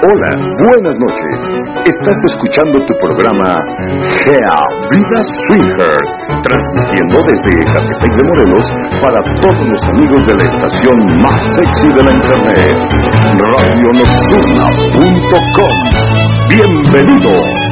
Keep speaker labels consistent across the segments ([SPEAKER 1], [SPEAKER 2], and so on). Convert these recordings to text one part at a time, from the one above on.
[SPEAKER 1] Hola, buenas noches. Estás escuchando tu programa Gea Vida Swingers, transmitiendo desde Catepec de Morelos para todos los amigos de la estación más sexy de la internet, radionocturna.com. Bienvenidos.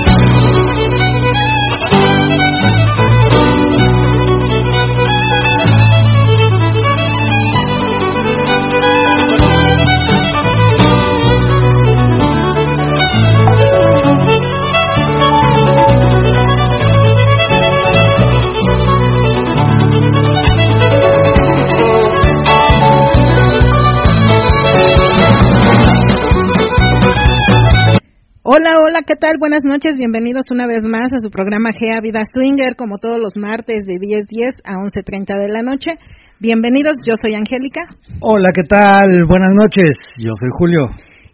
[SPEAKER 2] ¿Qué tal? Buenas noches, bienvenidos una vez más a su programa GEA Vida Swinger, como todos los martes de 10.10 a 11.30 de la noche. Bienvenidos, yo soy Angélica.
[SPEAKER 3] Hola, ¿qué tal? Buenas noches, yo soy Julio.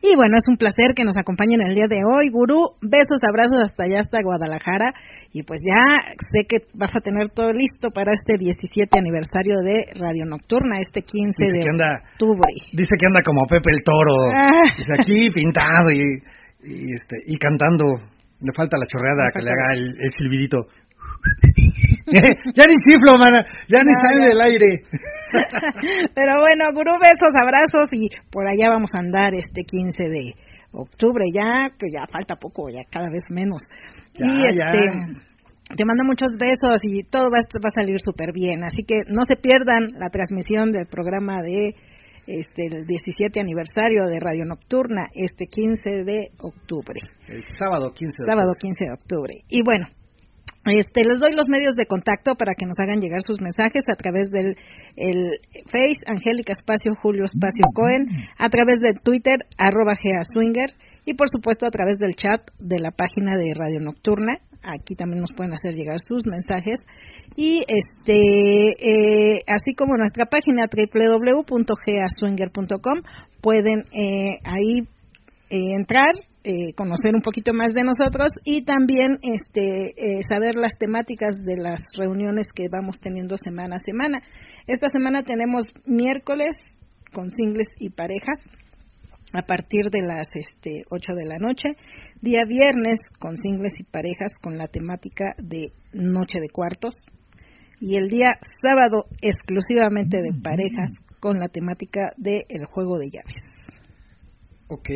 [SPEAKER 2] Y bueno, es un placer que nos acompañen el día de hoy. Gurú, besos, abrazos hasta allá, hasta Guadalajara. Y pues ya sé que vas a tener todo listo para este 17 aniversario de Radio Nocturna, este 15
[SPEAKER 3] Dice
[SPEAKER 2] de
[SPEAKER 3] que anda-
[SPEAKER 2] octubre.
[SPEAKER 3] Dice que anda como Pepe el Toro.
[SPEAKER 2] Ah.
[SPEAKER 3] Dice aquí pintado y, y, este, y cantando. Le falta la chorreada que le haga el, el silbidito. ya ni ciflo, mana. Ya ni
[SPEAKER 2] No,
[SPEAKER 3] sale del aire.
[SPEAKER 2] Pero bueno, gurú, besos, abrazos y por allá vamos a andar este 15 de octubre, ya que ya falta poco, ya cada vez menos.
[SPEAKER 3] Ya,
[SPEAKER 2] y
[SPEAKER 3] ya.
[SPEAKER 2] este te mando muchos besos y todo va, va a salir súper bien, así que no se pierdan la transmisión del programa de este el 17 aniversario de Radio Nocturna este 15 de octubre
[SPEAKER 3] El sábado 15 de
[SPEAKER 2] sábado
[SPEAKER 3] octubre.
[SPEAKER 2] 15 de octubre. Y bueno, este, les doy los medios de contacto para que nos hagan llegar sus mensajes a través del el Face, Angélica Espacio, Julio Espacio Cohen, a través del Twitter, arroba Gea Swinger, y por supuesto a través del chat de la página de Radio Nocturna. Aquí también nos pueden hacer llegar sus mensajes. Y este, eh, así como nuestra página www.geaswinger.com, pueden eh, ahí eh, entrar, eh, conocer un poquito más de nosotros y también este, eh, saber las temáticas de las reuniones que vamos teniendo semana a semana. Esta semana tenemos miércoles con singles y parejas a partir de las este, 8 de la noche, día viernes con singles y parejas con la temática de noche de cuartos y el día sábado exclusivamente de parejas con la temática de el juego de llaves.
[SPEAKER 3] Ok.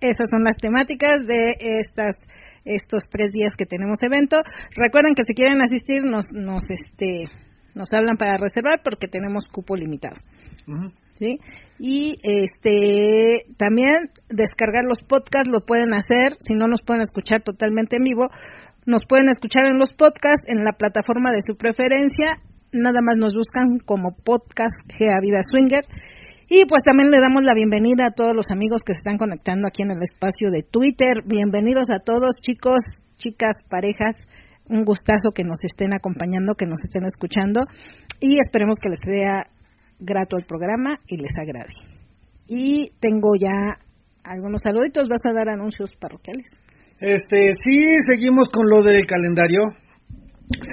[SPEAKER 2] Esas son las temáticas de estas estos tres días que tenemos evento. Recuerden que si quieren asistir nos nos este nos hablan para reservar porque tenemos cupo limitado. ¿Sí? Y este también descargar los podcasts lo pueden hacer, si no nos pueden escuchar totalmente en vivo, nos pueden escuchar en los podcasts en la plataforma de su preferencia, nada más nos buscan como podcast Gea Vida Swinger. Y pues también le damos la bienvenida a todos los amigos que se están conectando aquí en el espacio de Twitter. Bienvenidos a todos, chicos, chicas, parejas. Un gustazo que nos estén acompañando, que nos estén escuchando. Y esperemos que les sea grato el programa y les agrade. Y tengo ya algunos saluditos. ¿Vas a dar anuncios parroquiales?
[SPEAKER 3] Este, sí, seguimos con lo del calendario.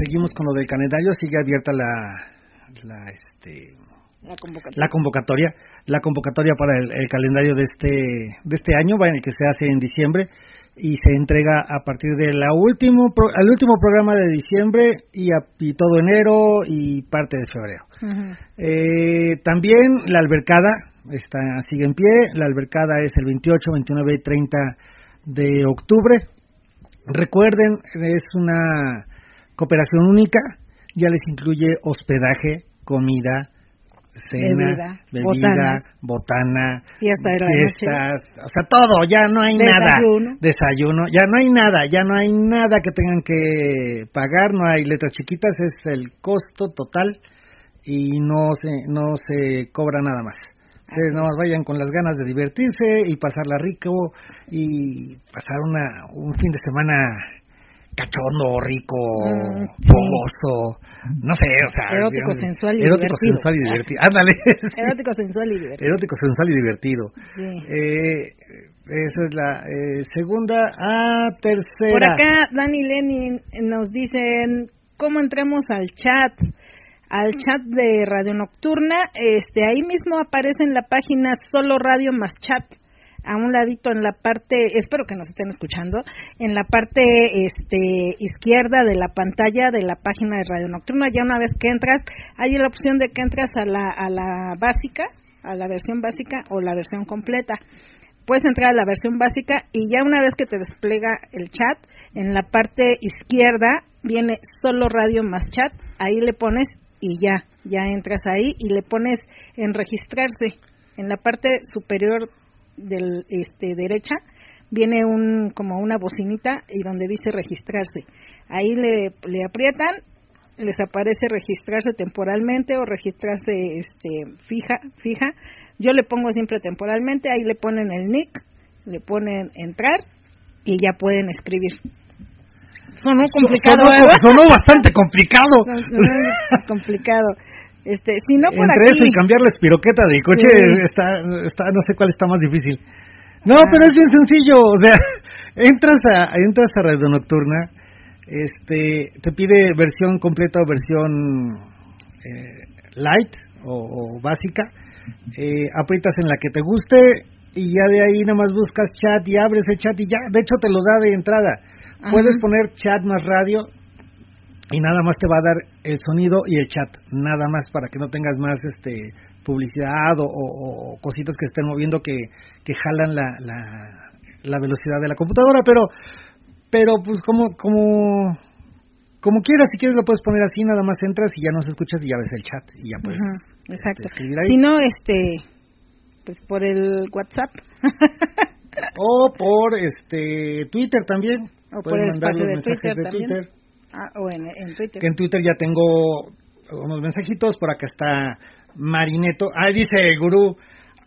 [SPEAKER 3] Seguimos con lo del calendario. Sigue abierta la, la, este,
[SPEAKER 2] La convocatoria.
[SPEAKER 3] la convocatoria, la convocatoria para el, el calendario de este de este año, bueno, que se hace en diciembre y se entrega a partir de la último pro- al último programa de diciembre y, a- y todo enero y parte de febrero. Eh, también la albercada está sigue en pie, la albercada es el 28, 29 y 30 de octubre. Recuerden, es una cooperación única, ya les incluye hospedaje, comida, cena,
[SPEAKER 2] Bebida, botanas.
[SPEAKER 3] botana,
[SPEAKER 2] Fiesta de la
[SPEAKER 3] fiestas, o sea, todo, ya no hay nada.
[SPEAKER 2] Desayuno.
[SPEAKER 3] Desayuno, ya no hay nada, ya no hay nada que tengan que pagar, no hay letras chiquitas, es el costo total y no se, no se cobra nada más. Ustedes nomás vayan con las ganas de divertirse y pasarla rico y pasar una, un fin de semana cachondo, rico,
[SPEAKER 2] Mm, sí.
[SPEAKER 3] fogoso, no sé, o sea,
[SPEAKER 2] Erótico,
[SPEAKER 3] digamos,
[SPEAKER 2] sensual y
[SPEAKER 3] erótico,
[SPEAKER 2] divertido.
[SPEAKER 3] sensual y divertido. Ándale. sí.
[SPEAKER 2] Erótico, sensual y divertido.
[SPEAKER 3] Erótico, sensual y divertido.
[SPEAKER 2] Sí.
[SPEAKER 3] Eh, esa es la eh, segunda. Ah, tercera.
[SPEAKER 2] Por acá, Dani Lenin nos dicen cómo entramos al chat, al chat de Radio Nocturna. Este, ahí mismo aparece en la página solo radio más chat. A un ladito en la parte, espero que nos estén escuchando, en la parte este, izquierda de la pantalla de la página de Radio Nocturna, ya una vez que entras, hay la opción de que entras a la, a la básica, a la versión básica o la versión completa. Puedes entrar a la versión básica y ya una vez que te despliega el chat, en la parte izquierda viene solo radio más chat, ahí le pones y ya, ya entras ahí y le pones en registrarse. En la parte superior del este derecha viene un como una bocinita y donde dice registrarse. Ahí le, le aprietan, les aparece registrarse temporalmente o registrarse este fija fija. Yo le pongo siempre temporalmente, ahí le ponen el nick, le ponen entrar y ya pueden escribir.
[SPEAKER 3] Sonó complicado, sonó, bastante complicado.
[SPEAKER 2] complicado. Este, si no por
[SPEAKER 3] Entre eso y cambiar la espiroqueta de coche está, está, no sé cuál está más difícil. No, ah. pero es bien sencillo, o sea, entras a entras a Radio Nocturna, este, te pide versión completa o versión eh, light o, básica, eh, aprietas en la que te guste y ya de ahí nada más buscas chat y abres el chat y ya, de hecho te lo da de entrada. Puedes poner chat más radio y nada más te va a dar el sonido y el chat, nada más para que no tengas más este publicidad o, cositas que estén moviendo que, que jalan la, la, velocidad de la computadora, pero pero pues como como como quieras, si quieres lo puedes poner así, nada más entras y ya nos escuchas y ya ves el chat y ya puedes
[SPEAKER 2] este, escribir ahí. Si no, este, pues por el WhatsApp.
[SPEAKER 3] o por este Twitter también.
[SPEAKER 2] O por el espacio de Twitter, de Twitter. Ah, o en, en, Twitter.
[SPEAKER 3] Que en Twitter ya tengo unos mensajitos, por acá está Marineto. Ahí dice el gurú,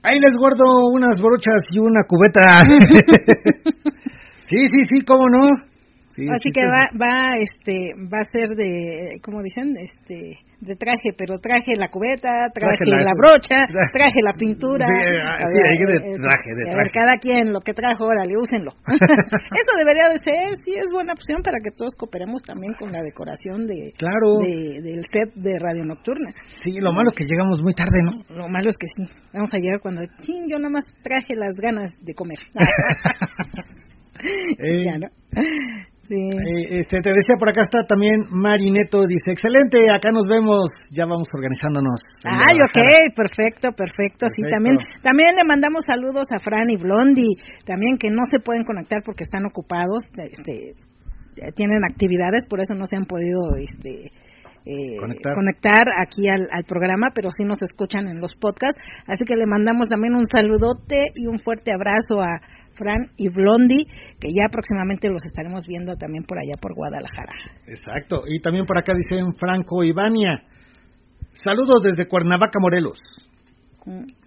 [SPEAKER 3] ahí les guardo unas brochas y una cubeta. sí, sí, sí, cómo no.
[SPEAKER 2] Así que va, va, este, va a ser de, como dicen, este, de traje, pero traje la cubeta, traje, la, brocha, traje, la pintura.
[SPEAKER 3] Sí, hay de traje, de traje. A ver,
[SPEAKER 2] cada quien lo que trajo, órale, úsenlo. Eso debería de ser, sí, es buena opción para que todos cooperemos también con la decoración de,
[SPEAKER 3] claro.
[SPEAKER 2] de del set de Radio Nocturna.
[SPEAKER 3] Sí, lo malo es que llegamos muy tarde, ¿no?
[SPEAKER 2] Lo malo es que sí, vamos a llegar cuando, yo nada más traje las ganas de comer.
[SPEAKER 3] eh, ya, ¿no? Eh, este, te decía por acá está también Marineto, dice, excelente, acá nos vemos, ya vamos organizándonos.
[SPEAKER 2] Ay, ok, perfecto, perfecto, sí, también, también le mandamos saludos a Fran y Blondie, también que no se pueden conectar porque están ocupados, este, tienen actividades, por eso no se han podido, este, eh, conectar. aquí al, al, programa, pero sí nos escuchan en los podcasts. Así que le mandamos también un saludote y un fuerte abrazo a, Fran y Blondie, que ya próximamente los estaremos viendo también por allá por Guadalajara.
[SPEAKER 3] Exacto, y también por acá dicen Franco y Vania. Saludos desde Cuernavaca, Morelos. Mm.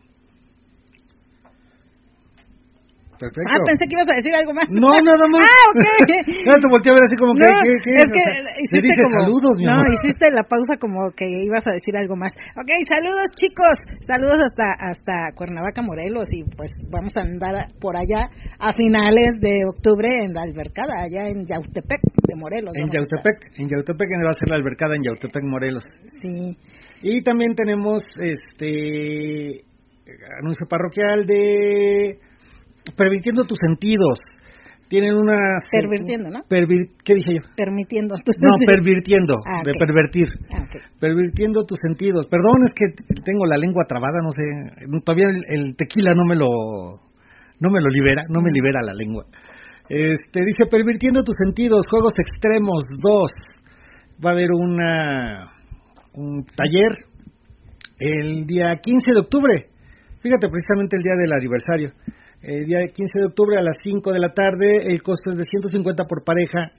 [SPEAKER 3] Perfecto.
[SPEAKER 2] Ah, pensé que ibas a decir algo más.
[SPEAKER 3] No, nada más.
[SPEAKER 2] ah, ok.
[SPEAKER 3] ya te volteé a ver así como que.
[SPEAKER 2] No,
[SPEAKER 3] ¿qué,
[SPEAKER 2] es que hiciste como.
[SPEAKER 3] saludos, mi
[SPEAKER 2] No, hiciste la pausa como que ibas a decir algo más. Ok, saludos, chicos. Saludos hasta hasta Cuernavaca, Morelos. Y pues vamos a andar por allá a finales de octubre en la albercada, allá en Yautepec de Morelos.
[SPEAKER 3] En Yautepec, en Yautepec va a ser la albercada en Yautepec, Morelos.
[SPEAKER 2] Sí.
[SPEAKER 3] Y también tenemos este anuncio parroquial de permitiendo tus sentidos. Tienen una...
[SPEAKER 2] Pervirtiendo, ¿no?
[SPEAKER 3] ¿Qué dije yo?
[SPEAKER 2] Permitiendo tus
[SPEAKER 3] No, pervirtiendo, ah, de pervertir. Ah, pervirtiendo tus sentidos. Perdón, es que tengo la lengua trabada, no sé. Todavía el, tequila no me lo... No me lo libera, no me libera la lengua. Este, dice, pervirtiendo tus sentidos, juegos extremos 2. Va a haber una, un taller el día 15 de octubre. Fíjate, precisamente el día del aniversario el día 15 de octubre a las 5 de la tarde. El costo es de 150 por pareja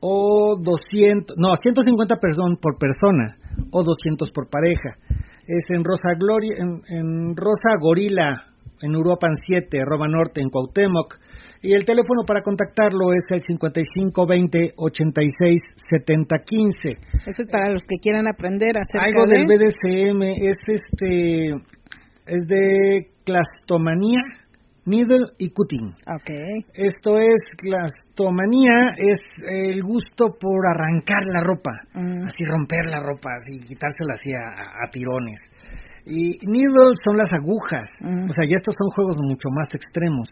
[SPEAKER 3] o 200, no, 150 perdón, por persona o 200 por pareja. Es en Rosa Gloria, en, Rosa Gorila, en Uruapan 7, Roma Norte, en Cuauhtémoc. Y el teléfono para contactarlo es el 5520 86 70 15.
[SPEAKER 2] Eso es para los que quieran aprender acerca
[SPEAKER 3] Algo del BDSM es este es de clastomanía needle y cutting.
[SPEAKER 2] Okay.
[SPEAKER 3] Esto es clastomanía, es el gusto por arrancar la ropa, mm. así romper la ropa, así quitársela así a, tirones. Y needles son las agujas.
[SPEAKER 2] Mm.
[SPEAKER 3] O sea, ya estos son juegos mucho más extremos.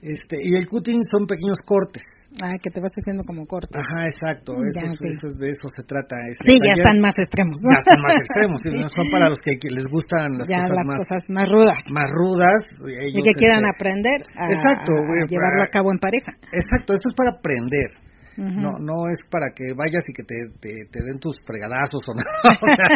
[SPEAKER 3] Este, y el cutting son pequeños cortes.
[SPEAKER 2] Ah, que te vas haciendo como corto.
[SPEAKER 3] Ajá, exacto. Eso,
[SPEAKER 2] ya,
[SPEAKER 3] de eso se trata. este
[SPEAKER 2] Sí, ya están más extremos. ¿no?
[SPEAKER 3] Ya están más extremos. sí, no son para los que, que les gustan las
[SPEAKER 2] ya
[SPEAKER 3] cosas
[SPEAKER 2] las
[SPEAKER 3] más,
[SPEAKER 2] cosas más rudas.
[SPEAKER 3] más rudas.
[SPEAKER 2] Y que quieran
[SPEAKER 3] este,
[SPEAKER 2] aprender a,
[SPEAKER 3] Exacto,
[SPEAKER 2] llevarlo
[SPEAKER 3] para-
[SPEAKER 2] a cabo en pareja.
[SPEAKER 3] Exacto, esto es para aprender. No, no es para que vayas y que te, te, te den tus fregadazos o no. o sea,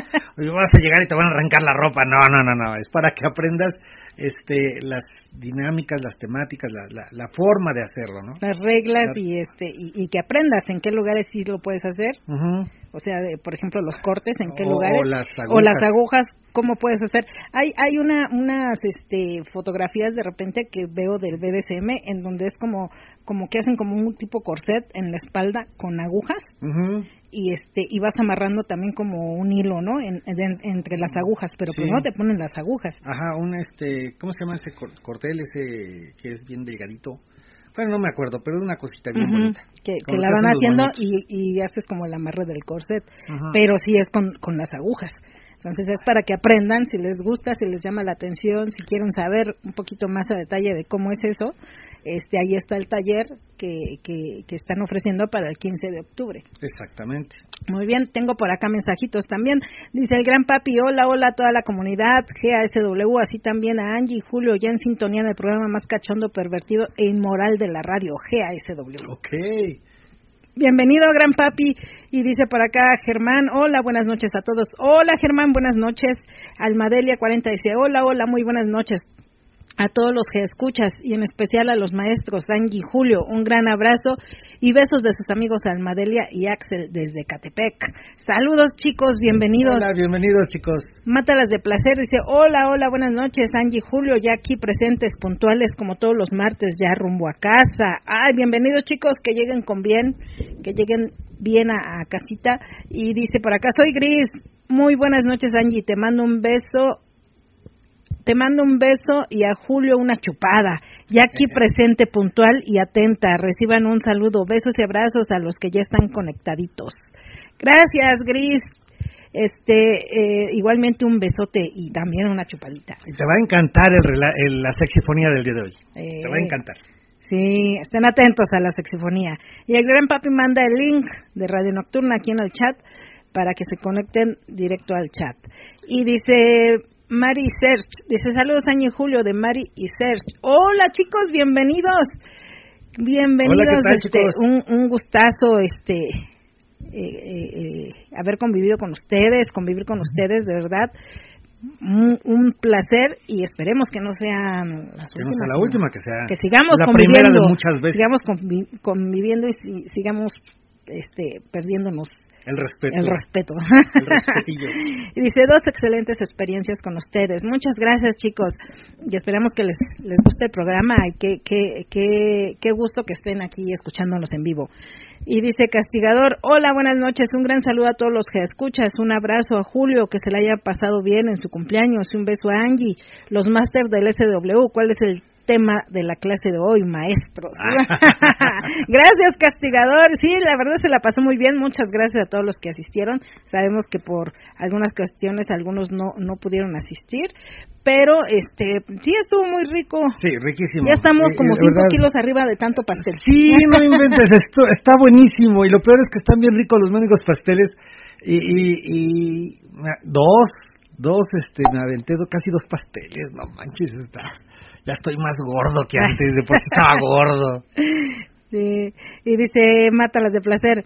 [SPEAKER 3] vas a llegar y te van a arrancar la ropa. No, no, no, no. Es para que aprendas este, las dinámicas, las temáticas, la, la, la forma de hacerlo, ¿no?
[SPEAKER 2] Las reglas
[SPEAKER 3] Claro.
[SPEAKER 2] y este y, y que aprendas en qué lugares sí lo puedes hacer.
[SPEAKER 3] Ujú.
[SPEAKER 2] O sea, de, por ejemplo, los cortes, en qué
[SPEAKER 3] O-
[SPEAKER 2] lugares.
[SPEAKER 3] o las
[SPEAKER 2] O las
[SPEAKER 3] agujas.
[SPEAKER 2] agujas, cómo puedes hacer. Hay hay una unas este fotografías de repente que veo del BDSM en donde es como como que hacen como un tipo corset en la espalda con agujas
[SPEAKER 3] Ujú.
[SPEAKER 2] Y este y vas amarrando también como un hilo, ¿no? En- en- entre las agujas, pero
[SPEAKER 3] Sí.
[SPEAKER 2] primero te ponen las agujas.
[SPEAKER 3] Ajá, un este, ¿cómo se llama ese cor- cordel ese que es bien delgadito? Bueno, no me acuerdo, pero es una cosita bien bonita.
[SPEAKER 2] que, la van haciendo y, y haces como el amarre del corset,
[SPEAKER 3] Ajá.
[SPEAKER 2] pero sí es con, con las agujas. Entonces es para que aprendan, si les gusta, si les llama la atención, si quieren saber un poquito más a detalle de cómo es eso, este ahí está el taller que, que, que están ofreciendo para el 15 de octubre.
[SPEAKER 3] Exactamente.
[SPEAKER 2] Muy bien, tengo por acá mensajitos también. Dice el gran papi, hola, hola a toda la comunidad, GASW, así también a Angie y Julio, ya en sintonía en el programa más cachondo, pervertido e inmoral de la radio, GASW.
[SPEAKER 3] Ok.
[SPEAKER 2] Bienvenido, gran papi. Y dice por acá Germán, hola, buenas noches a todos. Hola, Germán, buenas noches. Almadelia 40 dice, hola, hola, muy buenas noches a todos los que escuchas y en especial a los maestros Angie y Julio. Un gran abrazo y besos de sus amigos Almadelia y Axel desde Catepec. Saludos, chicos, bienvenidos.
[SPEAKER 3] Hola, bienvenidos chicos.
[SPEAKER 2] Mátalas de placer, dice, hola, hola, buenas noches, Angie y Julio, ya aquí presentes, puntuales como todos los martes, ya rumbo a casa. Ay, bienvenidos chicos, que lleguen con bien, que lleguen bien a, a casita. Y dice por acá, soy Gris, muy buenas noches Angie, te mando un beso, te mando un beso y a Julio una chupada. Ya aquí presente, puntual y atenta. Reciban un saludo, besos y abrazos a los que ya están conectaditos. Gracias, Gris. Este, eh, igualmente un besote y también una chupadita.
[SPEAKER 3] Y te va a encantar el, el- la sexifonía del día de hoy.
[SPEAKER 2] Eh,
[SPEAKER 3] Te va a encantar.
[SPEAKER 2] Sí, estén atentos a la sexifonía. Y el gran papi manda el link de Radio Nocturna aquí en el chat para que se conecten directo al chat. Y dice Mari Search, dice saludos Año y Julio de Mari y Search. Hola chicos, bienvenidos. Bienvenidos,
[SPEAKER 3] Hola, ¿qué tal,
[SPEAKER 2] este, un, un gustazo, este, eh, eh, eh, haber convivido con ustedes, convivir con ustedes, de verdad, un, un placer y esperemos que no sean las
[SPEAKER 3] Que no
[SPEAKER 2] últimas.
[SPEAKER 3] sea la última, que sea
[SPEAKER 2] que sigamos
[SPEAKER 3] la
[SPEAKER 2] conviviendo,
[SPEAKER 3] primera de muchas veces.
[SPEAKER 2] sigamos convi- conviviendo y si- sigamos este perdiéndonos
[SPEAKER 3] El respeto.
[SPEAKER 2] el respeto.
[SPEAKER 3] El
[SPEAKER 2] y dice dos excelentes experiencias con ustedes. Muchas gracias, chicos. Y esperamos que les, les guste el programa y qué qué qué qué gusto que estén aquí escuchándonos en vivo. Y dice Castigador, hola, buenas noches, un gran saludo a todos los que escuchas, un abrazo a Julio, que se le haya pasado bien en su cumpleaños, y un beso a Angie, los máster del SW, ¿cuál es el tema de la clase de hoy, maestros? gracias, Castigador, sí, la verdad se la pasó muy bien, muchas gracias a todos los que asistieron, sabemos que por algunas cuestiones algunos no, no pudieron asistir, pero este sí estuvo muy rico.
[SPEAKER 3] Sí, riquísimo.
[SPEAKER 2] Ya estamos
[SPEAKER 3] Eh,
[SPEAKER 2] como
[SPEAKER 3] de
[SPEAKER 2] 5
[SPEAKER 3] verdad.
[SPEAKER 2] kilos arriba de tanto pastel.
[SPEAKER 3] Sí, no inventes, esto está buenísimo y lo peor es que están bien ricos los mendigos pasteles y, y, y dos, dos, este, me aventé casi dos pasteles, no manches, está, ya estoy más gordo que antes, de por estaba gordo.
[SPEAKER 2] Sí, y dice, mátalas de placer.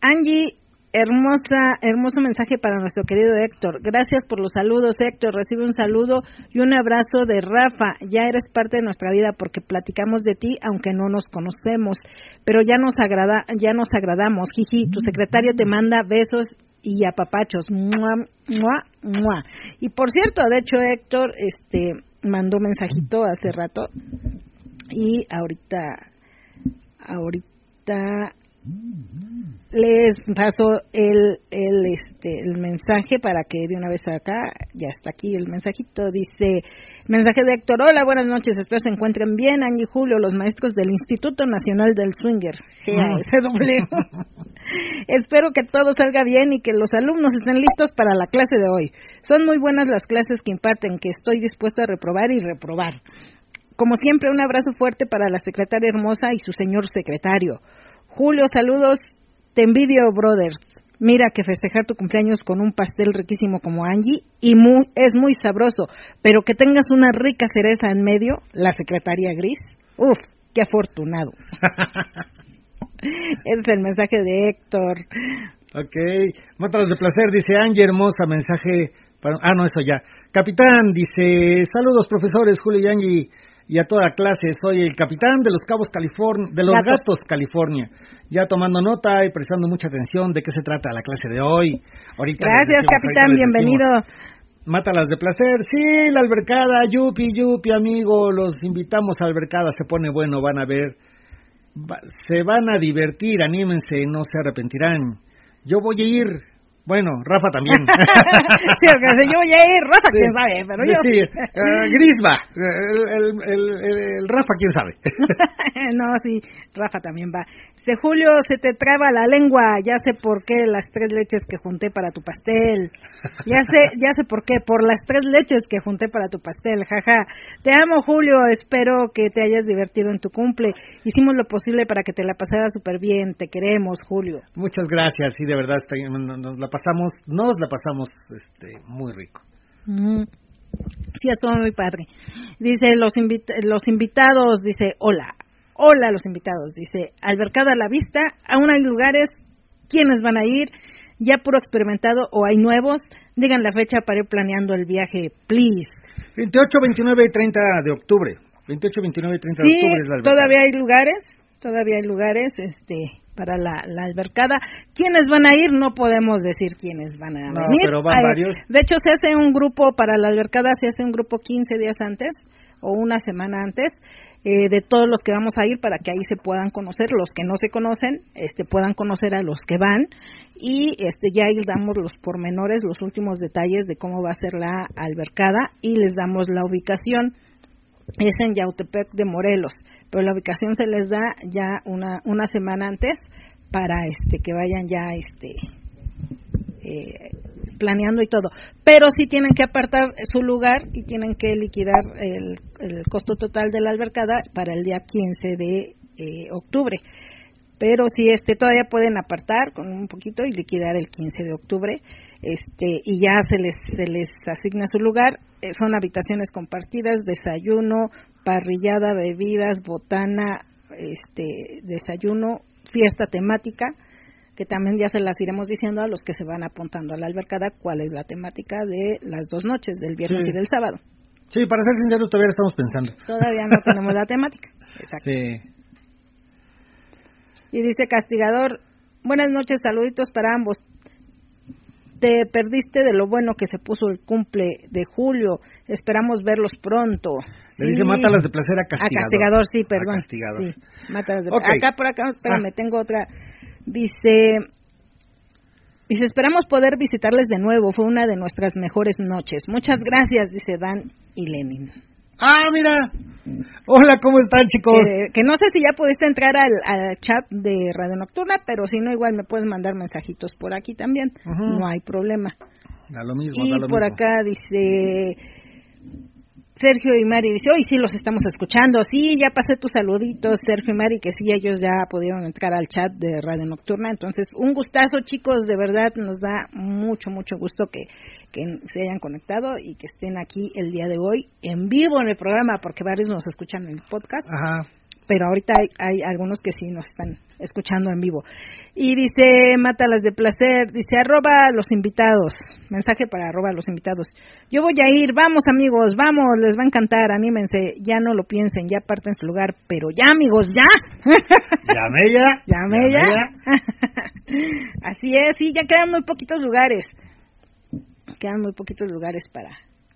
[SPEAKER 2] Angie, hermosa, hermoso mensaje para nuestro querido Héctor. Gracias por los saludos, Héctor. Recibe un saludo y un abrazo de Rafa. Ya eres parte de nuestra vida porque platicamos de ti, aunque no nos conocemos. Pero ya nos agrada, ya nos agradamos. Jiji, tu secretario te manda besos y apapachos. Mua, mua, mua. Y por cierto, de hecho, Héctor, este, mandó mensajito hace rato y ahorita ahorita les paso el, el, este, el mensaje para que de una vez acá, ya está aquí el mensajito, dice, mensaje de Héctor, hola, buenas noches, espero se encuentren bien, Angie y Julio, los maestros del Instituto Nacional del Swinger, GASW. espero que todo salga bien y que los alumnos estén listos para la clase de hoy. Son muy buenas las clases que imparten, que estoy dispuesto a reprobar y reprobar. Como siempre, un abrazo fuerte para la secretaria hermosa y su señor secretario. Julio, saludos te envidio, brothers. Mira que festejar tu cumpleaños con un pastel riquísimo como Angie y es muy sabroso, pero que tengas una rica cereza en medio, la secretaria gris. Uf, qué afortunado. Ese es el mensaje de Héctor.
[SPEAKER 3] Ok, mátalos de placer, dice Angie, hermosa mensaje. Para... Ah, no, eso ya. Capitán, dice, saludos profesores, Julio y Angie y a toda clase. Soy el capitán de los Cabos California, de los Gatos. California. Ya tomando nota y prestando mucha atención de qué se trata la clase de hoy.
[SPEAKER 2] Ahorita Gracias, capitán, bienvenido.
[SPEAKER 3] Mátalas de placer. Sí, la albercada, yupi, yupi, amigo. Los invitamos a albercada, se pone bueno, van a ver. se van a divertir, anímense, no se arrepentirán. Yo voy a ir, bueno, Rafa también.
[SPEAKER 2] sí, yo voy a ir, Rafa, quién sabe, pero yo.
[SPEAKER 3] Sí, uh, Grisba, el, el, el, Rafa, quién sabe.
[SPEAKER 2] no, sí, Rafa también va. Este Julio, se te traba la lengua, ya sé por qué las tres leches que junté para tu pastel. Ya sé, ya sé por qué, por las tres leches que junté para tu pastel, jaja. Te amo, Julio, espero que te hayas divertido en tu cumple. Hicimos lo posible para que te la pasaras súper bien, te queremos, Julio.
[SPEAKER 3] Muchas gracias, sí, de verdad, nos la pasamos, nos la pasamos este, muy rico.
[SPEAKER 2] Sí, eso muy padre. Dice los, los invitados, dice, hola, hola a los invitados, dice, albercada a la vista, aún hay lugares, ¿quiénes van a ir? ¿Ya puro experimentado o hay nuevos? Digan la fecha para ir planeando el viaje, please.
[SPEAKER 3] 28, 29 y 30 de octubre. 28, 29 y 30 de octubre es la
[SPEAKER 2] todavía hay lugares, todavía hay lugares, este, para la, albercada. ¿Quiénes van a ir? No podemos decir quiénes van a
[SPEAKER 3] no,
[SPEAKER 2] venir.
[SPEAKER 3] Pero van varios.
[SPEAKER 2] De hecho, se hace un grupo para la albercada, se hace un grupo 15 días antes o una semana antes eh, de todos los que vamos a ir para que ahí se puedan conocer los que no se conocen este puedan conocer a los que van y este ya ahí damos los pormenores los últimos detalles de cómo va a ser la albercada y les damos la ubicación es en Yautepec de Morelos, pero la ubicación se les da ya una, una semana antes para este que vayan ya este eh, planeando y todo. Pero sí tienen que apartar su lugar y tienen que liquidar el, costo total de la albercada para el día 15 de eh, octubre. Pero si este todavía pueden apartar con un poquito y liquidar el 15 de octubre este y ya se les se les asigna su lugar eh, son habitaciones compartidas desayuno parrillada bebidas botana este desayuno fiesta temática que también ya se las iremos diciendo a los que se van apuntando a la albercada cuál es la temática de las dos noches del viernes y del sábado.
[SPEAKER 3] Sí para ser sinceros todavía estamos pensando.
[SPEAKER 2] Todavía no tenemos la temática. Exacto. sí. Y dice castigador buenas noches saluditos para ambos te perdiste de lo bueno que se puso el cumple de julio. Esperamos verlos pronto.
[SPEAKER 3] Le dice mátalas de placer a castigador.
[SPEAKER 2] A castigador, sí, perdón. A castigador. Sí, mátalas de Acá por acá, espérame, ah. tengo otra. Dice, dice, esperamos poder visitarles de nuevo. Fue una de nuestras mejores noches. Muchas gracias, dice Dan y Lenin.
[SPEAKER 3] Ah, mira. Hola, ¿cómo están, chicos?
[SPEAKER 2] que no sé si ya pudiste entrar al, chat de Radio Nocturna, pero si no, igual me puedes mandar mensajitos por aquí también. No hay problema.
[SPEAKER 3] Da lo mismo,
[SPEAKER 2] y
[SPEAKER 3] da lo
[SPEAKER 2] por acá dice Sergio y Mari dice, hoy sí los estamos escuchando, sí, ya pasé tus saluditos, Sergio y Mari, que sí, ellos ya pudieron entrar al chat de Radio Nocturna, entonces un gustazo chicos, de verdad nos da mucho, mucho gusto que, que se hayan conectado y que estén aquí el día de hoy en vivo en el programa, porque varios nos escuchan en el podcast.
[SPEAKER 3] Ajá
[SPEAKER 2] pero ahorita hay, hay, algunos que sí nos están escuchando en vivo. Y dice, mátalas de placer, dice, arroba los invitados, mensaje para arroba los invitados. Yo voy a ir, vamos amigos, vamos, les va a encantar, anímense, ya no lo piensen, ya parten su lugar, pero ya amigos, ya.
[SPEAKER 3] Llame ya.
[SPEAKER 2] Llame ya. Así es, sí, ya quedan muy poquitos lugares. Quedan muy poquitos lugares para,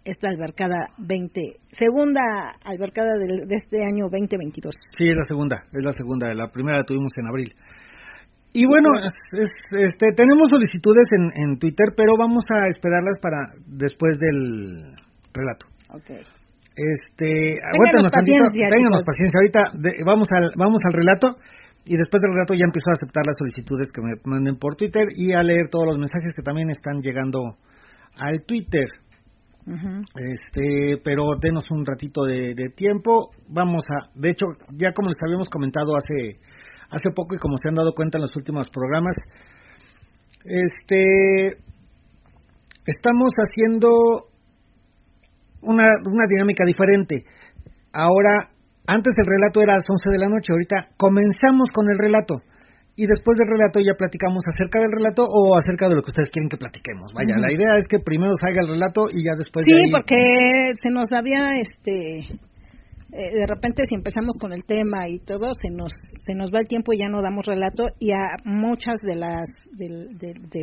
[SPEAKER 2] esta albercada 20, segunda albercada de, este año 2022.
[SPEAKER 3] Sí, es la segunda, es la segunda, la primera la tuvimos en abril. Y bueno, este, tenemos solicitudes en, en Twitter, pero vamos a esperarlas para después del relato.
[SPEAKER 2] Okay.
[SPEAKER 3] Este,
[SPEAKER 2] ténganos paciencia,
[SPEAKER 3] ténganos paciencia. Ahorita vamos al vamos al relato y después del relato ya empiezo a aceptar las solicitudes que me manden por Twitter y a leer todos los mensajes que también están llegando al Twitter. Este, pero denos un ratito de, de, tiempo. Vamos a, de hecho, ya como les habíamos comentado hace hace poco y como se han dado cuenta en los últimos programas, este, estamos haciendo una, una dinámica diferente. Ahora, antes el relato era a las 11 de la noche, ahorita comenzamos con el relato y después del relato ya platicamos acerca del relato o acerca de lo que ustedes quieren que platiquemos. Vaya, la idea es que primero salga el relato y ya después.
[SPEAKER 2] Sí,
[SPEAKER 3] de ahí...
[SPEAKER 2] porque se nos había este eh, de repente si empezamos con el tema y todo se nos se nos va el tiempo y ya no damos relato y a muchas de las de,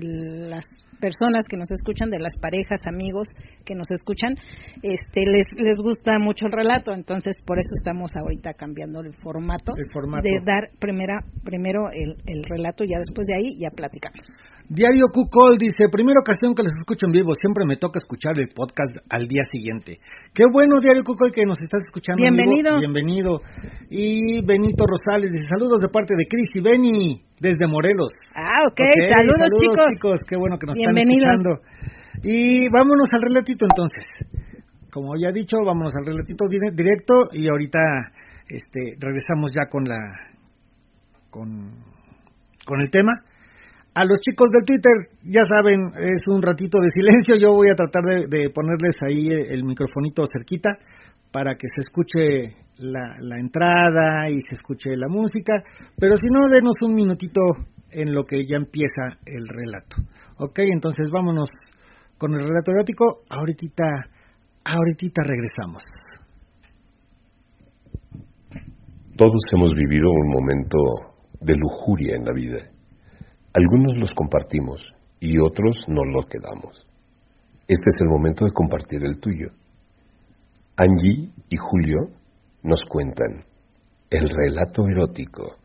[SPEAKER 2] las personas que nos escuchan de las parejas amigos que nos escuchan este les les gusta mucho el relato entonces por eso estamos ahorita cambiando el formato,
[SPEAKER 3] el formato.
[SPEAKER 2] de dar primera primero el, el relato y ya después de ahí ya platicamos
[SPEAKER 3] Diario Cucol dice, primera ocasión que les escucho en vivo, siempre me toca escuchar el podcast al día siguiente. Qué bueno, Diario Cucol, que nos estás escuchando.
[SPEAKER 2] Bienvenido.
[SPEAKER 3] En vivo. Bienvenido. Y Benito Rosales dice, saludos de parte de Cris y Beni, desde Morelos.
[SPEAKER 2] Ah, ok, okay saludos,
[SPEAKER 3] saludos, chicos. Qué bueno que nos están escuchando. Y vámonos al relatito entonces. Como ya he dicho, vámonos al relatito directo y ahorita este, regresamos ya con la... con, con el tema a los chicos del Twitter, ya saben, es un ratito de silencio. Yo voy a tratar de, ponerles ahí el microfonito cerquita para que se escuche la, entrada y se escuche la música. Pero si no, denos un minutito en lo que ya empieza el relato. Ok, entonces vámonos con el relato erótico. Ahorita, ahorita regresamos.
[SPEAKER 1] Todos hemos vivido un momento de lujuria en la vida algunos los compartimos y otros no los quedamos. Este es el momento de compartir el tuyo. Angie y Julio nos cuentan el relato erótico.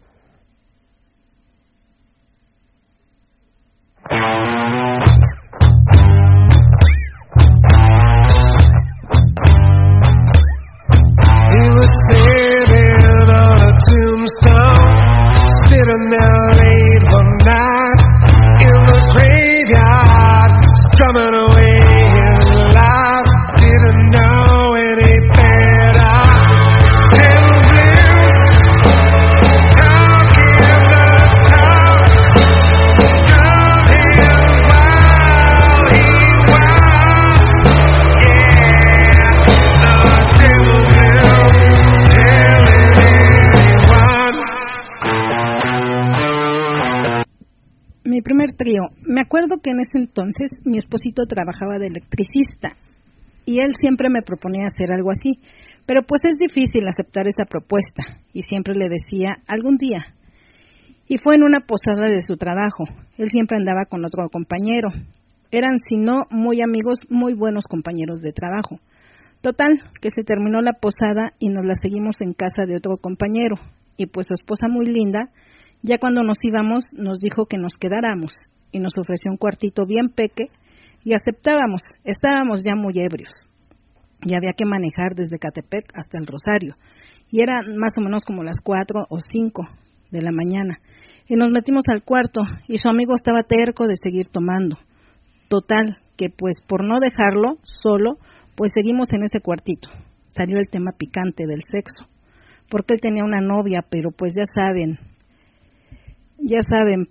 [SPEAKER 2] Me acuerdo que en ese entonces mi esposito trabajaba de electricista y él siempre me proponía hacer algo así, pero pues es difícil aceptar esa propuesta y siempre le decía algún día. Y fue en una posada de su trabajo. Él siempre andaba con otro compañero. Eran, si no, muy amigos, muy buenos compañeros de trabajo. Total, que se terminó la posada y nos la seguimos en casa de otro compañero. Y pues su esposa muy linda ya cuando nos íbamos, nos dijo que nos quedáramos y nos ofreció un cuartito bien peque y aceptábamos. Estábamos ya muy ebrios y había que manejar desde Catepec hasta el Rosario. Y era más o menos como las cuatro o cinco de la mañana. Y nos metimos al cuarto y su amigo estaba terco de seguir tomando. Total, que pues por no dejarlo solo, pues seguimos en ese cuartito. Salió el tema picante del sexo. Porque él tenía una novia, pero pues ya saben, ya saben,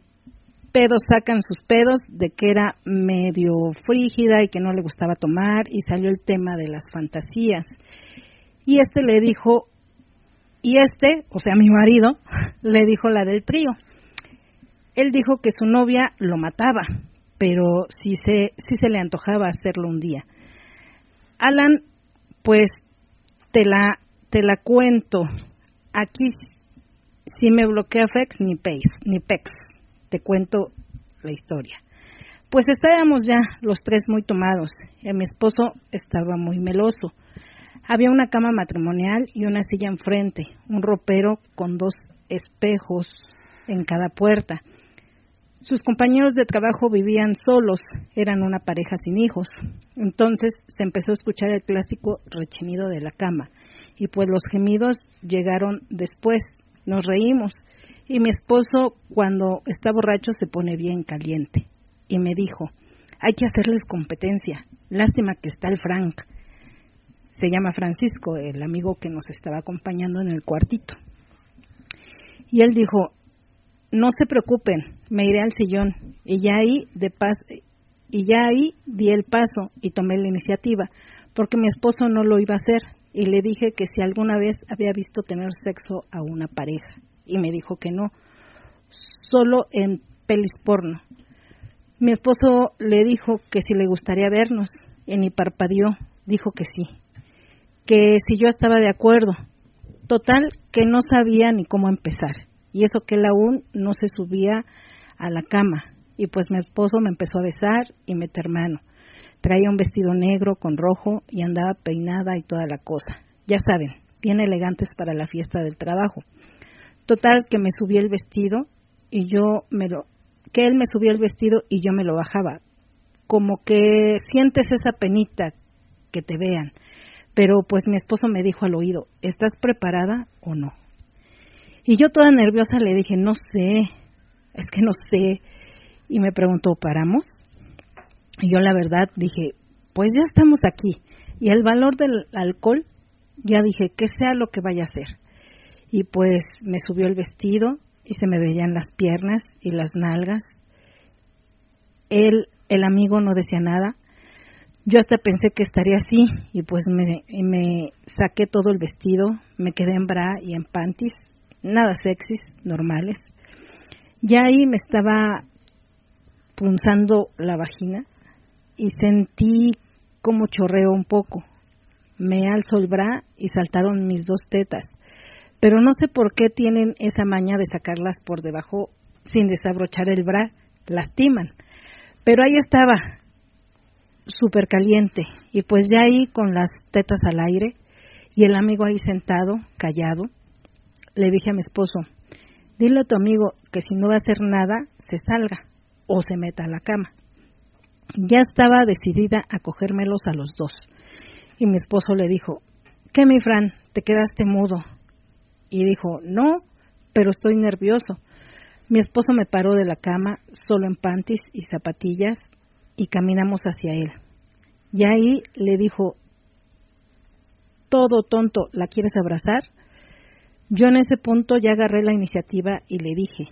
[SPEAKER 2] pedos sacan sus pedos de que era medio frígida y que no le gustaba tomar y salió el tema de las fantasías. Y este le dijo, y este, o sea, mi marido, le dijo la del trío. Él dijo que su novia lo mataba, pero sí se, sí se le antojaba hacerlo un día. Alan, pues te la, te la cuento. Aquí si me bloquea FEX, ni PEX, ni PEX. Te cuento la historia. Pues estábamos ya los tres muy tomados. Y mi esposo estaba muy meloso. Había una cama matrimonial y una silla enfrente, un ropero con dos espejos en cada puerta. Sus compañeros de trabajo vivían solos, eran una pareja sin hijos. Entonces se empezó a escuchar el clásico rechinido de la cama y pues los gemidos llegaron después. Nos reímos y mi esposo cuando está borracho se pone bien caliente y me dijo, hay que hacerles competencia, lástima que está el Frank. Se llama Francisco, el amigo que nos estaba acompañando en el cuartito. Y él dijo, no se preocupen, me iré al sillón. Y ya ahí, de paz, y ya ahí di el paso y tomé la iniciativa, porque mi esposo no lo iba a hacer. Y le dije que si alguna vez había visto tener sexo a una pareja. Y me dijo que no, solo en pelis porno. Mi esposo le dijo que si le gustaría vernos, y ni parpadeó, dijo que sí, que si yo estaba de acuerdo. Total, que no sabía ni cómo empezar, y eso que él aún no se subía a la cama, y pues mi esposo me empezó a besar y meter mano. Traía un vestido negro con rojo y andaba peinada y toda la cosa. Ya saben, bien elegantes para la fiesta del trabajo. Total, que me subí el vestido y yo me lo que él me subía el vestido y yo me lo bajaba. Como que sientes esa penita que te vean. Pero pues mi esposo me dijo al oído, ¿estás preparada o no? Y yo toda nerviosa le dije, no sé, es que no sé. Y me preguntó, ¿paramos? Y yo la verdad dije, pues ya estamos aquí. Y el valor del alcohol, ya dije, que sea lo que vaya a ser. Y pues me subió el vestido, y se me veían las piernas y las nalgas. Él, el amigo, no decía nada. Yo hasta pensé que estaría así y pues me, saqué todo el vestido, me quedé en bra y en panties, nada sexys, normales. Ya ahí me estaba punzando la vagina y sentí como chorreó un poco. Me alzó el bra y saltaron mis dos tetas pero no sé por qué tienen esa maña de sacarlas por debajo sin desabrochar el bra, lastiman. Pero ahí estaba, súper caliente, y pues ya ahí con las tetas al aire, y el amigo ahí sentado, callado, le dije a mi esposo, dile a tu amigo que si no va a hacer nada, se salga o se meta a la cama. Ya estaba decidida a cogérmelos a los dos. Y mi esposo le dijo, ¿qué mi Fran? Te quedaste mudo y dijo, no, pero estoy nervioso. Mi esposo me paró de la cama, solo en panties y zapatillas, y caminamos hacia él. Y ahí le dijo, todo tonto, ¿la quieres abrazar? Yo en ese punto ya agarré la iniciativa y le dije,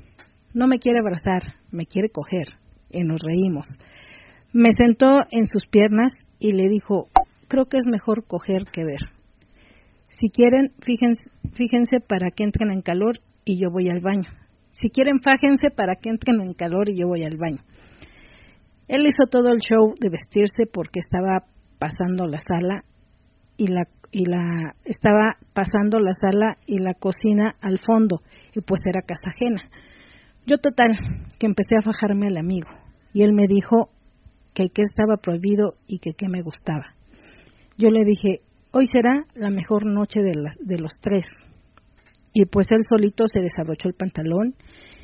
[SPEAKER 2] no me quiere abrazar, me quiere coger. Y nos reímos. Me sentó en sus piernas y le dijo, creo que es mejor coger que ver. Si quieren, fíjense, para que entren en calor y yo voy al baño. Si quieren, fájense para que entren en calor y yo voy al baño. Él hizo todo el show de vestirse porque estaba pasando la sala y la y la estaba pasando la sala y la cocina al fondo y pues era casa ajena. Yo total que empecé a fajarme al amigo y él me dijo que que estaba prohibido y que qué me gustaba. Yo le dije, Hoy será la mejor noche de, de los tres. Y pues él solito se desabrochó el pantalón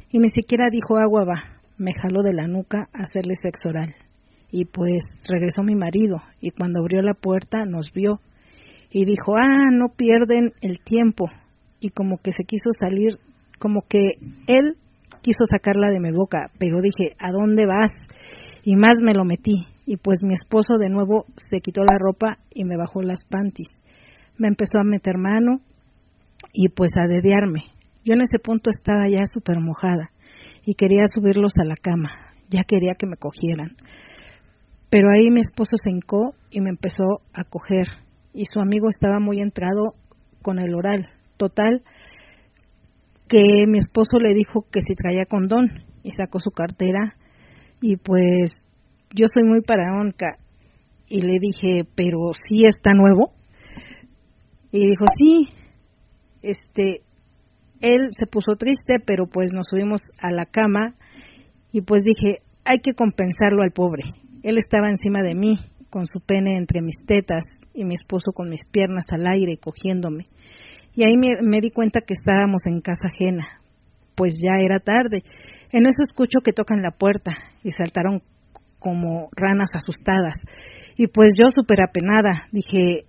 [SPEAKER 2] y ni siquiera dijo agua va, me jaló de la nuca a hacerle sexo oral. Y pues regresó mi marido y cuando abrió la puerta nos vio y dijo, ah, no pierden el tiempo. Y como que se quiso salir, como que él quiso sacarla de mi boca, pero dije, ¿a dónde vas? Y más me lo metí y pues mi esposo de nuevo se quitó la ropa y me bajó las panties. Me empezó a meter mano y pues a dedearme. Yo en ese punto estaba ya súper mojada y quería subirlos a la cama, ya quería que me cogieran. Pero ahí mi esposo se hincó y me empezó a coger y su amigo estaba muy entrado con el oral. Total, que mi esposo le dijo que si traía condón y sacó su cartera y pues yo soy muy paraonca y le dije, pero sí está nuevo. Y dijo, sí, este, él se puso triste, pero pues nos subimos a la cama y pues dije, hay que compensarlo al pobre. Él estaba encima de mí, con su pene entre mis tetas y mi esposo con mis piernas al aire cogiéndome. Y ahí me, me di cuenta que estábamos en casa ajena, pues ya era tarde En eso escucho que tocan la puerta y saltaron como ranas asustadas. Y pues yo súper apenada, dije,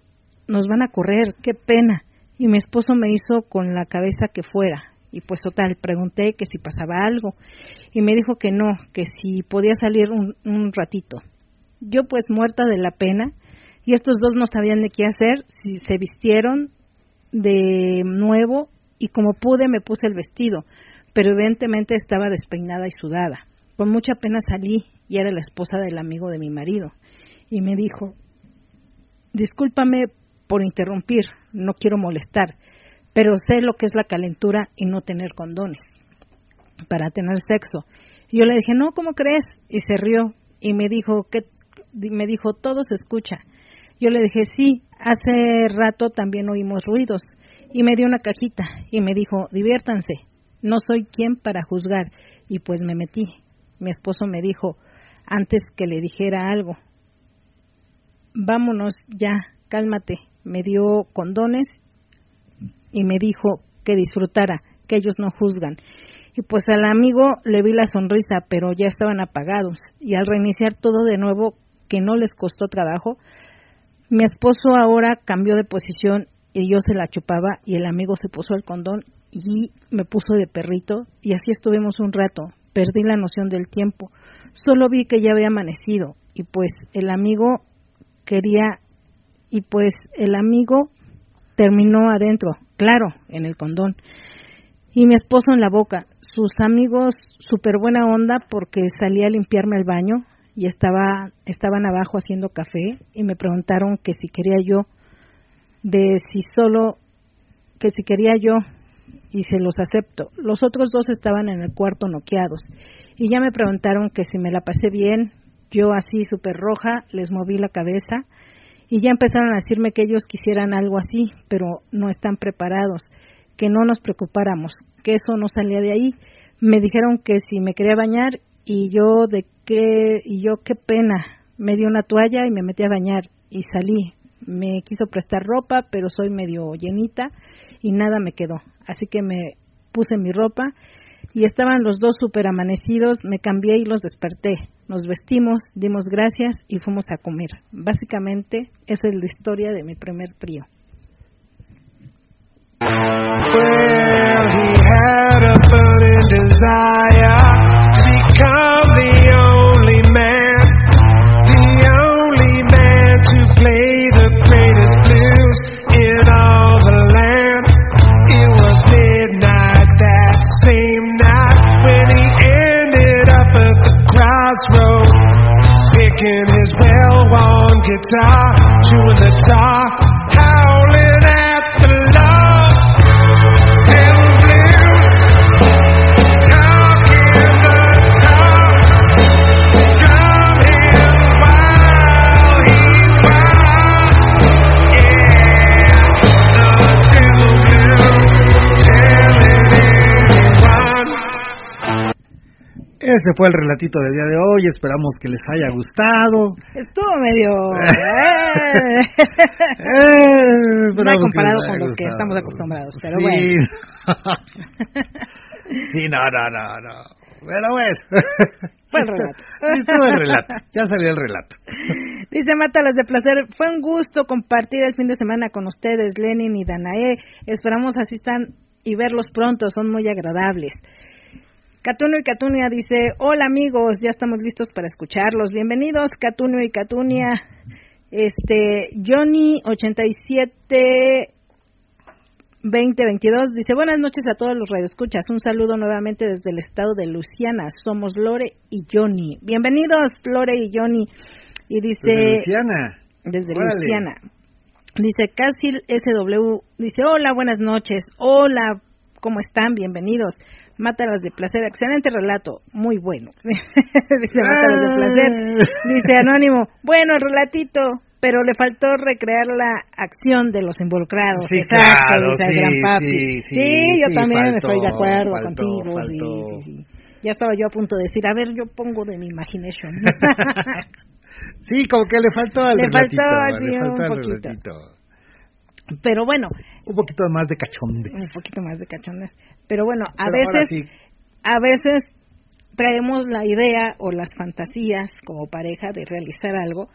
[SPEAKER 2] nos van a correr, qué pena. Y mi esposo me hizo con la cabeza que fuera. Y pues total, pregunté que si pasaba algo. Y me dijo que no, que si podía salir un, un ratito. Yo pues muerta de la pena, y estos dos no sabían de qué hacer, si se vistieron de nuevo y como pude me puse el vestido, pero evidentemente estaba despeinada y sudada. Con mucha pena salí y era la esposa del amigo de mi marido. Y me dijo, discúlpame por interrumpir, no quiero molestar, pero sé lo que es la calentura y no tener condones para tener sexo. Yo le dije, no, ¿cómo crees? Y se rió y me dijo, que me dijo, todo se escucha. Yo le dije, sí, hace rato también oímos ruidos. Y me dio una cajita y me dijo, diviértanse, no soy quien para juzgar. Y pues me metí. Mi esposo me dijo, antes que le dijera algo, vámonos ya, cálmate. Me dio condones y me dijo que disfrutara, que ellos no juzgan. Y pues al amigo le vi la sonrisa, pero ya estaban apagados. Y al reiniciar todo de nuevo, que no les costó trabajo, mi esposo ahora cambió de posición y yo se la chupaba y el amigo se puso el condón y me puso de perrito y así estuvimos un rato. Perdí la noción del tiempo. Solo vi que ya había amanecido y pues el amigo quería y pues el amigo terminó adentro, claro, en el condón. Y mi esposo en la boca. Sus amigos, súper buena onda porque salía a limpiarme el baño y estaba, estaban abajo haciendo café y me preguntaron que si quería yo, de si solo, que si quería yo y se los acepto. Los otros dos estaban en el cuarto noqueados y ya me preguntaron que si me la pasé bien, yo así súper roja les moví la cabeza y ya empezaron a decirme que ellos quisieran algo así, pero no están preparados, que no nos preocupáramos, que eso no salía de ahí. Me dijeron que si me quería bañar y yo de qué y yo qué pena. Me dio una toalla y me metí a bañar y salí. Me quiso prestar ropa pero soy medio llenita y nada me quedó. Así que me puse mi ropa y estaban los dos súper amanecidos me cambié y los desperté. Nos vestimos dimos gracias y fuimos a comer. Básicamente esa es la historia de mi primer trío
[SPEAKER 3] Este fue el relatito del día de hoy. Esperamos que les haya gustado.
[SPEAKER 2] estuvo medio eh.
[SPEAKER 3] Eh,
[SPEAKER 2] comparado con los que estamos acostumbrados, pero
[SPEAKER 3] sí.
[SPEAKER 2] bueno.
[SPEAKER 3] sí, no, no, no, no. Pero bueno.
[SPEAKER 2] Fue el relato.
[SPEAKER 3] Estuvo el relato. Ya salió el relato.
[SPEAKER 2] Dice Mátalas de Placer, fue un gusto compartir el fin de semana con ustedes, Lenin y Danae. Esperamos asistan y verlos pronto, son muy agradables. Catuno y Catunia dice, hola amigos, ya estamos listos para escucharlos. Bienvenidos, Catuno y Catunia. Este, Johnny 87 2022 dice, buenas noches a todos los radioescuchas. Un saludo nuevamente desde el estado de Luisiana. Somos Lore y Johnny. Bienvenidos, Lore y Johnny. Y dice,
[SPEAKER 3] Desde Luciana.
[SPEAKER 2] desde
[SPEAKER 3] Órale.
[SPEAKER 2] Luisiana. Dice Casil SW, dice, hola, buenas noches. Hola, ¿cómo están? Bienvenidos. Mátalas de placer, excelente relato, muy bueno. dice Mátalas de placer. Dice Anónimo, bueno, el relatito, pero le faltó recrear la acción de los involucrados.
[SPEAKER 3] Sí,
[SPEAKER 2] Exacto,
[SPEAKER 3] claro,
[SPEAKER 2] dice el
[SPEAKER 3] sí,
[SPEAKER 2] gran papi.
[SPEAKER 3] sí, sí,
[SPEAKER 2] yo también
[SPEAKER 3] faltó,
[SPEAKER 2] estoy de acuerdo
[SPEAKER 3] faltó,
[SPEAKER 2] contigo.
[SPEAKER 3] faltó.
[SPEAKER 2] Ya estaba yo a punto de decir, a ver, yo pongo de mi imagination.
[SPEAKER 3] Sí, como que le faltó al
[SPEAKER 2] Le
[SPEAKER 3] relatito.
[SPEAKER 2] faltó,
[SPEAKER 3] le faltó
[SPEAKER 2] un
[SPEAKER 3] al
[SPEAKER 2] poquito.
[SPEAKER 3] relatito.
[SPEAKER 2] Pero bueno,
[SPEAKER 3] Un poquito más de cachonde.
[SPEAKER 2] un poquito más de cachones. Pero bueno, a
[SPEAKER 3] Pero
[SPEAKER 2] veces,
[SPEAKER 3] sí.
[SPEAKER 2] a veces traemos la idea o las fantasías como pareja de realizar algo,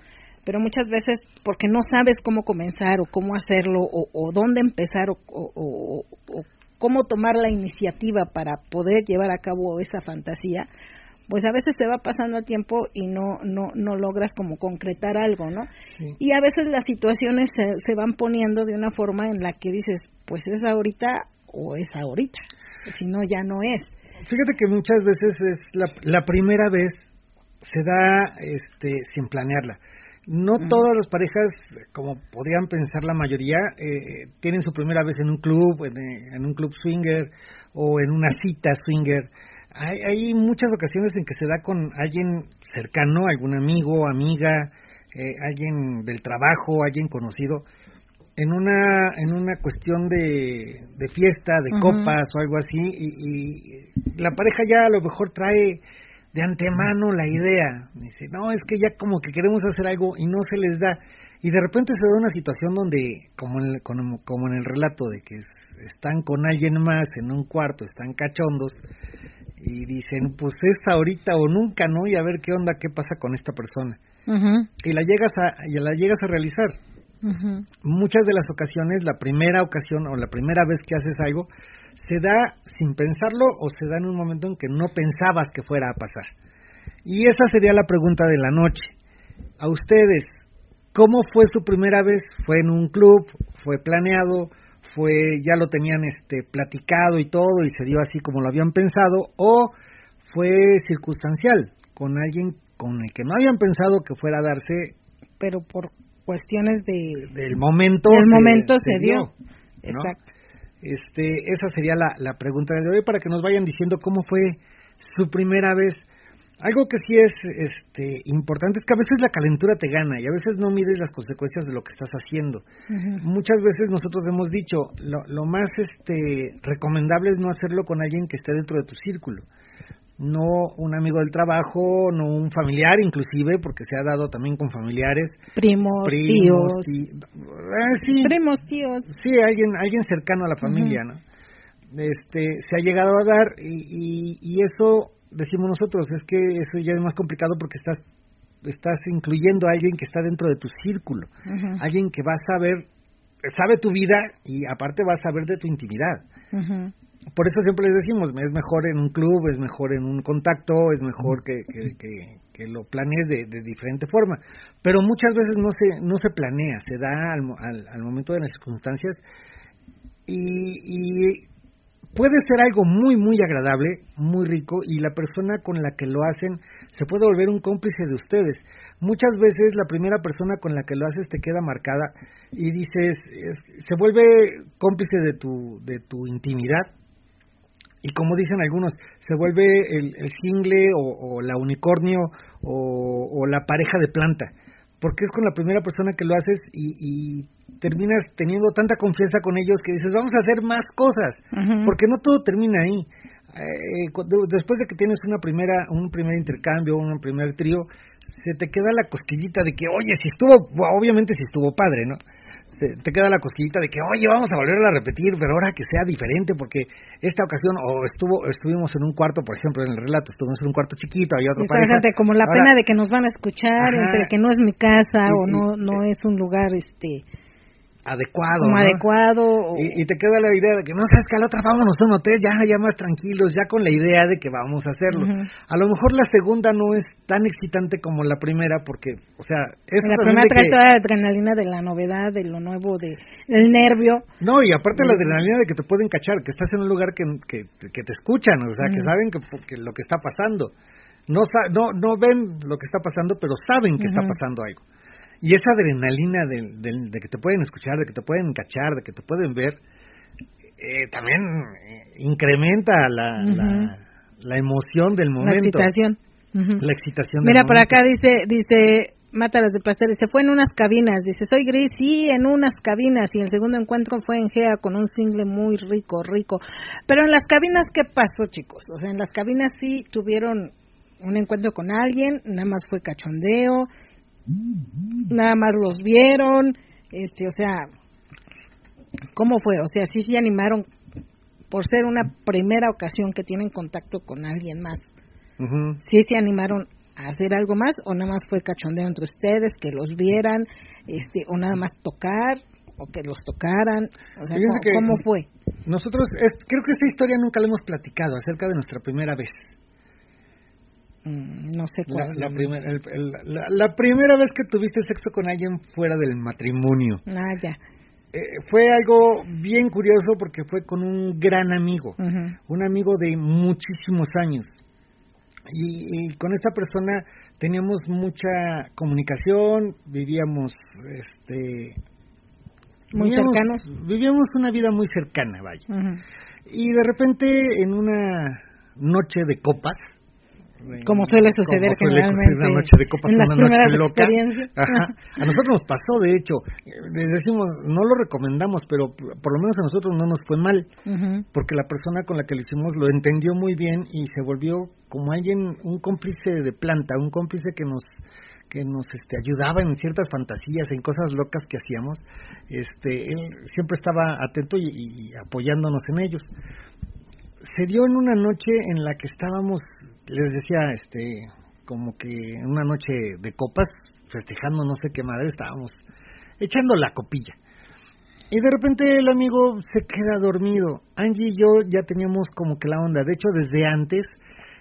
[SPEAKER 2] pero muchas veces porque no sabes cómo comenzar o cómo hacerlo o, dónde empezar o, o, cómo tomar la iniciativa para poder llevar a cabo esa fantasía, pues a veces te va pasando el tiempo y no no no logras como concretar algo, ¿no? Y a veces las situaciones se, se, van poniendo de una forma en la que dices, pues es ahorita o es ahorita, si no ya no es.
[SPEAKER 3] Fíjate que muchas veces es la, la primera vez se da este sin planearla. No todas las parejas, como podrían pensar la mayoría, eh, tienen su primera vez en un club, en, en, un club swinger o en una cita swinger hay, hay muchas ocasiones en que se da con alguien cercano, algún amigo, amiga, eh, alguien del trabajo, alguien conocido, en una en una cuestión de, de fiesta, de copas o algo así, y, y, la pareja ya a lo mejor trae de antemano la idea, dice, no, es que ya como que queremos hacer algo y no se les da, y de repente se da una situación donde, como en, como, como en el relato de que están con alguien más en un cuarto, están cachondos, y dicen, pues es ahorita o nunca, ¿no? Y a ver qué onda, qué pasa con esta persona. Y la llegas a, y la llegas a realizar. Muchas de las ocasiones, la primera ocasión o la primera vez que haces algo, se da sin pensarlo o se da en un momento en que no pensabas que fuera a pasar. Y esa sería la pregunta de la noche. A ustedes, ¿cómo fue su primera vez? ¿Fue en un club? ¿Fue planeado? Fue ya lo tenían este platicado y todo y se dio así como lo habían pensado o fue circunstancial con alguien con el que no habían pensado que fuera a darse
[SPEAKER 2] pero por cuestiones de
[SPEAKER 3] del momento
[SPEAKER 2] del momento se, dio, exacto.
[SPEAKER 3] Este esa sería la, la pregunta de hoy para que nos vayan diciendo cómo fue su primera vez algo que sí es este, importante es que a veces la calentura te gana y a veces no mides las consecuencias de lo que estás haciendo. Muchas veces nosotros hemos dicho, lo, lo, más este, recomendable es no hacerlo con alguien que esté dentro de tu círculo. No un amigo del trabajo, no un familiar inclusive, porque se ha dado también con familiares.
[SPEAKER 2] Primos, tíos.
[SPEAKER 3] Eh, sí,
[SPEAKER 2] primos, tíos.
[SPEAKER 3] Sí, alguien, alguien cercano a la familia, ¿no? Este, se ha llegado a dar y, y, y eso decimos nosotros, es que eso ya es más complicado porque estás estás incluyendo a alguien que está dentro de tu círculo, alguien que va a saber, sabe tu vida y aparte va a saber de tu intimidad. Por eso siempre les decimos, es mejor en un club, es mejor en un contacto, es mejor que, que, lo planees de, de, diferente forma. Pero muchas veces no se, no se planea, se da al, al, al momento de las circunstancias y, y puede ser algo muy, muy agradable, muy rico, y la persona con la que lo hacen se puede volver un cómplice de ustedes. Muchas veces la primera persona con la que lo haces te queda marcada y dices, se vuelve cómplice de tu, de tu intimidad. Y como dicen algunos, se vuelve el, el single o, la unicornio o, o la pareja de planta porque es con la primera persona que lo haces y, terminas teniendo tanta confianza con ellos que dices, vamos a hacer más cosas, porque no todo termina ahí. Eh, después de que tienes una primera, un primer intercambio, un primer trío, se te queda la cosquillita de que, oye, si estuvo, obviamente si estuvo padre, ¿no? Te, queda la cosquillita de que, oye, vamos a volver a repetir, pero ahora que sea diferente, porque esta ocasión, o estuvo estuvimos en un cuarto, por ejemplo, en el relato, estuvimos en un cuarto chiquito, hay otro pareja.
[SPEAKER 2] como la pena de que nos van a escuchar, entre que no es mi casa o no no es un lugar este
[SPEAKER 3] adecuado.
[SPEAKER 2] Como adecuado.
[SPEAKER 3] Y, te queda la idea de que no sabes que a la otra vámonos a un hotel, ya, ya más tranquilos, ya con la idea de que vamos a hacerlo. A lo mejor la segunda no es tan excitante como la primera, porque, o sea,
[SPEAKER 2] la primera trae toda la adrenalina de la novedad, de lo nuevo, de, del nervio.
[SPEAKER 3] No, y aparte la adrenalina de que te pueden cachar, que estás en un lugar que, que, que te escuchan, o sea, que saben que, que, lo que está pasando. No, no, no ven lo que está pasando, pero saben que está pasando algo. Y esa adrenalina de, de, que te pueden escuchar, de que te pueden cachar, de que te pueden ver, eh, también eh, incrementa la, la, emoción del momento.
[SPEAKER 2] La excitación.
[SPEAKER 3] La excitación
[SPEAKER 2] Mira, por acá dice, dice, Mátalas de Pastel, dice, fue en unas cabinas, dice, soy gris, sí, en unas cabinas, y el segundo encuentro fue en Gea con un single muy rico, rico. Pero en las cabinas, ¿qué pasó, chicos? O sea, en las cabinas sí tuvieron un encuentro con alguien, nada más fue cachondeo, nada más los vieron, este, o sea, ¿cómo fue? O sea, sí se animaron por ser una primera ocasión que tienen contacto con alguien más.
[SPEAKER 3] Ujú.
[SPEAKER 2] ¿Sí se animaron a hacer algo más o nada más fue cachondeo entre ustedes, que los vieran, este, o nada más tocar, o que los tocaran? O sea, ¿cómo,
[SPEAKER 3] que-
[SPEAKER 2] cómo fue?
[SPEAKER 3] Nosotros, es- creo que esta historia nunca la hemos platicado acerca de nuestra primera vez.
[SPEAKER 2] Mm, no sé cuál.
[SPEAKER 3] la primer- el- el- la- la primera vez que tuviste sexo con alguien fuera del matrimonio.
[SPEAKER 2] Ah, ya.
[SPEAKER 3] Eh, fue algo bien curioso porque fue con un gran amigo, un amigo de muchísimos años. Y, y con esta persona teníamos mucha comunicación, vivíamos, este,
[SPEAKER 2] Muy
[SPEAKER 3] vivíamos-
[SPEAKER 2] cercanos.
[SPEAKER 3] Vivíamos una vida muy cercana, vaya. Y de repente en una noche de copas,
[SPEAKER 2] Como suele suceder
[SPEAKER 3] como suele
[SPEAKER 2] generalmente
[SPEAKER 3] una noche de copas,
[SPEAKER 2] en las
[SPEAKER 3] una noche loca. Ajá. A nosotros nos pasó, de hecho, les decimos, no lo recomendamos, pero por lo menos a nosotros no nos fue mal, porque la persona con la que lo hicimos lo entendió muy bien y se volvió como alguien, un cómplice de planta, un cómplice que nos que nos este, ayudaba en ciertas fantasías, en cosas locas que hacíamos, este, él siempre estaba atento y, y apoyándonos en ellos se dio en una noche en la que estábamos, les decía, este, como que en una noche de copas, festejando no sé qué madre, estábamos echando la copilla. Y de repente el amigo se queda dormido. Angie y yo ya teníamos como que la onda. De hecho, desde antes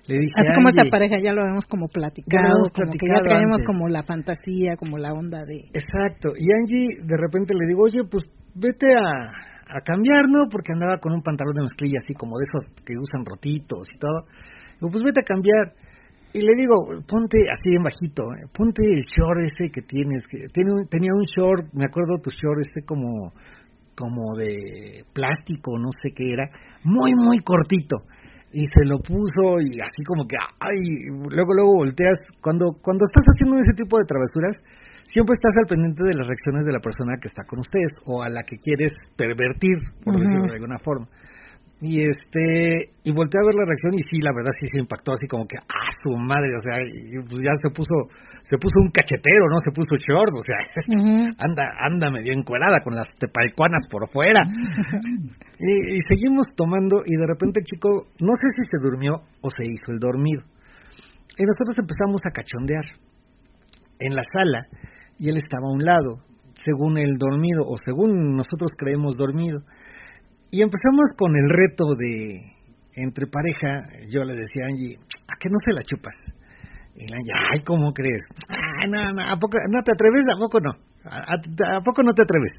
[SPEAKER 3] le dije
[SPEAKER 2] Así como esta pareja ya lo habíamos como platicado,
[SPEAKER 3] Ya lo habíamos
[SPEAKER 2] como que ya traemos
[SPEAKER 3] antes.
[SPEAKER 2] como la fantasía, como la onda de...
[SPEAKER 3] Exacto. Y Angie de repente le digo, oye, pues vete a, a cambiar, ¿no? Porque andaba con un pantalón de mezclilla así como de esos que usan rotitos y todo. Pues vete a cambiar. Y le digo, ponte así en bajito, eh, ponte el short ese que tienes. Que tiene tenía un short, me acuerdo tu short este como, como de plástico, no sé qué era, muy, muy cortito. Y se lo puso y así como que, ay, luego, luego volteas. Cuando, cuando estás haciendo ese tipo de travesuras, siempre estás al pendiente de las reacciones de la persona que está con ustedes o a la que quieres pervertir, por decirlo de alguna forma. Y este y volteé a ver la reacción y sí, la verdad sí se impactó así como que ah su madre, o sea, y pues ya se puso se puso un cachetero, no se puso short, o sea,
[SPEAKER 2] Ujú.
[SPEAKER 3] anda anda medio encuerada con las tepalcuanas por fuera. y, y seguimos tomando y de repente el chico no sé si se durmió o se hizo el dormido. Y nosotros empezamos a cachondear en la sala y él estaba a un lado, según el dormido o según nosotros creemos dormido. Y empezamos con el reto de entre pareja, yo le decía a Angie, ¿a qué no se la chupas? Y la Angie, ay, ¿cómo crees? Ay, no, no, ¿a poco no te atreves? ¿A poco no? ¿A, a- a poco no te atreves?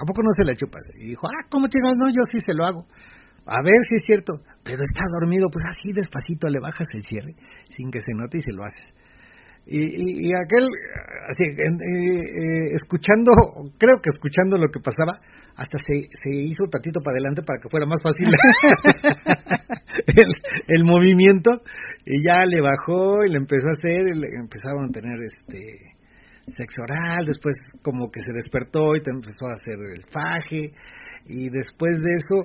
[SPEAKER 3] ¿A poco no se la chupas? Y dijo, ah, ¿cómo chingados? No, yo sí se lo hago. A ver si es cierto. Pero está dormido, pues así despacito le bajas el cierre, sin que se note y se lo haces. Y, y, y aquel, así, en- eh, eh, escuchando, creo que escuchando lo que pasaba, hasta se, se hizo tantito para adelante para que fuera más fácil el, el movimiento, y ya le bajó y le empezó a hacer, y le empezaron a tener este sexo oral, después como que se despertó y te empezó a hacer el faje, y después de eso,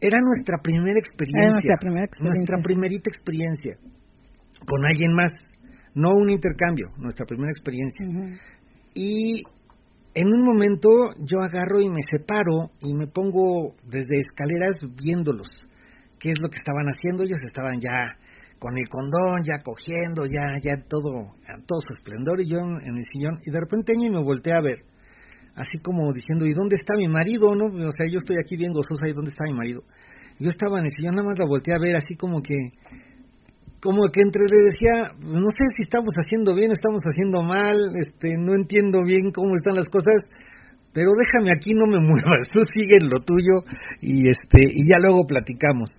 [SPEAKER 3] era nuestra primera experiencia.
[SPEAKER 2] Era nuestra primera experiencia.
[SPEAKER 3] Nuestra primerita experiencia con alguien más, no un intercambio, nuestra primera experiencia. Y en un momento yo agarro y me separo y me pongo desde escaleras viéndolos, qué es lo que estaban haciendo, ellos estaban ya con el condón, ya cogiendo, ya ya todo a todo su esplendor y yo en, el sillón y de repente Angie me volteé a ver, así como diciendo, ¿y dónde está mi marido? no O sea, yo estoy aquí bien gozosa, ¿y dónde está mi marido? Yo estaba en el sillón, nada más la volteé a ver así como que como que entre le decía, no sé si estamos haciendo bien, estamos haciendo mal, este, no entiendo bien cómo están las cosas, pero déjame aquí, no me muevas, tú sigue en lo tuyo y este y ya luego platicamos.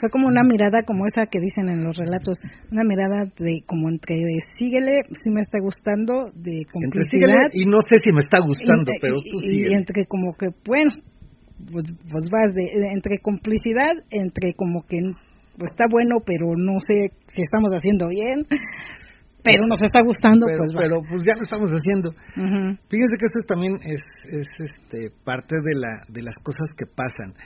[SPEAKER 2] Fue como una mirada como esa que dicen en los relatos, una mirada de como entre de síguele, si me está gustando, de
[SPEAKER 3] Entre síguele
[SPEAKER 2] complicidad.
[SPEAKER 3] y no sé si me está gustando,
[SPEAKER 2] y-
[SPEAKER 3] pero
[SPEAKER 2] y-
[SPEAKER 3] tú
[SPEAKER 2] y
[SPEAKER 3] sigue.
[SPEAKER 2] entre como que, bueno, pues, pues vas de, entre complicidad, entre como que pues está bueno, pero no sé si estamos haciendo bien, pero nos está gustando,
[SPEAKER 3] pero,
[SPEAKER 2] pues
[SPEAKER 3] pero pues ya lo estamos haciendo.
[SPEAKER 2] Ujú.
[SPEAKER 3] Fíjense que esto es también es, es este, parte de, la, de las cosas que pasan.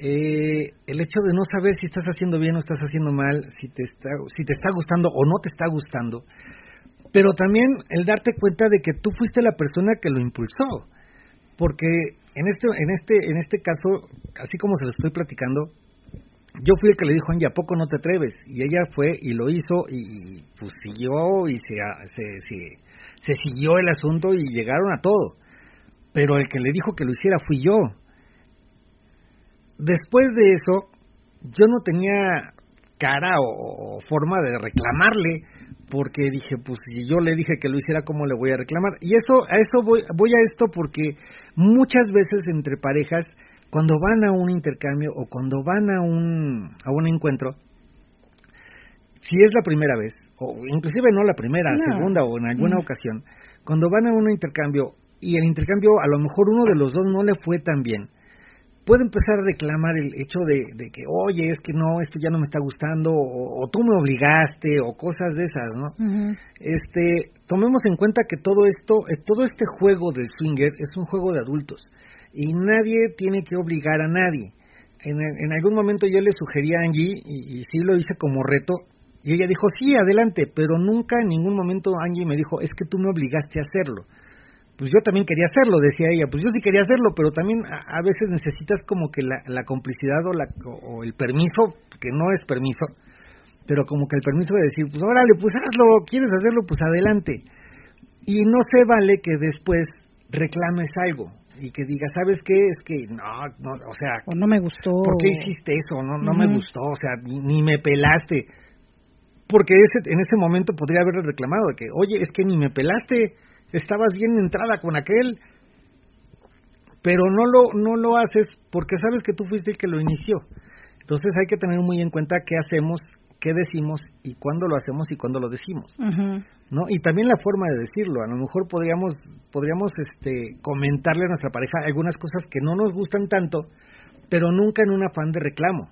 [SPEAKER 3] Eh, el hecho de no saber si estás haciendo bien o estás haciendo mal, si te, está, si te está gustando o no te está gustando, pero también el darte cuenta de que tú fuiste la persona que lo impulsó, porque en este, en este, en este caso, así como se lo estoy platicando, yo fui el que le dijo Angie, ¿a poco no te atreves? Y ella fue y lo hizo y, pues siguió y se, se, se, siguió el asunto y llegaron a todo. Pero el que le dijo que lo hiciera fui yo. Después de eso, yo no tenía cara o, forma de reclamarle porque dije, pues si yo le dije que lo hiciera, ¿cómo le voy a reclamar? Y eso, a eso voy, voy a esto porque muchas veces entre parejas cuando van a un intercambio o cuando van a un, a un encuentro, si es la primera vez, o inclusive no la primera, segunda o en alguna mm. ocasión, cuando van a un intercambio y el intercambio a lo mejor uno de los dos no le fue tan bien, puede empezar a reclamar el hecho de, que, oye, es que no, esto ya no me está gustando, o, tú me obligaste, o cosas de esas, ¿no? Este, tomemos en cuenta que todo esto, eh, todo este juego del swinger es un juego de adultos y nadie tiene que obligar a nadie. En, en algún momento yo le sugerí a Angie, y, sí lo hice como reto, y ella dijo, sí, adelante, pero nunca en ningún momento Angie me dijo, es que tú me obligaste a hacerlo. Pues yo también quería hacerlo, decía ella, pues yo sí quería hacerlo, pero también a, veces necesitas como que la, la complicidad o, la, o el permiso, que no es permiso, pero como que el permiso de decir, pues órale, pues hazlo, quieres hacerlo, pues adelante. Y no se vale que después reclames algo y que diga, ¿sabes qué? Es que no, no o sea...
[SPEAKER 2] O no me gustó.
[SPEAKER 3] ¿Por qué hiciste eso? No, no me gustó, o sea, ni, me pelaste. Porque ese, en ese momento podría haberle reclamado de que, oye, es que ni me pelaste, estabas bien entrada con aquel. Pero no lo, no lo haces porque sabes que tú fuiste el que lo inició. Entonces hay que tener muy en cuenta qué hacemos, qué decimos y cuándo lo hacemos y cuándo lo decimos. ¿no? Y también la forma de decirlo. A lo mejor podríamos, podríamos este, comentarle a nuestra pareja algunas cosas que no nos gustan tanto, pero nunca en un afán de reclamo.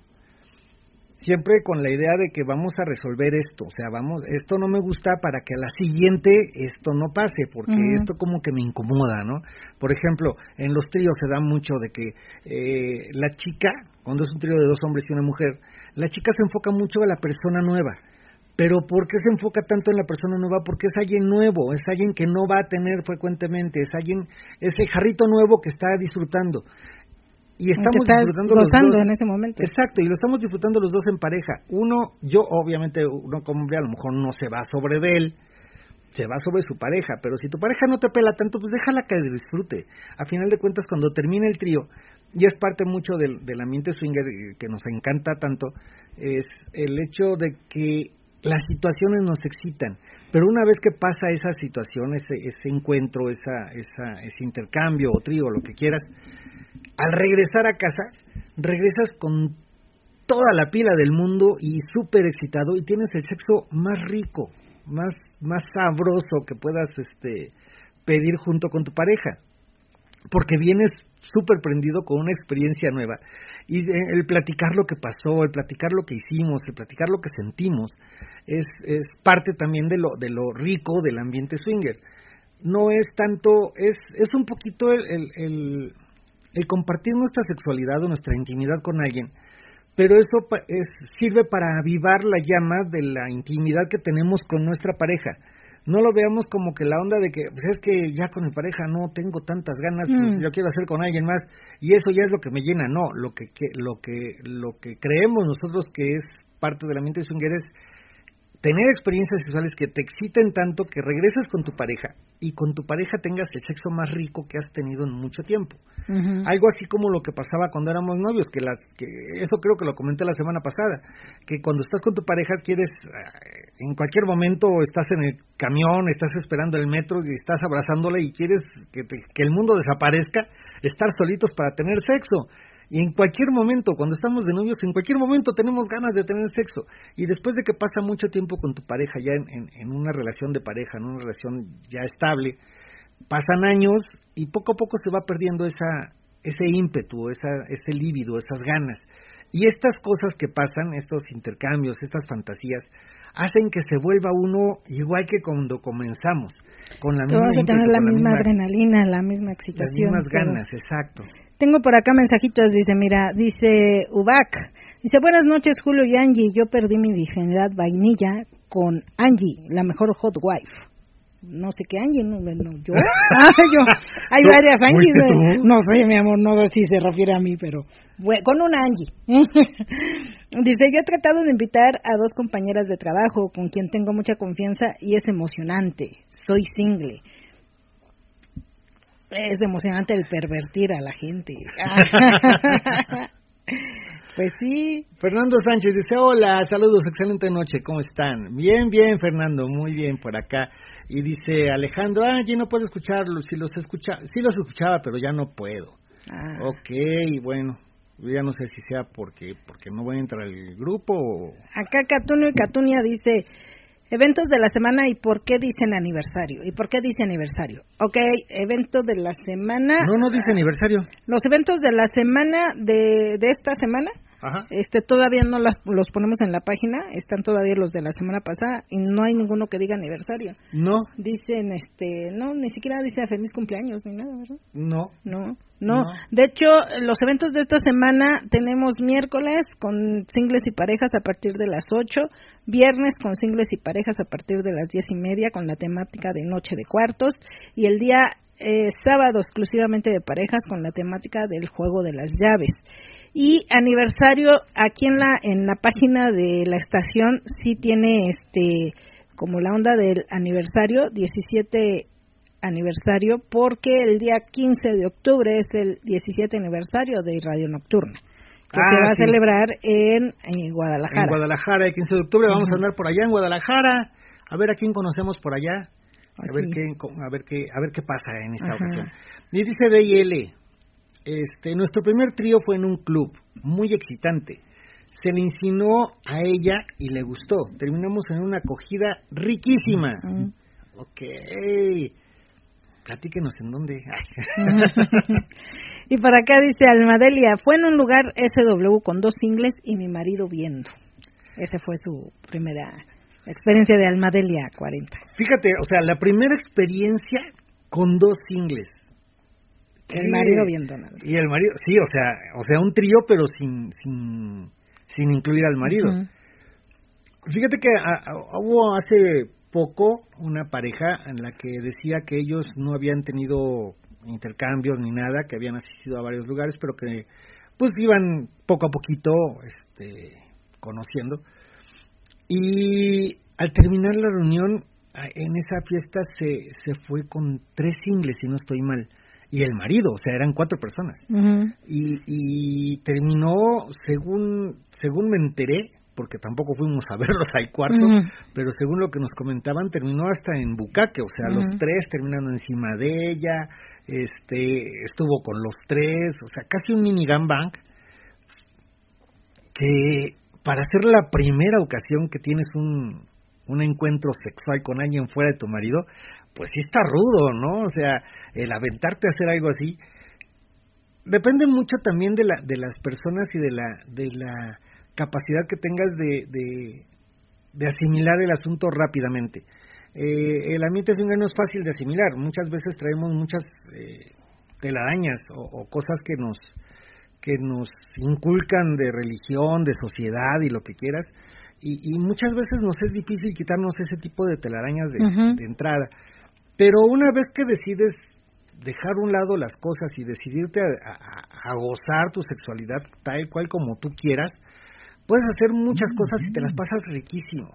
[SPEAKER 3] Siempre con la idea de que vamos a resolver esto, o sea, vamos, esto no me gusta para que a la siguiente esto no pase, porque esto como que me incomoda, ¿no? Por ejemplo, en los tríos se da mucho de que eh, la chica, cuando es un trío de dos hombres y una mujer, la chica se enfoca mucho a la persona nueva pero ¿por qué se enfoca tanto en la persona nueva? Porque es alguien nuevo, es alguien que no va a tener frecuentemente, es alguien, es el jarrito nuevo que está disfrutando. Y estamos disfrutando los dos.
[SPEAKER 2] en ese momento.
[SPEAKER 3] Exacto, y lo estamos disfrutando los dos en pareja. Uno, yo obviamente, uno como hombre a lo mejor no se va sobre de él, se va sobre su pareja, pero si tu pareja no te pela tanto, pues déjala que disfrute. A final de cuentas, cuando termina el trío, y es parte mucho del, del ambiente swinger eh, que nos encanta tanto, es el hecho de que las situaciones nos excitan, pero una vez que pasa esa situación, ese, ese encuentro, esa, esa, ese intercambio o trío, lo que quieras, al regresar a casa, regresas con toda la pila del mundo y súper excitado y tienes el sexo más rico, más, más sabroso que puedas este, pedir junto con tu pareja, porque vienes súper prendido con una experiencia nueva. Y el platicar lo que pasó, el platicar lo que hicimos, el platicar lo que sentimos, es, es parte también de lo, de lo rico del ambiente swinger. No es tanto, es, es un poquito el, el, compartir nuestra sexualidad o nuestra intimidad con alguien, pero eso es, sirve para avivar la llama de la intimidad que tenemos con nuestra pareja no lo veamos como que la onda de que pues es que ya con mi pareja no tengo tantas ganas, pues mm. yo quiero hacer con alguien más y eso ya es lo que me llena, no, lo que, que lo que lo que creemos nosotros que es parte de la mente swinger es tener experiencias sexuales que te exciten tanto que regresas con tu pareja y con tu pareja tengas el sexo más rico que has tenido en mucho tiempo. Algo así como lo que pasaba cuando éramos novios, que las que eso creo que lo comenté la semana pasada, que cuando estás con tu pareja quieres eh, en cualquier momento estás en el camión, estás esperando el metro y estás abrazándola y quieres que, que el mundo desaparezca, estar solitos para tener sexo. Y en cualquier momento, cuando estamos de novios, en cualquier momento tenemos ganas de tener sexo. Y después de que pasa mucho tiempo con tu pareja, ya en, en, una relación de pareja, en una relación ya estable, pasan años y poco a poco se va perdiendo esa, ese ímpetu, esa, ese líbido, esas ganas. Y estas cosas que pasan, estos intercambios, estas fantasías, hacen que se vuelva uno igual que cuando comenzamos, con la misma,
[SPEAKER 2] tener la misma, adrenalina, la misma excitación.
[SPEAKER 3] Las mismas ganas, exacto.
[SPEAKER 2] Tengo por acá mensajitos, dice, mira, dice Ubac, dice, buenas noches Julio y Angie, yo perdí mi virginidad vainilla con Angie, la mejor hot wife. no sé qué Angie, no, no, yo, ah, yo, hay varias Angie, no sé, mi amor, no sé si se refiere a mí, pero con una Angie. Dice, yo he tratado de invitar a dos compañeras de trabajo con quien tengo mucha confianza y es emocionante, soy single. Es emocionante el pervertir a la gente. pues sí,
[SPEAKER 3] Fernando Sánchez dice, hola, saludos, excelente noche, ¿cómo están? Bien, bien, Fernando, muy bien por acá. Y dice Alejandro, ah, yo no puedo escucharlos, si los escucha, sí los escuchaba, pero ya no puedo.
[SPEAKER 2] Ah,
[SPEAKER 3] Ok, bueno, yo ya no sé si sea porque porque no voy a entrar al grupo o...
[SPEAKER 2] Acá Catunio y Catunia dice, eventos de la semana y por qué dicen aniversario. ¿Y por qué dice aniversario? Ok, evento de la semana.
[SPEAKER 3] No, no dice aniversario.
[SPEAKER 2] Los eventos de la semana, de, de esta semana,
[SPEAKER 3] Ajá.
[SPEAKER 2] este todavía no las, los ponemos en la página, están todavía los de la semana pasada y no hay ninguno que diga aniversario.
[SPEAKER 3] No,
[SPEAKER 2] Dicen, este, no, ni siquiera dice feliz cumpleaños ni nada, ¿verdad?
[SPEAKER 3] no.
[SPEAKER 2] No, no,
[SPEAKER 3] No.
[SPEAKER 2] De hecho, los eventos de esta semana tenemos miércoles con singles y parejas a partir de las 8, viernes con singles y parejas a partir de las diez y media con la temática de noche de cuartos y el día eh, sábado exclusivamente de parejas con la temática del juego de las llaves. Y aniversario aquí en la en la página de la estación sí tiene este como la onda del aniversario 17 aniversario porque el día 15 de octubre es el 17 aniversario de Radio Nocturna que
[SPEAKER 3] Ah,
[SPEAKER 2] se va a celebrar en, en Guadalajara.
[SPEAKER 3] En Guadalajara, el 15 de octubre, vamos a andar por allá en Guadalajara, a ver a quién conocemos por allá, a
[SPEAKER 2] Así.
[SPEAKER 3] ver qué, a ver qué, a ver qué pasa en esta
[SPEAKER 2] Ajá.
[SPEAKER 3] ocasión. Y dice DIL, este, nuestro primer trío fue en un club, muy excitante. Se le insinuó a ella y le gustó. Terminamos en una acogida riquísima.
[SPEAKER 2] Mm.
[SPEAKER 3] Ok. Platíquenos en dónde.
[SPEAKER 2] Y por acá dice Almadelia, fue en un lugar SW con dos singles y mi marido viendo. Esa fue su primera experiencia de Almadelia 40.
[SPEAKER 3] Fíjate, o sea, la primera experiencia con dos singles.
[SPEAKER 2] El
[SPEAKER 3] Sí.
[SPEAKER 2] marido viendo nada.
[SPEAKER 3] Y el marido, sí, o sea, o sea, un trío, pero sin, sin, sin incluir al marido. Fíjate que a- a- hubo hace poco una pareja en la que decía que ellos no habían tenido intercambios ni nada, que habían asistido a varios lugares, pero que pues iban poco a poquito este, conociendo. Y al terminar la reunión, a- en esa fiesta se, se fue con tres singles, si no estoy mal, y el marido, o sea, eran cuatro personas. Y, y terminó según según me enteré porque tampoco fuimos a verlos al cuarto pero según lo que nos comentaban terminó hasta en bucaque o sea los tres terminando encima de ella este estuvo con los tres o sea casi un mini gangbang que para ser la primera ocasión que tienes un un encuentro sexual con alguien fuera de tu marido, pues sí está rudo, ¿no? O sea, el aventarte a hacer algo así, depende mucho también de la de las personas y de la de la capacidad que tengas de de, de asimilar el asunto rápidamente. Eh, el ambiente swinger no es fácil de asimilar. Muchas veces traemos muchas eh, telarañas o, o cosas que nos que nos inculcan de religión de sociedad y lo que quieras. Y, y muchas veces nos es difícil quitarnos ese tipo de telarañas de entrada pero una vez que decides dejar a un lado las cosas y decidirte a, a- a gozar tu sexualidad tal cual como tú quieras, puedes hacer muchas cosas y te las pasas riquísimo.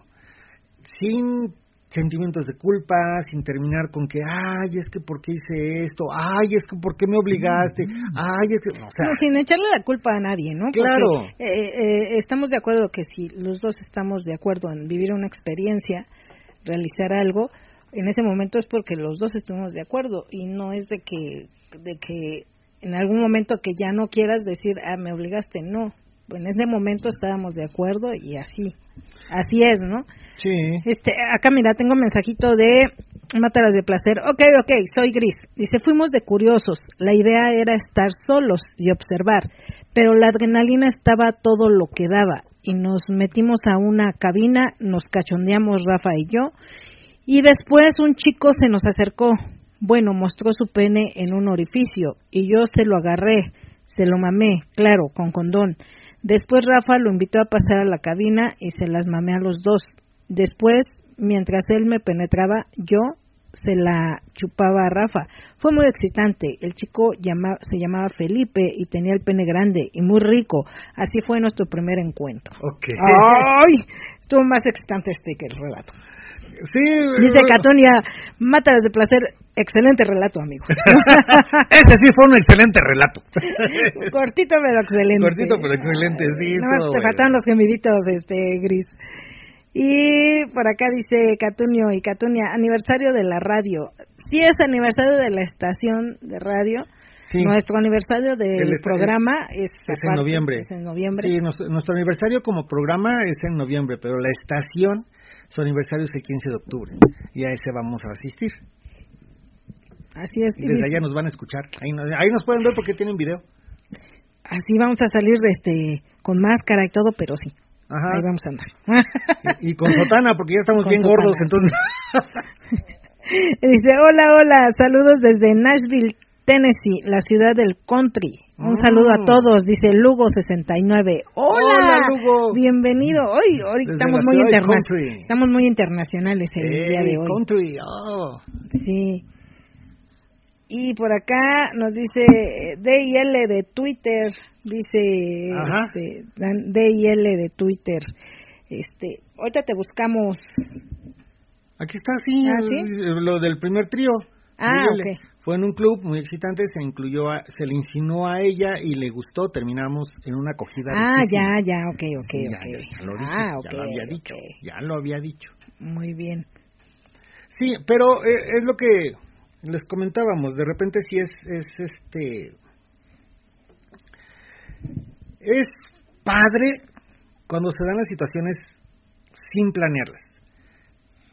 [SPEAKER 3] Sin sentimientos de culpa, sin terminar con que, ay, es que por qué hice esto, ay, es que por qué me obligaste, ay, es que, o sea,
[SPEAKER 2] No, sin echarle la culpa a nadie, ¿no? Porque,
[SPEAKER 3] Claro.
[SPEAKER 2] eh, eh, estamos de acuerdo que si los dos estamos de acuerdo en vivir una experiencia, realizar algo, en ese momento es porque los dos estuvimos de acuerdo y no es de que, de que en algún momento que ya no quieras decir, ah, me obligaste, no. En ese momento estábamos de acuerdo y así, así es, ¿no?
[SPEAKER 3] sí,
[SPEAKER 2] Este, acá mira, tengo un mensajito de Mátalas de Placer. Ok, ok, soy Gris. Dice, fuimos de curiosos. La idea era estar solos y observar, pero la adrenalina estaba todo lo que daba y nos metimos a una cabina, nos cachondeamos Rafa y yo, y después un chico se nos acercó. Bueno, mostró su pene en un orificio y yo se lo agarré, se lo mamé, claro, con condón. Después Rafa lo invitó a pasar a la cabina y se las mamé a los dos. Después, mientras él me penetraba, yo se la chupaba a Rafa. Fue muy excitante. El chico se llamaba Felipe y tenía el pene grande y muy rico. Así fue nuestro primer encuentro.
[SPEAKER 3] Okay.
[SPEAKER 2] ¡Ay! Estuvo más excitante este que el relato.
[SPEAKER 3] Sí.
[SPEAKER 2] Dice Catonia, mata de placer, excelente relato, amigo.
[SPEAKER 3] Ese sí fue un excelente relato.
[SPEAKER 2] Cortito pero excelente.
[SPEAKER 3] Cortito pero excelente, sí.
[SPEAKER 2] No, te faltaron los gemiditos, este, Gris. Y por acá dice Catunio y Catunia, aniversario de la radio. Sí es aniversario de la estación de radio. Nuestro aniversario del programa es,
[SPEAKER 3] en noviembre.
[SPEAKER 2] Es en noviembre.
[SPEAKER 3] Sí, nuestro, aniversario como programa es en noviembre, pero la estación, su aniversario es el 15 de octubre. Y a ese vamos a asistir.
[SPEAKER 2] Así es.
[SPEAKER 3] Y desde allá nos van a escuchar. Ahí nos, ahí nos pueden ver porque tienen video.
[SPEAKER 2] Así vamos a salir este con máscara y todo, pero sí. Ahí vamos a andar.
[SPEAKER 3] Y, con sotana, porque ya estamos bien gordos, entonces.
[SPEAKER 2] Dice, hola, hola, saludos desde Nashville, Tennessee, la ciudad del country. Un saludo a mm. todos, dice Lugo69. Hola,
[SPEAKER 3] Lugo.
[SPEAKER 2] Bienvenido. Hoy, hoy estamos muy internacionales. Estamos muy internacionales el día de hoy.
[SPEAKER 3] Country, oh.
[SPEAKER 2] Sí. Y por acá nos dice DIL de Twitter, dice este, DIL de Twitter. Este, ahorita te buscamos.
[SPEAKER 3] Aquí está, sí,
[SPEAKER 2] ¿Ah,
[SPEAKER 3] lo del primer trío.
[SPEAKER 2] Ah, ok.
[SPEAKER 3] Fue en un club muy excitante, se incluyó, se le insinuó a ella y le gustó. Terminamos en una acogida.
[SPEAKER 2] Ah, ya, ya, ok, ok,
[SPEAKER 3] ya,
[SPEAKER 2] Ya,
[SPEAKER 3] lo ah, ya lo había dicho, ya lo había dicho.
[SPEAKER 2] Muy bien.
[SPEAKER 3] Sí, pero eh, es lo que les comentábamos, de repente sí es, es este, es padre cuando se dan las situaciones sin planearlas.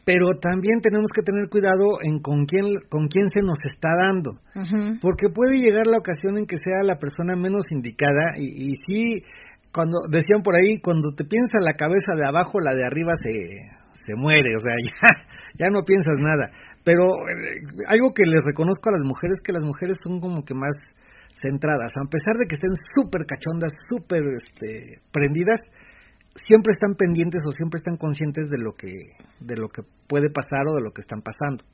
[SPEAKER 3] Pero también tenemos que tener cuidado en con quién, con quién se nos está dando. Porque puede llegar la ocasión en que sea la persona menos indicada y, y sí, cuando decían por ahí, cuando te piensa la cabeza de abajo, la de arriba se, se muere, o sea, ya, ya no piensas nada. Pero eh, algo que les reconozco a las mujeres que las mujeres son como que más centradas, a pesar de que estén súper cachondas, súper este, prendidas, siempre están pendientes o siempre están conscientes de lo que de lo que puede pasar o de lo que están pasando.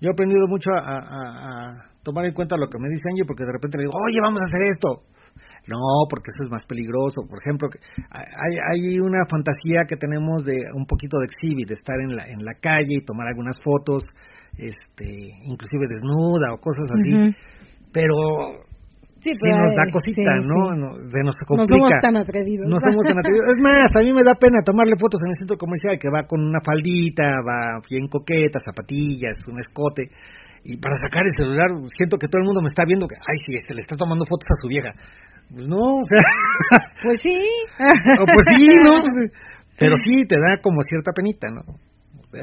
[SPEAKER 3] Yo he aprendido mucho a, a, tomar en cuenta lo que me dice Angie porque de repente le digo, oye, vamos a hacer esto. No, porque eso es más peligroso. Por ejemplo, hay, hay una fantasía que tenemos de un poquito de exhibit, de estar en la, en la calle y tomar algunas fotos, este, inclusive desnuda o cosas así. Pero
[SPEAKER 2] Sí,
[SPEAKER 3] nos da cosita, ¿no? Se nos complica.
[SPEAKER 2] No somos tan atrevidos.
[SPEAKER 3] No somos tan atrevidos. Es más, a mí me da pena tomarle fotos en el centro comercial que va con una faldita, va bien coqueta, zapatillas, un escote. Y para sacar el celular, siento que todo el mundo me está viendo que, ay, sí, se este, le está tomando fotos a su vieja. Pues no, o sea.
[SPEAKER 2] Pues sí.
[SPEAKER 3] pues sí, ¿no? Pero sí te da como cierta penita, ¿no?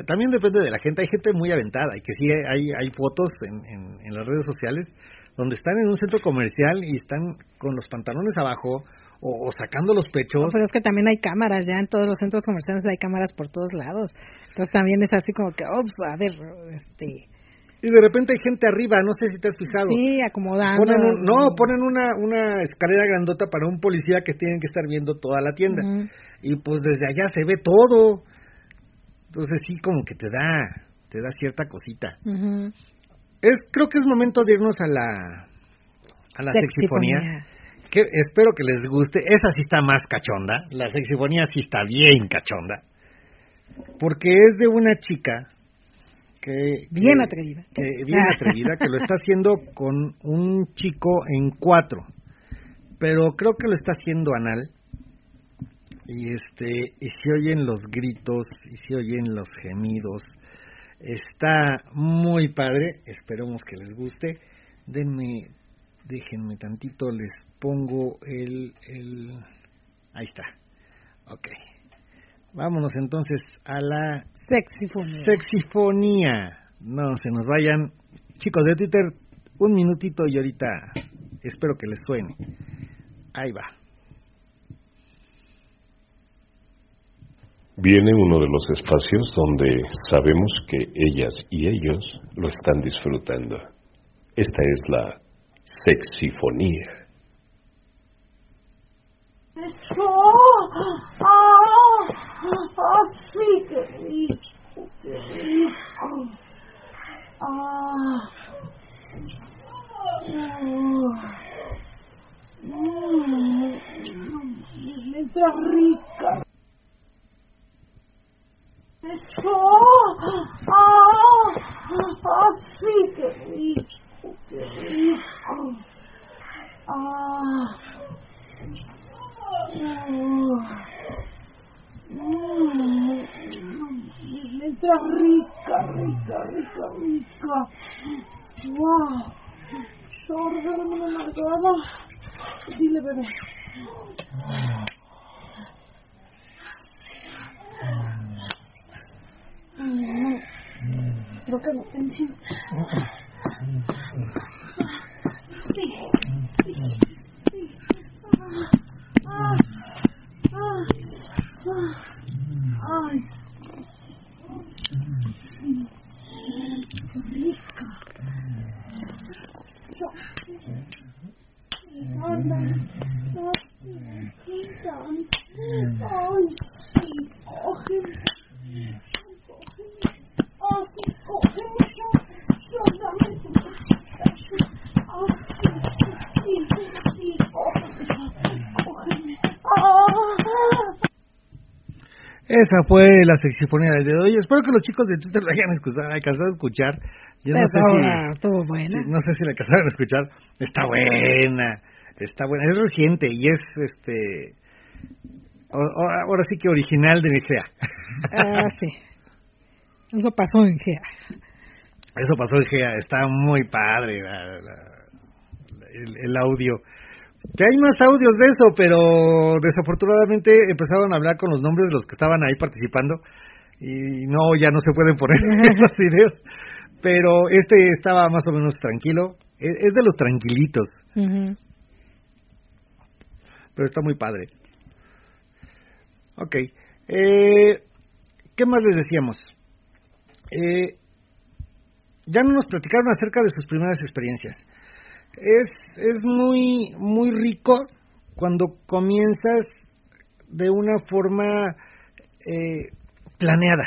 [SPEAKER 3] también depende de la gente. Hay gente muy aventada y que sí hay, hay fotos en, en, las redes sociales donde están en un centro comercial y están con los pantalones abajo o, sacando los pechos.
[SPEAKER 2] pero es que también hay cámaras, ya en todos los centros comerciales hay cámaras por todos lados. Entonces también es así como que, oh, a ver, este
[SPEAKER 3] y de repente hay gente arriba, no sé si te has fijado.
[SPEAKER 2] Sí, acomodando.
[SPEAKER 3] no, ponen una, una escalera grandota para un policía que tienen que estar viendo toda la tienda. Y pues desde allá se ve todo. Entonces sí, como que te da, te da cierta cosita. Es, creo que es momento de irnos a la, a la sexifonía. Que espero que les guste. Esa sí está más cachonda. La sexifonía sí está bien cachonda. Porque es de una chica que,
[SPEAKER 2] bien atrevida.
[SPEAKER 3] bien atrevida, que lo está haciendo con un chico en cuatro, pero creo que lo está haciendo anal. Y este, y se oyen los gritos, y se oyen los gemidos. Está muy padre, esperemos que les guste. Denme, déjenme tantito, les pongo el, el, ahí está. Ok. Vámonos entonces a la
[SPEAKER 2] sexifonía.
[SPEAKER 3] Sexifonía. No se nos vayan. Chicos de Twitter, un minutito y ahorita espero que les suene. Ahí va.
[SPEAKER 1] viene uno de los espacios donde sabemos que ellas y ellos lo están disfrutando. Esta es la sexifonía. rica.
[SPEAKER 4] Oh, oh, oh, sí, qué rico, qué rico. ah. Ah, mm, mientras rica, rica, rica, rica. Wow, sórdame una amargada. Dile, bebé. Mm, Creo que no te entiendo. Sí,
[SPEAKER 3] Esa fue la sexifonía del dedo. Y espero que los chicos de Twitter lo hayan escuchado, alcanzado a escuchar. Yo no sé si,
[SPEAKER 2] estuvo buena.
[SPEAKER 3] no sé si la alcanzaron a escuchar. Está buena, está buena. Es reciente y es este. o- o- ahora sí que original de Nicea.
[SPEAKER 2] Ah, sí. Eso pasó en GEA.
[SPEAKER 3] Eso pasó en GEA, está muy padre la- la- el, el audio. Que hay más audios de eso, pero desafortunadamente empezaron a hablar con los nombres de los que estaban ahí participando y no, ya no se pueden poner los videos. Pero este estaba más o menos tranquilo, es, es de los tranquilitos,
[SPEAKER 2] Ujú.
[SPEAKER 3] pero está muy padre. Ok, eh, ¿qué más les decíamos? Eh, ya no nos platicaron acerca de sus primeras experiencias. Es, es muy, muy rico cuando comienzas de una forma eh, planeada.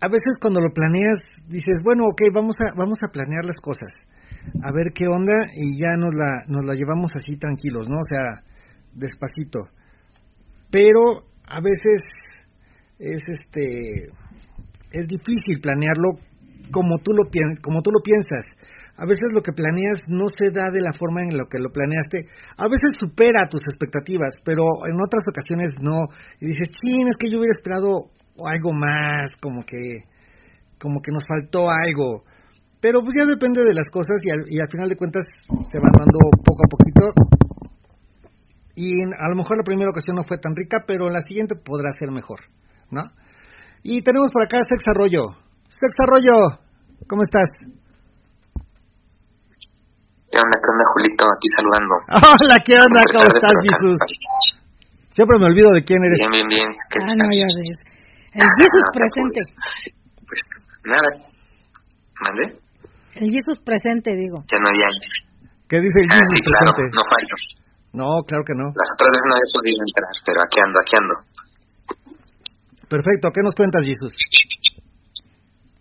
[SPEAKER 3] A veces cuando lo planeas dices, bueno, ok, vamos a, vamos a planear las cosas, a ver qué onda y ya nos la, nos la llevamos así tranquilos, ¿no? O sea, despacito. Pero a veces es este es difícil planearlo como tú lo como tú lo piensas. A veces lo que planeas no se da de la forma en la que lo planeaste. A veces supera tus expectativas, pero en otras ocasiones no. Y dices, chin, es que yo hubiera esperado algo más, como que, como que nos faltó algo. Pero pues ya depende de las cosas y al, final de cuentas se van dando poco a poquito. Y a lo mejor la primera ocasión no fue tan rica, pero la siguiente podrá ser mejor, ¿no? Y tenemos por acá Sex Arroyo. Sex Arroyo, ¿cómo estás?
[SPEAKER 5] ¿Qué onda, qué onda, Julito? Aquí saludando.
[SPEAKER 3] Hola, ¿qué onda? ¿Cómo estás. Jesús? Siempre me olvido de quién eres.
[SPEAKER 5] Bien, bien, bien. ¿Qué
[SPEAKER 2] Ah, no, ya ves. El Jesus
[SPEAKER 5] No te
[SPEAKER 2] presente.
[SPEAKER 5] Pues nada. ¿Mande?
[SPEAKER 2] El Jesus presente, digo.
[SPEAKER 5] Ya no había.
[SPEAKER 3] ¿Qué dice el
[SPEAKER 5] Ah,
[SPEAKER 3] Jesús
[SPEAKER 5] sí, claro,
[SPEAKER 3] presente?
[SPEAKER 5] no fallo.
[SPEAKER 3] No, claro que no.
[SPEAKER 5] Las otras veces no había podido entrar, pero aquí ando, aquí ando.
[SPEAKER 3] Perfecto, ¿qué nos cuentas, Jesús?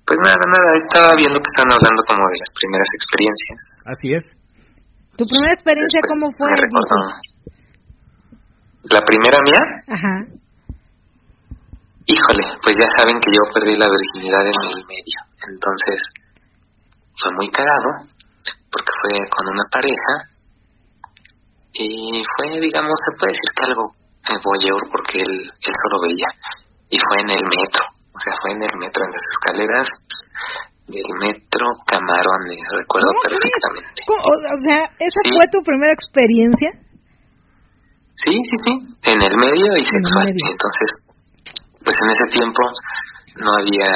[SPEAKER 5] Pues nada, nada, estaba viendo que estaban hablando como de las primeras experiencias.
[SPEAKER 3] Así es.
[SPEAKER 2] ¿Tu primera experiencia
[SPEAKER 5] Después
[SPEAKER 2] cómo fue?
[SPEAKER 5] La primera mía,
[SPEAKER 2] Ajá.
[SPEAKER 5] híjole, pues ya saben que yo perdí la virginidad en el medio. Entonces, fue muy cagado, porque fue con una pareja, y fue, digamos, se puede decir que algo voyeur, porque él, él solo veía, y fue en el metro, o sea, fue en el metro, en las escaleras del metro Camarones, recuerdo
[SPEAKER 2] ¿Cómo crees?
[SPEAKER 5] perfectamente.
[SPEAKER 2] O, sea, ¿esa
[SPEAKER 5] Sí.
[SPEAKER 2] fue tu primera experiencia?
[SPEAKER 5] Sí, sí, sí, en el medio y
[SPEAKER 2] En
[SPEAKER 5] sexual.
[SPEAKER 2] medio.
[SPEAKER 5] Entonces, pues en ese tiempo no había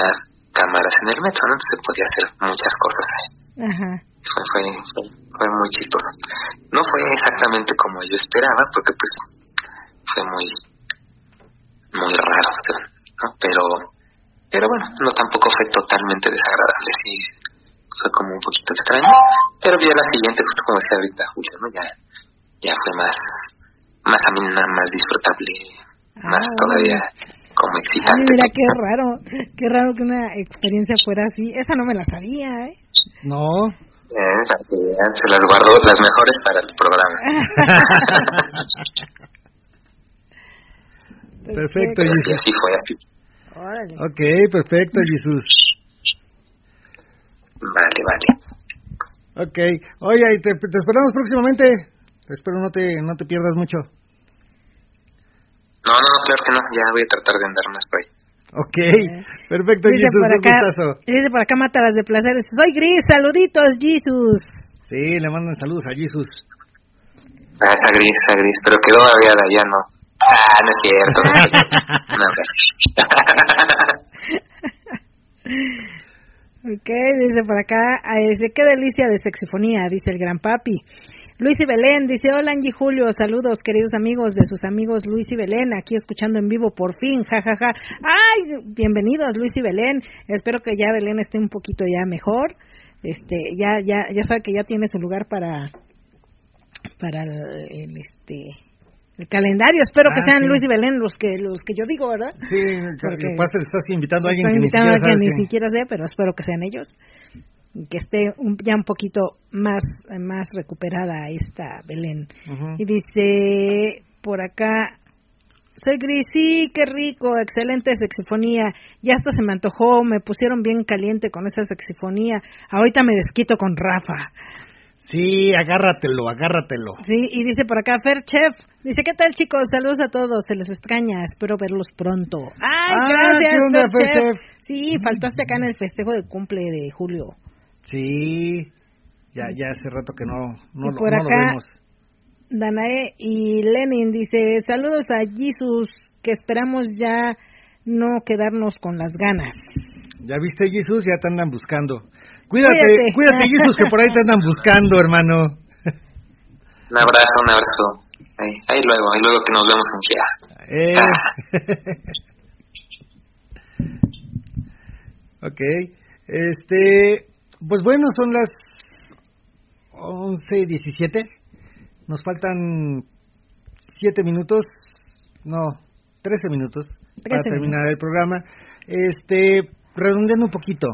[SPEAKER 5] cámaras en el metro, ¿no? Entonces se podía hacer muchas cosas ahí.
[SPEAKER 2] Ajá.
[SPEAKER 5] Fue, fue, fue, muy chistoso. No fue exactamente como yo esperaba, porque pues fue muy, muy raro, ¿no? Pero, pero bueno, no tampoco fue totalmente desagradable, sí, fue como un poquito extraño, pero ya la siguiente, justo como decía ahorita Julio, ¿no? Ya, ya fue más, más amena, más disfrutable, más
[SPEAKER 2] Ah,
[SPEAKER 5] todavía como
[SPEAKER 2] Ay,
[SPEAKER 5] excitante.
[SPEAKER 2] mira, qué raro. Qué raro que una experiencia fuera así. Esa no me la sabía, ¿eh?
[SPEAKER 3] No.
[SPEAKER 5] Eh, se las guardó las mejores para el programa.
[SPEAKER 3] Perfecto, Jesús.
[SPEAKER 5] así fue, así.
[SPEAKER 2] Órale.
[SPEAKER 3] Ok, perfecto, Jesús.
[SPEAKER 5] Vale, vale.
[SPEAKER 3] Ok. Oye, y te, te esperamos próximamente. Espero no te, no te pierdas mucho.
[SPEAKER 5] No, no, claro que no. Ya voy a tratar de andar más por ahí.
[SPEAKER 3] Ok, perfecto,
[SPEAKER 2] Dice
[SPEAKER 3] Jesús,
[SPEAKER 2] por
[SPEAKER 3] un
[SPEAKER 2] acá,
[SPEAKER 3] gustazo.
[SPEAKER 2] dice por acá Mátalas de Placeres. Soy Gris, saluditos, Jesus.
[SPEAKER 3] Sí, le mandan saludos a Jesús.
[SPEAKER 5] Ah, esa gris, esa gris. Pero quedó todavía de allá, ¿no? Ah, no es cierto. No es cierto. No, gracias.
[SPEAKER 2] Ok, dice por acá, dice, qué delicia de sexifonía, dice el gran papi. Luis y Belén dice, hola Angie Julio, saludos queridos amigos de sus amigos Luis y Belén, aquí escuchando en vivo por fin, jajaja. Ay, bienvenidos Luis y Belén, espero que ya Belén esté un poquito ya mejor, este, ya, ya, ya sabe que ya tiene su lugar para, para el, el, este, el calendario, espero que
[SPEAKER 3] Ah,
[SPEAKER 2] sean
[SPEAKER 3] sí.
[SPEAKER 2] Luis y Belén los que, los que yo digo, ¿verdad?
[SPEAKER 3] Sí,
[SPEAKER 2] Porque-
[SPEAKER 3] capaz te estás invitando a alguien que ni
[SPEAKER 2] invitando
[SPEAKER 3] siquiera
[SPEAKER 2] a
[SPEAKER 3] sabes
[SPEAKER 2] ni
[SPEAKER 3] que-
[SPEAKER 2] siquiera sé, pero espero que sean ellos. Y que esté un- ya un poquito más, más recuperada esta Belén. Y dice por acá, soy Gris, sí, qué rico, excelente sexifonía. Ya hasta se me antojó, me pusieron bien caliente con esa sexifonía. Ahorita me desquito con Rafa.
[SPEAKER 3] Sí, agárratelo, agárratelo.
[SPEAKER 2] Sí, y dice por acá Fer Chef, dice, ¿qué tal chicos? Saludos a todos, se les extraña, espero verlos pronto. ¡Ay,
[SPEAKER 3] Ah,
[SPEAKER 2] gracias,
[SPEAKER 3] ¿qué onda,
[SPEAKER 2] Fer
[SPEAKER 3] Fer
[SPEAKER 2] Chef!
[SPEAKER 3] Chef?
[SPEAKER 2] Sí, faltaste acá en el festejo de cumple de Julio.
[SPEAKER 3] Sí, ya, ya hace rato que no, no,
[SPEAKER 2] Y
[SPEAKER 3] lo-
[SPEAKER 2] por
[SPEAKER 3] no lo
[SPEAKER 2] acá-
[SPEAKER 3] vemos.
[SPEAKER 2] Danae y Lenin dice, saludos a Jesus, que esperamos ya no quedarnos con las ganas.
[SPEAKER 3] Ya viste, Jesús, ya te andan buscando. Cuídate,
[SPEAKER 2] Cuídate.
[SPEAKER 3] cuídate, Jesús, que por ahí te andan buscando, hermano.
[SPEAKER 5] Un abrazo, un abrazo. Ahí, ahí luego, ahí luego que nos vemos en Kia.
[SPEAKER 3] Eh. ok, este, pues bueno, son las 11 y 17. Nos faltan 7 minutos, no, 13 minutos para
[SPEAKER 2] 13
[SPEAKER 3] terminar el programa. Este, redondeando un poquito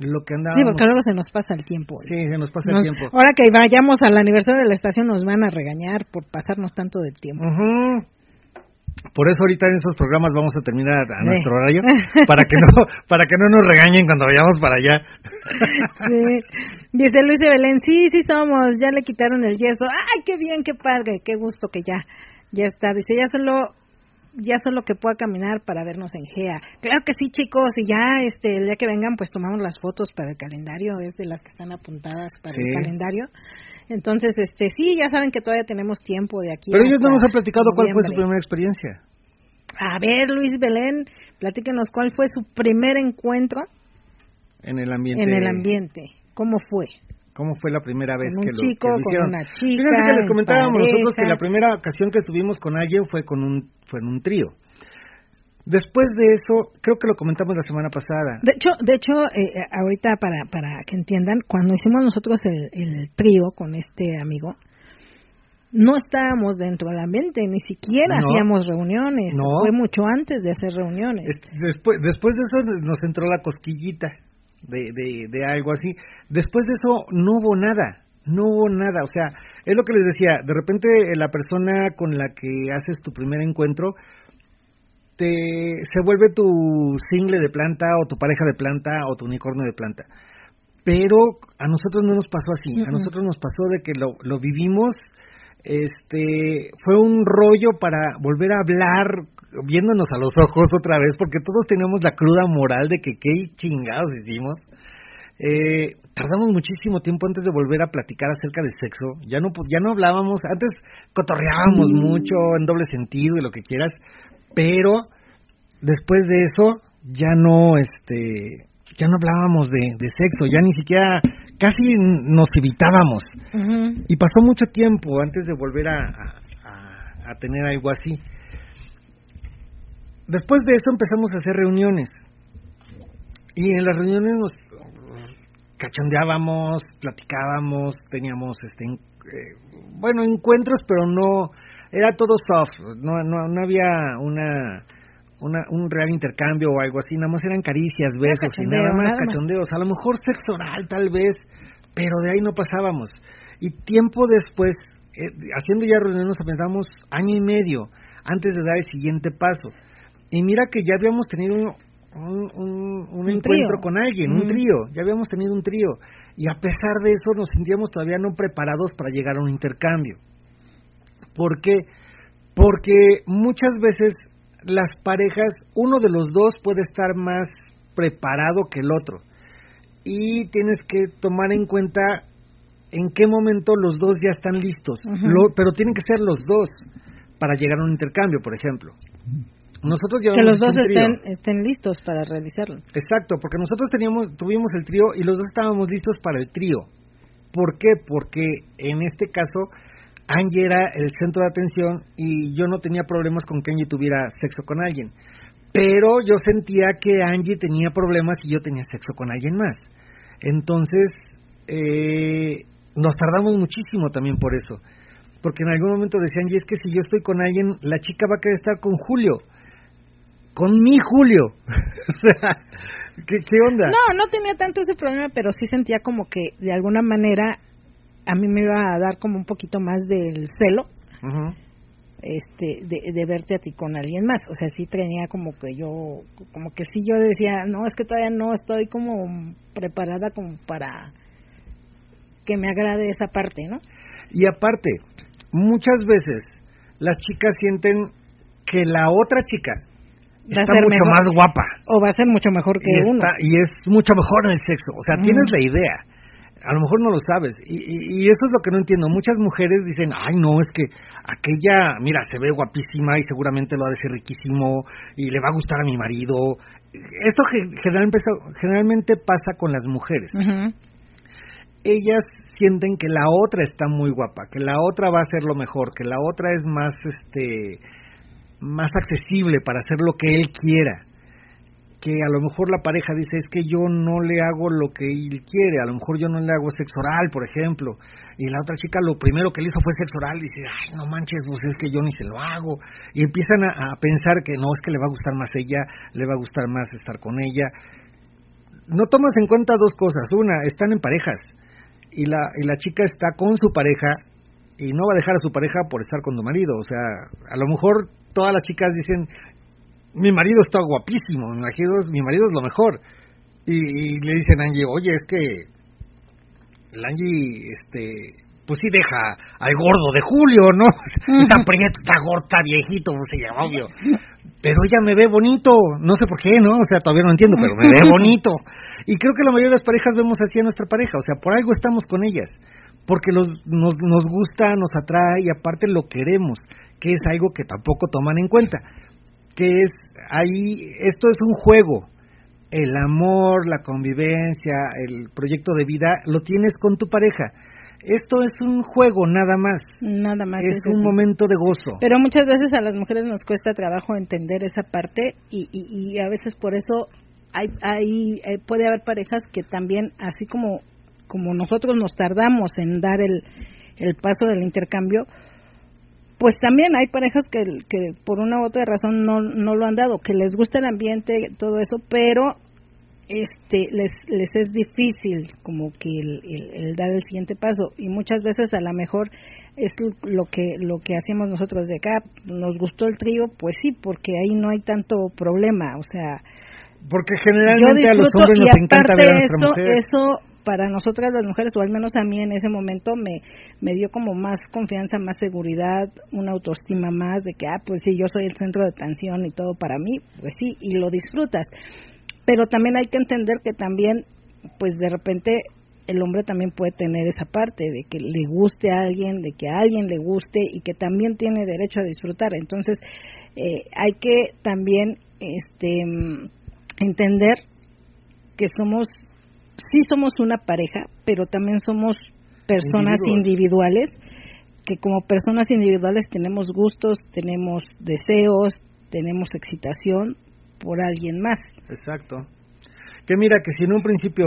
[SPEAKER 3] lo que andábamos.
[SPEAKER 2] Sí, porque luego se nos pasa el tiempo.
[SPEAKER 3] Sí, se nos pasa
[SPEAKER 2] Nos-
[SPEAKER 3] el tiempo.
[SPEAKER 2] Ahora que vayamos al aniversario de la estación nos van a regañar por pasarnos tanto de tiempo.
[SPEAKER 3] Por eso ahorita en estos programas vamos a terminar a
[SPEAKER 2] Sí.
[SPEAKER 3] nuestro horario para que no para que no nos regañen cuando vayamos para allá.
[SPEAKER 2] Sí. Dice Luis de Belén, sí, sí somos, ya le quitaron el yeso. Ay, qué bien, qué padre, qué gusto que ya, ya está. Dice, ya solo, ya solo que pueda caminar para vernos en GEA. Claro que sí, chicos, y ya, este, el día que vengan, pues tomamos las fotos para el calendario, es de las que están apuntadas para
[SPEAKER 3] Sí.
[SPEAKER 2] el calendario. Entonces, este, sí, ya saben que todavía tenemos tiempo de aquí.
[SPEAKER 3] Pero ellos no nos han platicado cuál fue su primera experiencia
[SPEAKER 2] A ver, Luis Belén, platíquenos cuál fue su primer encuentro
[SPEAKER 3] en el ambiente.
[SPEAKER 2] en el ambiente. ¿Cómo fue?
[SPEAKER 3] ¿Cómo fue la primera vez
[SPEAKER 2] Con
[SPEAKER 3] que
[SPEAKER 2] un
[SPEAKER 3] lo,
[SPEAKER 2] chico,
[SPEAKER 3] que lo
[SPEAKER 2] con
[SPEAKER 3] hicieron?
[SPEAKER 2] una chica,
[SPEAKER 3] Fíjense que les
[SPEAKER 2] en
[SPEAKER 3] comentábamos nosotros que
[SPEAKER 2] pareja.
[SPEAKER 3] la primera ocasión que estuvimos con alguien fue con un fue en un trío. Después de eso, creo que lo comentamos la semana pasada.
[SPEAKER 2] De hecho, de hecho eh, ahorita para, para que entiendan, cuando hicimos nosotros el, el trío con este amigo, no estábamos dentro del ambiente, ni siquiera
[SPEAKER 3] No.
[SPEAKER 2] hacíamos reuniones.
[SPEAKER 3] No.
[SPEAKER 2] Fue mucho antes de hacer reuniones.
[SPEAKER 3] Es- Después, después de eso nos entró la cosquillita de, de, de algo así. Después de eso no hubo nada, no hubo nada. O sea, es lo que les decía, de repente eh, la persona con la que haces tu primer encuentro te, se vuelve tu single de planta o tu pareja de planta o tu unicornio de planta. Pero a nosotros no nos pasó así, a nosotros nos pasó de que lo, lo vivimos, este, fue un rollo para volver a hablar viéndonos a los ojos otra vez, porque todos teníamos la cruda moral de que qué chingados hicimos. Eh, tardamos muchísimo tiempo antes de volver a platicar acerca de sexo. Ya no, ya no hablábamos, antes cotorreábamos mucho en doble sentido y lo que quieras, pero después de eso ya no, este, ya no hablábamos de, de sexo, ya ni siquiera, casi nos evitábamos. Y pasó mucho tiempo antes de volver a, a- tener algo así. Después de eso empezamos a hacer reuniones. Y en las reuniones nos cachondeábamos, platicábamos, teníamos este eh, bueno, encuentros, pero no era todo soft, no no, no había una una, un real intercambio o algo así, nada más eran caricias, besos y nada más
[SPEAKER 2] nada más.
[SPEAKER 3] cachondeos, a lo mejor sexo oral tal vez, pero de ahí no pasábamos. Y tiempo después, eh, haciendo ya reuniones, nos aventamos año y medio. antes de dar el siguiente paso. Y mira que ya habíamos tenido un, un, un encuentro
[SPEAKER 2] trío.
[SPEAKER 3] con alguien, un trío, ya habíamos tenido un trío. Y a pesar de eso nos sentíamos todavía no preparados para llegar a un intercambio. ¿Por qué? Porque muchas veces las parejas, uno de los dos puede estar más preparado que el otro. Y tienes que tomar en cuenta en qué momento los dos ya están listos. Lo- pero tienen que ser los dos para llegar a un intercambio, por ejemplo. Nosotros
[SPEAKER 2] Que los dos estén, estén listos para realizarlo.
[SPEAKER 3] Exacto, porque nosotros teníamos, tuvimos el trío y los dos estábamos listos para el trío. ¿Por qué? Porque en este caso Angie era el centro de atención y yo no tenía problemas con que Angie tuviera sexo con alguien. Pero yo sentía que Angie tenía problemas y yo tenía sexo con alguien más. Entonces, eh, nos tardamos muchísimo también por eso. Porque en algún momento decía Angie, es que si yo estoy con alguien, la chica va a querer estar con Julio. Con mi Julio. o sea, ¿qué, qué onda?
[SPEAKER 2] No, no tenía tanto ese problema, pero sí sentía como que de alguna manera a mí me iba a dar como un poquito más del celo este de, de verte a ti con alguien más o sea sí tenía como que yo como que sí yo decía no es que todavía no estoy como preparada como para que me agrade esa parte no
[SPEAKER 3] Y aparte, muchas veces las chicas sienten que la otra chica
[SPEAKER 2] Va a
[SPEAKER 3] está
[SPEAKER 2] ser
[SPEAKER 3] mucho
[SPEAKER 2] mejor.
[SPEAKER 3] más guapa
[SPEAKER 2] o va a ser mucho mejor que
[SPEAKER 3] y,
[SPEAKER 2] uno
[SPEAKER 3] está- y es mucho mejor en el sexo. O sea, tienes la idea. A lo mejor no lo sabes. Y, y- y eso es lo que no entiendo. Muchas mujeres dicen, ay, no, es que aquella, mira, se ve guapísima y seguramente lo ha de ser riquísimo y le va a gustar a mi marido. Esto ge- generalmente, generalmente pasa con las mujeres. Ellas sienten que la otra está muy guapa, que la otra va a ser lo mejor, que la otra es más este más accesible para hacer lo que él quiera. Que a lo mejor la pareja dice, es que yo no le hago lo que él quiere, a lo mejor yo no le hago sexo oral, por ejemplo, y la otra chica lo primero que le hizo fue sexo oral, y dice, ay, no manches, pues es que yo ni se lo hago, y empiezan a, a pensar que no, es que le va a gustar más ella, le va a gustar más estar con ella. No tomas en cuenta dos cosas, una, están en parejas, y la, y la chica está con su pareja y no va a dejar a su pareja por estar con su marido. O sea, a lo mejor todas las chicas dicen, mi marido está guapísimo, mi marido, es- mi marido es lo mejor. Y, y le dicen a Angie, oye, es que el Angie, este, pues sí deja al gordo de Julio, ¿no? Está prieto, está gordo, está viejito, no sé, obvio. Pero ella me ve bonito, no sé por qué, ¿no? O sea, todavía no entiendo, pero me ve bonito. Y creo que la mayoría de las parejas vemos así a nuestra pareja, o sea, por algo estamos con ellas, porque los, nos, nos gusta, nos atrae y aparte lo queremos, que es algo que tampoco toman en cuenta, que es ahí, esto es un juego, el amor, la convivencia, el proyecto de vida, lo tienes con tu pareja. Esto es un juego nada más,
[SPEAKER 2] nada más
[SPEAKER 3] es un momento de gozo.
[SPEAKER 2] Pero muchas veces a las mujeres nos cuesta trabajo entender esa parte y, y, y a veces por eso hay, hay, eh, puede haber parejas que también, así como, como nosotros nos tardamos en dar el, el paso del intercambio, pues también hay parejas que, que por una u otra razón no, no lo han dado, que les gusta el ambiente, todo eso, pero este les, les es difícil como que el, el- el dar el siguiente paso y muchas veces a lo mejor es lo que lo que hacemos nosotros de acá nos gustó el trío pues sí porque ahí no hay tanto problema o sea
[SPEAKER 3] Porque generalmente a los hombres nos encanta ver a nuestra
[SPEAKER 2] eso
[SPEAKER 3] mujer.
[SPEAKER 2] eso para nosotras las mujeres o al menos a mí en ese momento me me dio como más confianza más seguridad una autoestima más de que ah pues sí yo soy el centro de atención y todo para mí pues sí y lo disfrutas pero también hay que entender que también pues de repente el hombre también puede tener esa parte de que le guste a alguien, de que a alguien le guste y que también tiene derecho a disfrutar. Entonces, eh, hay que también este mm, entender que somos sí somos una pareja, pero también somos personas individuales que como personas individuales tenemos gustos, tenemos deseos, tenemos excitación por alguien más.
[SPEAKER 3] Exacto. Que mira, que si en un principio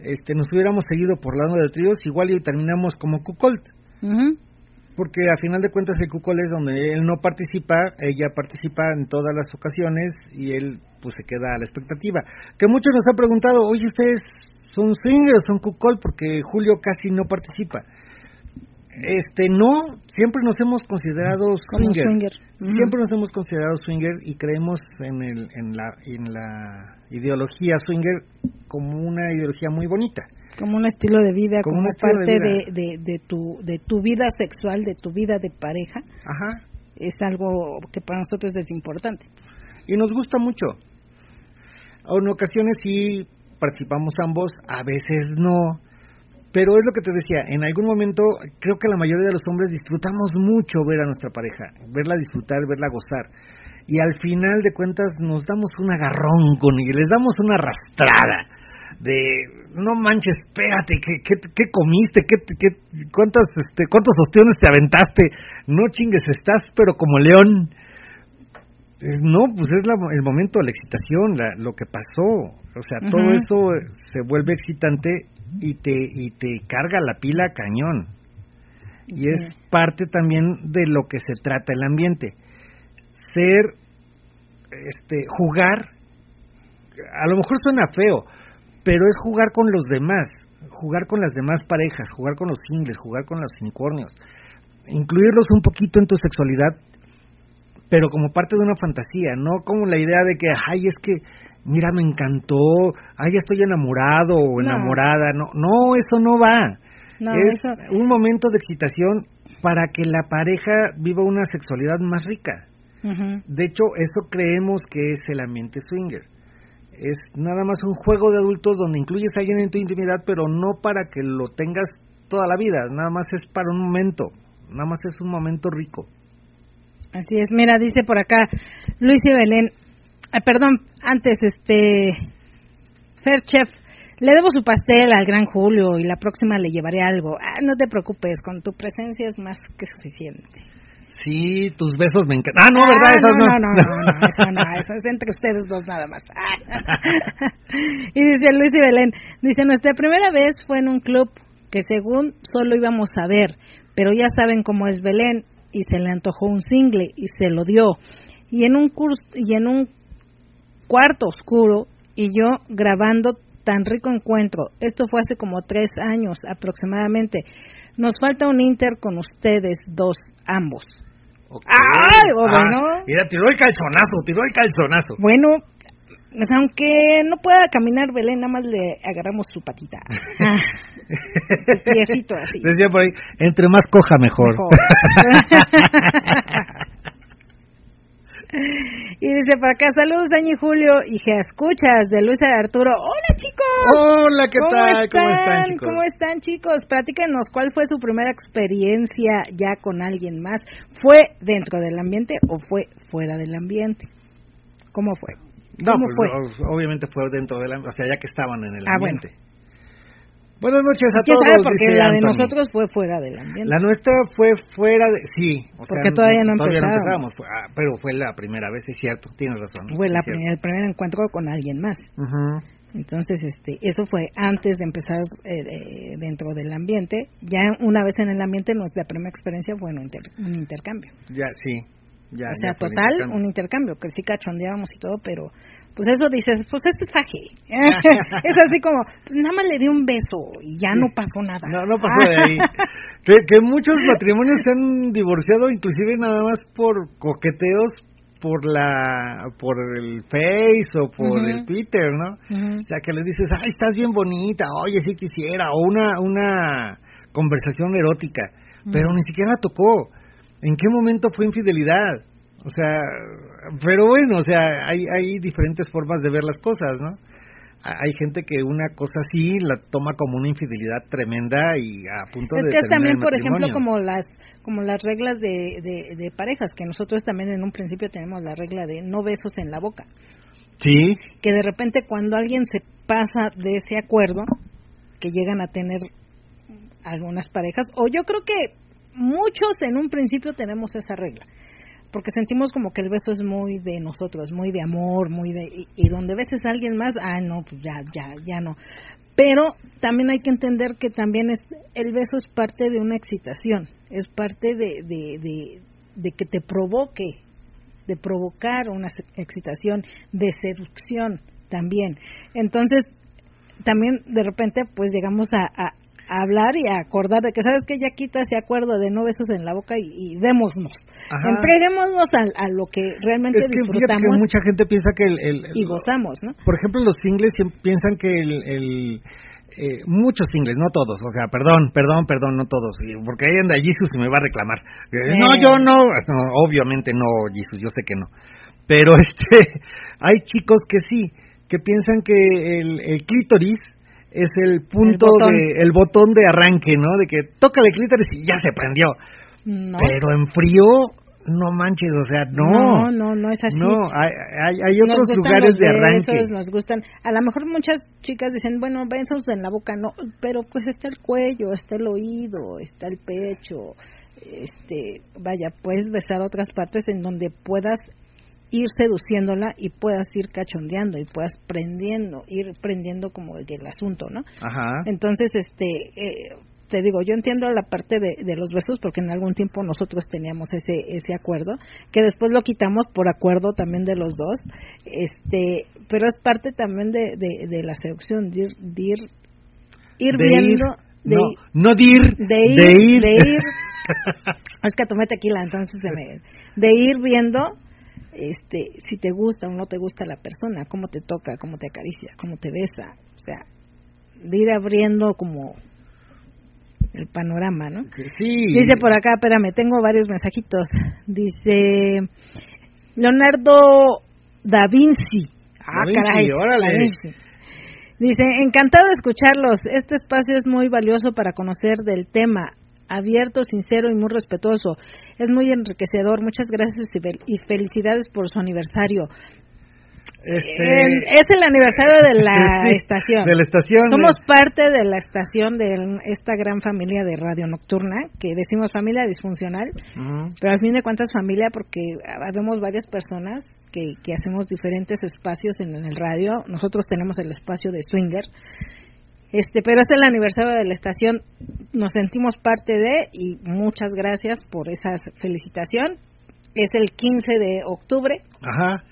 [SPEAKER 3] este, nos hubiéramos seguido por la onda de tríos, igual y terminamos como Cucolt.
[SPEAKER 2] Ujú.
[SPEAKER 3] Porque a final de cuentas el Cucol es donde él no participa, ella participa en todas las ocasiones y él pues se queda a la expectativa. Que muchos nos han preguntado, oye, ustedes son swingers, son Cucol, porque Julio casi no participa. Este, no, siempre nos hemos considerado swinger.
[SPEAKER 2] swinger.
[SPEAKER 3] Siempre nos hemos considerado swinger y creemos en, el, en, la, en la ideología swinger como una ideología muy bonita.
[SPEAKER 2] como un estilo de vida,
[SPEAKER 3] Como de
[SPEAKER 2] parte
[SPEAKER 3] vida.
[SPEAKER 2] de, de, de tu, de tu vida sexual, de tu vida de pareja,
[SPEAKER 3] Ajá.
[SPEAKER 2] es algo que para nosotros es importante.
[SPEAKER 3] Y nos gusta mucho. En ocasiones sí participamos ambos, a veces no. Pero es lo que te decía, en algún momento creo que la mayoría de los hombres disfrutamos mucho ver a nuestra pareja, verla disfrutar, verla gozar. Y al final de cuentas nos damos un agarrón con ella, les damos una arrastrada de no manches, espérate, ¿qué, qué, qué comiste? ¿Qué, qué, cuántas, este, ¿Cuántos ostiones te aventaste? No chingues, estás pero como león. Eh, No, pues es la- el momento de la excitación, la- lo que pasó. O sea, todo eso eh, se vuelve excitante y te, y te carga la pila cañón. Y es parte también de lo que se trata el ambiente. Ser, este, jugar, a lo mejor suena feo, pero es jugar con los demás, jugar con las demás parejas, jugar con los singles, jugar con los incornios, incluirlos un poquito en tu sexualidad, pero como parte de una fantasía, no como la idea de que, ay, es que, mira, me encantó, ay, ya estoy enamorado o enamorada, no, no, eso no va.
[SPEAKER 2] No,
[SPEAKER 3] es
[SPEAKER 2] eso-
[SPEAKER 3] un momento de excitación para que la pareja viva una sexualidad más rica. De hecho, eso creemos que es el ambiente swinger. Es nada más un juego de adultos donde incluyes a alguien en tu intimidad, pero no para que lo tengas toda la vida, nada más es para un momento, nada más es un momento rico.
[SPEAKER 2] Así es, mira, dice por acá Luis y Belén, ah, perdón, antes, este, Fer Chef, le debo su pastel al gran Julio y la próxima le llevaré algo. Ah, no te preocupes, con tu presencia es más que suficiente.
[SPEAKER 3] Sí, tus besos me encantan. Ah, no, ¿verdad?
[SPEAKER 2] Ah, no, no, no, no, no, eso no, eso es entre ustedes dos nada más. Ah. y dice Luis y Belén, dice, nuestra primera vez fue en un club que según solo íbamos a ver, pero ya saben cómo es Belén y se le antojó un single y se lo dio. Y en un curso, y en un cuarto oscuro y yo grabando tan rico encuentro. Esto fue hace como tres años aproximadamente. Nos falta un inter con ustedes dos, ambos. Ay,
[SPEAKER 3] Ah,
[SPEAKER 2] bueno.
[SPEAKER 3] Mira, tiró el calzonazo, tiró el calzonazo.
[SPEAKER 2] Bueno, pues, aunque no pueda caminar Belén, nada más le agarramos su patita. Su piecito así.
[SPEAKER 3] Decía por ahí, entre más coja mejor.
[SPEAKER 2] y dice por acá, saludos Año y Julio y que escuchas de Luis y Arturo. Hola chicos.
[SPEAKER 3] Hola, ¿qué
[SPEAKER 2] ¿Cómo
[SPEAKER 3] tal?
[SPEAKER 2] Están?
[SPEAKER 3] ¿Cómo están, chicos?
[SPEAKER 2] ¿Cómo están chicos? Platícanos cuál fue su primera experiencia ya con alguien más. ¿Fue dentro del ambiente o fue fuera del ambiente? ¿Cómo fue?
[SPEAKER 3] No,
[SPEAKER 2] ¿Cómo
[SPEAKER 3] pues,
[SPEAKER 2] fue?
[SPEAKER 3] obviamente fue dentro del ambiente, o sea, ya que estaban en el
[SPEAKER 2] Ah, bueno.
[SPEAKER 3] Buenas noches a
[SPEAKER 2] ¿Quién
[SPEAKER 3] todos.
[SPEAKER 2] sabe? Porque
[SPEAKER 3] dice
[SPEAKER 2] la de
[SPEAKER 3] Anthony.
[SPEAKER 2] nosotros fue fuera del ambiente.
[SPEAKER 3] La nuestra fue fuera de... Sí, o sea,
[SPEAKER 2] Porque todavía no
[SPEAKER 3] todavía no
[SPEAKER 2] empezábamos.
[SPEAKER 3] empezamos, ah, pero fue la primera vez, es cierto, tienes razón.
[SPEAKER 2] Fue la primer- el primer encuentro con alguien más.
[SPEAKER 3] Ujú.
[SPEAKER 2] Entonces, este, eso fue antes de empezar eh, eh, dentro del ambiente. Ya una vez en el ambiente, nuestra primera experiencia fue un, inter- un intercambio.
[SPEAKER 3] Ya, sí. Ya,
[SPEAKER 2] o sea, total,
[SPEAKER 3] intercambio.
[SPEAKER 2] un intercambio, que sí cachondeábamos y todo, pero pues eso dices, pues este es faje. es así como, pues, nada más le di un beso y ya no pasó nada.
[SPEAKER 3] No, no pasó de ahí. que, que muchos matrimonios se han divorciado inclusive nada más por coqueteos por la por el Face o por el Twitter, ¿no? O sea, que le dices, "Ay, estás bien bonita, oye, sí quisiera", o una una conversación erótica, pero ni siquiera tocó. ¿En qué momento fue infidelidad? O sea, pero bueno, o sea, hay hay diferentes formas de ver las cosas, ¿no? hay gente que una cosa así la toma como una infidelidad tremenda y a punto
[SPEAKER 2] es
[SPEAKER 3] de
[SPEAKER 2] que es también por ejemplo como las como las reglas de, de, de parejas que nosotros también en un principio tenemos la regla de no besos en la boca
[SPEAKER 3] sí
[SPEAKER 2] que de repente cuando alguien se pasa de ese acuerdo que llegan a tener algunas parejas o yo creo que muchos en un principio tenemos esa regla porque sentimos como que el beso es muy de nosotros, muy de amor, muy de y, donde beses a alguien más, ah no, pues ya ya ya no. Pero también hay que entender que también es el beso es parte de una excitación, es parte de de, de, que te provoque, de provocar una excitación, de seducción también. Entonces, también de repente pues llegamos a, a hablar y a acordar de que, ¿sabes que Ya quita ese acuerdo de no besos en la boca y, y démosnos.
[SPEAKER 3] Ajá.
[SPEAKER 2] Entreguémonos a, a lo que realmente
[SPEAKER 3] Es que
[SPEAKER 2] disfrutamos
[SPEAKER 3] mucha gente piensa que el, el-
[SPEAKER 2] y gozamos, ¿no?
[SPEAKER 3] por ejemplo, los singles siem- piensan que el, el- eh, muchos singles, no todos, o sea, perdón, perdón, perdón, no todos, porque ahí anda Jesus y me va a reclamar. Eh,
[SPEAKER 2] Sí.
[SPEAKER 3] No, yo no, no, obviamente no, Jesus, yo sé que no. Pero este, hay chicos que sí, que piensan que el, el clítoris es el punto
[SPEAKER 2] botón.
[SPEAKER 3] de, el botón de arranque, ¿no? De que toca el clítoris y ya se prendió.
[SPEAKER 2] No,
[SPEAKER 3] Pero en frío, no manches, o sea,
[SPEAKER 2] no, no, no es así.
[SPEAKER 3] no, hay, hay, hay
[SPEAKER 2] Nos
[SPEAKER 3] otros lugares de arranque.
[SPEAKER 2] besos, nos gustan. A lo mejor muchas chicas dicen, bueno, besos en la boca, no, pero pues está el cuello, está el oído, está el pecho. Este, vaya, puedes besar otras partes en donde puedas ir seduciéndola y puedas ir cachondeando y puedas prendiendo, ir prendiendo como el, el asunto, ¿no?
[SPEAKER 3] Ajá.
[SPEAKER 2] Entonces, este, eh, te digo, yo entiendo la parte de, de los besos porque en algún tiempo nosotros teníamos ese ese acuerdo, que después lo quitamos por acuerdo también de los dos, este, pero es parte también de, de, de la seducción, de ir, de ir, ir
[SPEAKER 3] De
[SPEAKER 2] viendo,
[SPEAKER 3] ir, no,
[SPEAKER 2] ir-
[SPEAKER 3] no de ir,
[SPEAKER 2] de ir,
[SPEAKER 3] de ir.
[SPEAKER 2] de ir. es que tomé tequila, entonces se me, de ir viendo este si te gusta o no te gusta la persona, cómo te toca, cómo te acaricia, cómo te besa, o sea, de ir abriendo como el panorama, ¿no?
[SPEAKER 3] Sí.
[SPEAKER 2] Dice por acá, espérame, tengo varios mensajitos. Dice Leonardo da Vinci. Ah,
[SPEAKER 3] Da Vinci,
[SPEAKER 2] caray. Da Vinci. Dice, encantado de escucharlos. Este espacio es muy valioso para conocer del tema. Abierto, sincero y muy respetuoso. Es muy enriquecedor. Muchas gracias y fel- y felicidades por su aniversario.
[SPEAKER 3] Este,
[SPEAKER 2] es el aniversario de la
[SPEAKER 3] sí,
[SPEAKER 2] estación.
[SPEAKER 3] De la estación.
[SPEAKER 2] Somos parte de la estación de esta gran familia de radio nocturna, que decimos familia disfuncional, pero al fin de cuentas familia porque habemos varias personas que, que hacemos diferentes espacios en, el radio. Nosotros tenemos el espacio de Swinger, este, pero es el aniversario de la estación. Nos sentimos parte de y muchas gracias por esa felicitación. Es el 15 de octubre.
[SPEAKER 3] Ajá.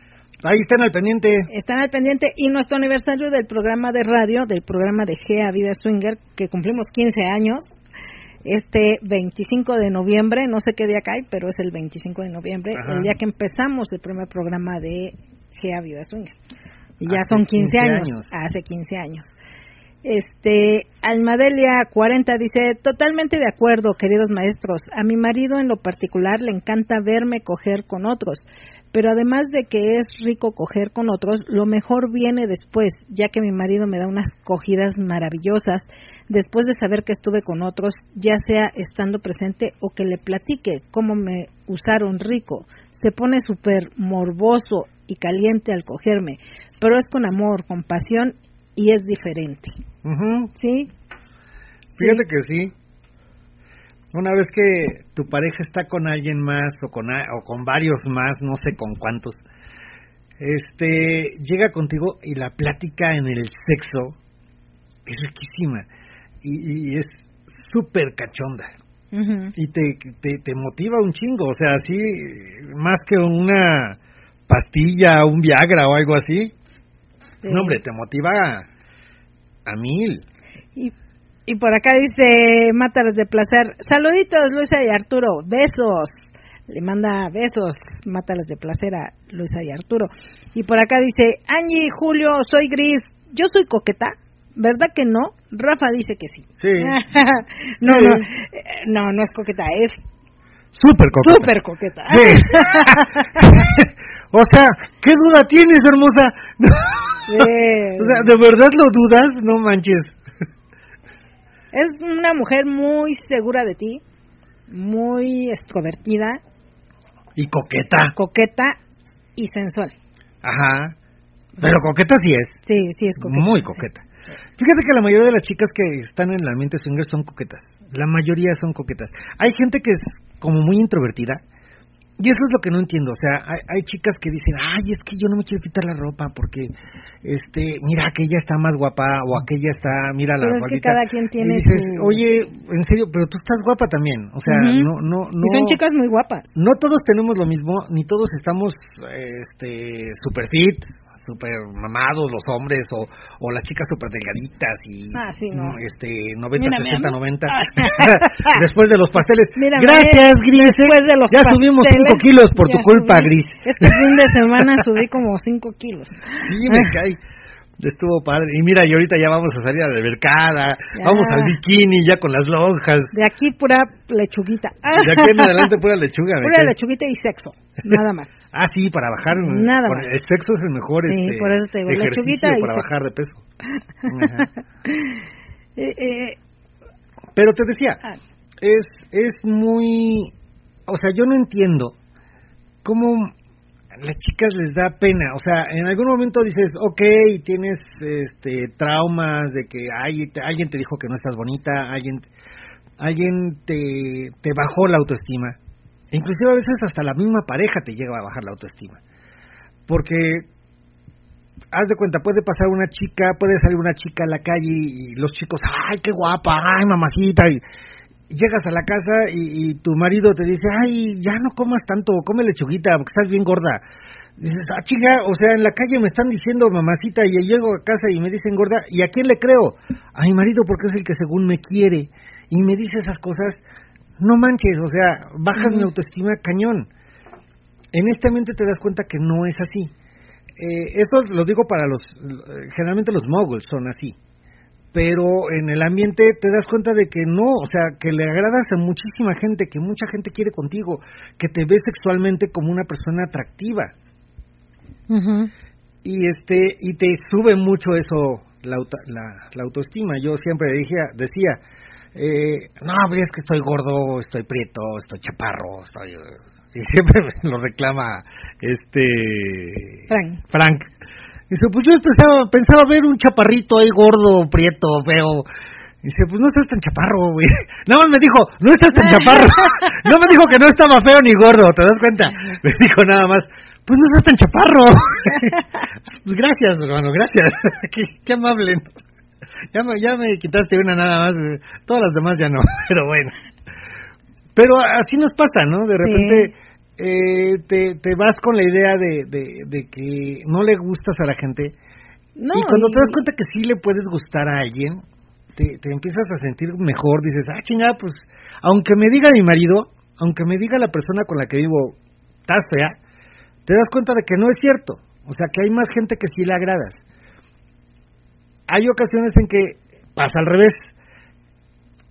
[SPEAKER 3] Ahí están al pendiente.
[SPEAKER 2] Están al pendiente y nuestro aniversario del programa de radio, del programa de GEA Vida Swinger, que cumplimos 15 años, este 25 de noviembre, no sé qué día cae, pero es el 25 de noviembre,
[SPEAKER 3] Ajá.
[SPEAKER 2] el día que empezamos el primer programa de GEA Vida Swinger. Y ya
[SPEAKER 3] Hace
[SPEAKER 2] son 15,
[SPEAKER 3] 15
[SPEAKER 2] años,
[SPEAKER 3] años.
[SPEAKER 2] hace 15 años. Este, Almadelia 40 dice, totalmente de acuerdo, queridos maestros. A mi marido en lo particular le encanta verme coger con otros, pero además de que es rico coger con otros, lo mejor viene después, ya que mi marido me da unas cogidas maravillosas después de saber que estuve con otros, ya sea estando presente o que le platique cómo me usaron rico. Se pone súper morboso y caliente al cogerme, pero es con amor, con pasión y es diferente. ¿Sí?
[SPEAKER 3] Fíjate que sí. Una vez que tu pareja está con alguien más o con a- o con varios más, no sé con cuántos, este llega contigo y la plática en el sexo es riquísima y, y es súper cachonda y te, te te motiva un chingo, o sea, así más que una pastilla, un Viagra o algo así.
[SPEAKER 2] Sí.
[SPEAKER 3] No, hombre, te motiva a, a mil.
[SPEAKER 2] Y, y por acá dice Mátalas de Placer. Saluditos, Luisa y Arturo. Besos. Le manda besos, Mátalas de Placer a Luisa y Arturo. Y por acá dice, Angie, Julio, soy Gris. Yo soy coqueta. ¿Verdad que no? Rafa dice que sí.
[SPEAKER 3] Sí.
[SPEAKER 2] no,
[SPEAKER 3] Sí.
[SPEAKER 2] no, eh, no, no es coqueta, es
[SPEAKER 3] Súper coqueta.
[SPEAKER 2] súper coqueta.
[SPEAKER 3] Sí. o sea, ¿qué duda tienes, hermosa? O sea, ¿de verdad lo dudas? No manches.
[SPEAKER 2] Es una mujer muy segura de ti, muy extrovertida,
[SPEAKER 3] Y coqueta.
[SPEAKER 2] coqueta y sensual.
[SPEAKER 3] Ajá. Pero coqueta sí es.
[SPEAKER 2] Sí, sí es coqueta.
[SPEAKER 3] Muy coqueta. Fíjate que la mayoría de las chicas que están en el ambiente swinger son coquetas. La mayoría son coquetas. Hay gente que es como muy introvertida. Y eso es lo que no entiendo. O sea, hay, hay chicas que dicen, ay, es que yo no me quiero quitar la ropa porque, este, mira, aquella está más guapa o aquella está, mira la
[SPEAKER 2] Pero es que
[SPEAKER 3] gordita".
[SPEAKER 2] cada quien tiene
[SPEAKER 3] Y dices,
[SPEAKER 2] su-
[SPEAKER 3] oye, en serio, pero tú estás guapa también. O sea, no, no, no.
[SPEAKER 2] Y son chicas muy guapas.
[SPEAKER 3] No todos tenemos lo mismo, ni todos estamos, este, super fit, super mamados los hombres o, o las chicas super delgaditas y
[SPEAKER 2] Ah, sí, no.
[SPEAKER 3] mm, este 90,
[SPEAKER 2] Mírame a
[SPEAKER 3] 60,
[SPEAKER 2] mí.
[SPEAKER 3] 90. Después de los pasteles.
[SPEAKER 2] Mírame,
[SPEAKER 3] Gracias, Gris.
[SPEAKER 2] Después de los
[SPEAKER 3] ya subimos
[SPEAKER 2] pasteles,
[SPEAKER 3] 5 kilos por tu culpa,
[SPEAKER 2] subí.
[SPEAKER 3] Gris.
[SPEAKER 2] Este fin de semana subí como 5 kilos.
[SPEAKER 3] Sí, me cae. Estuvo padre. Y mira, y ahorita ya vamos a salir a la mercada, vamos al bikini ya con las lonjas.
[SPEAKER 2] De aquí pura lechuguita.
[SPEAKER 3] De aquí en adelante pura lechuga.
[SPEAKER 2] Pura lechuguita y sexo. Nada más.
[SPEAKER 3] Ah, sí, para bajar.
[SPEAKER 2] Nada más.
[SPEAKER 3] El sexo es el mejor
[SPEAKER 2] Sí,
[SPEAKER 3] este,
[SPEAKER 2] por eso te digo, lechuguita y
[SPEAKER 3] para
[SPEAKER 2] sexo.
[SPEAKER 3] bajar de peso.
[SPEAKER 2] Eh, eh,
[SPEAKER 3] Pero te decía,
[SPEAKER 2] ah,
[SPEAKER 3] es, es muy... O sea, yo no entiendo cómo las chicas les da pena. O sea, en algún momento dices, ok, tienes este, traumas de que ay, te- alguien te dijo que no estás bonita, alguien, alguien te, te bajó la autoestima. Inclusive a veces hasta la misma pareja te llega a bajar la autoestima. Porque haz de cuenta, puede pasar una chica, puede salir una chica a la calle y los chicos, ay, qué guapa, ay, mamacita, y llegas a la casa y, y tu marido te dice, ay, ya no comas tanto, come lechuguita, porque estás bien gorda. Dices, ah, chinga, o sea, en la calle me están diciendo mamacita y yo llego a casa y me dicen gorda, ¿y a quién le creo? A mi marido porque es el que según me quiere y me dice esas cosas, no manches, o sea, bajas mi autoestima cañón. En este mente te das cuenta que no es así. Eh, esto lo digo para los, eh, generalmente los moguls son así, pero en el ambiente te das cuenta de que no, o sea, que le agradas a muchísima gente, que mucha gente quiere contigo, que te ves sexualmente como una persona atractiva y este y te sube mucho eso la, auto- la, la autoestima. Yo siempre decía, decía eh, no, es que estoy gordo, estoy prieto, estoy chaparro, estoy y siempre me lo reclama este
[SPEAKER 2] Frank.
[SPEAKER 3] Frank. Dice, pues yo pensaba, pensaba ver un chaparrito ahí gordo, prieto, feo. Dice, pues no estás tan chaparro, güey. Nada más me dijo, no estás tan chaparro. No me dijo que no estaba feo ni gordo, ¿te das cuenta? Me dijo nada más, pues no estás tan chaparro. Pues gracias, hermano, gracias. qué, qué amable. Ya me, ya me quitaste una nada más. güey. Todas las demás ya no, pero bueno. Pero así nos pasa, ¿no? De
[SPEAKER 2] Sí.
[SPEAKER 3] Eh, te, te vas con la idea de, de, de que no le gustas a la gente.
[SPEAKER 2] No,
[SPEAKER 3] y cuando
[SPEAKER 2] y-
[SPEAKER 3] te das cuenta que sí le puedes gustar a alguien, te, te empiezas a sentir mejor. Dices, ah, chingada, pues, aunque me diga mi marido, aunque me diga la persona con la que vivo, estás fea, te das cuenta de que no es cierto. O sea, que hay más gente que sí le agradas. Hay ocasiones en que pasa al revés.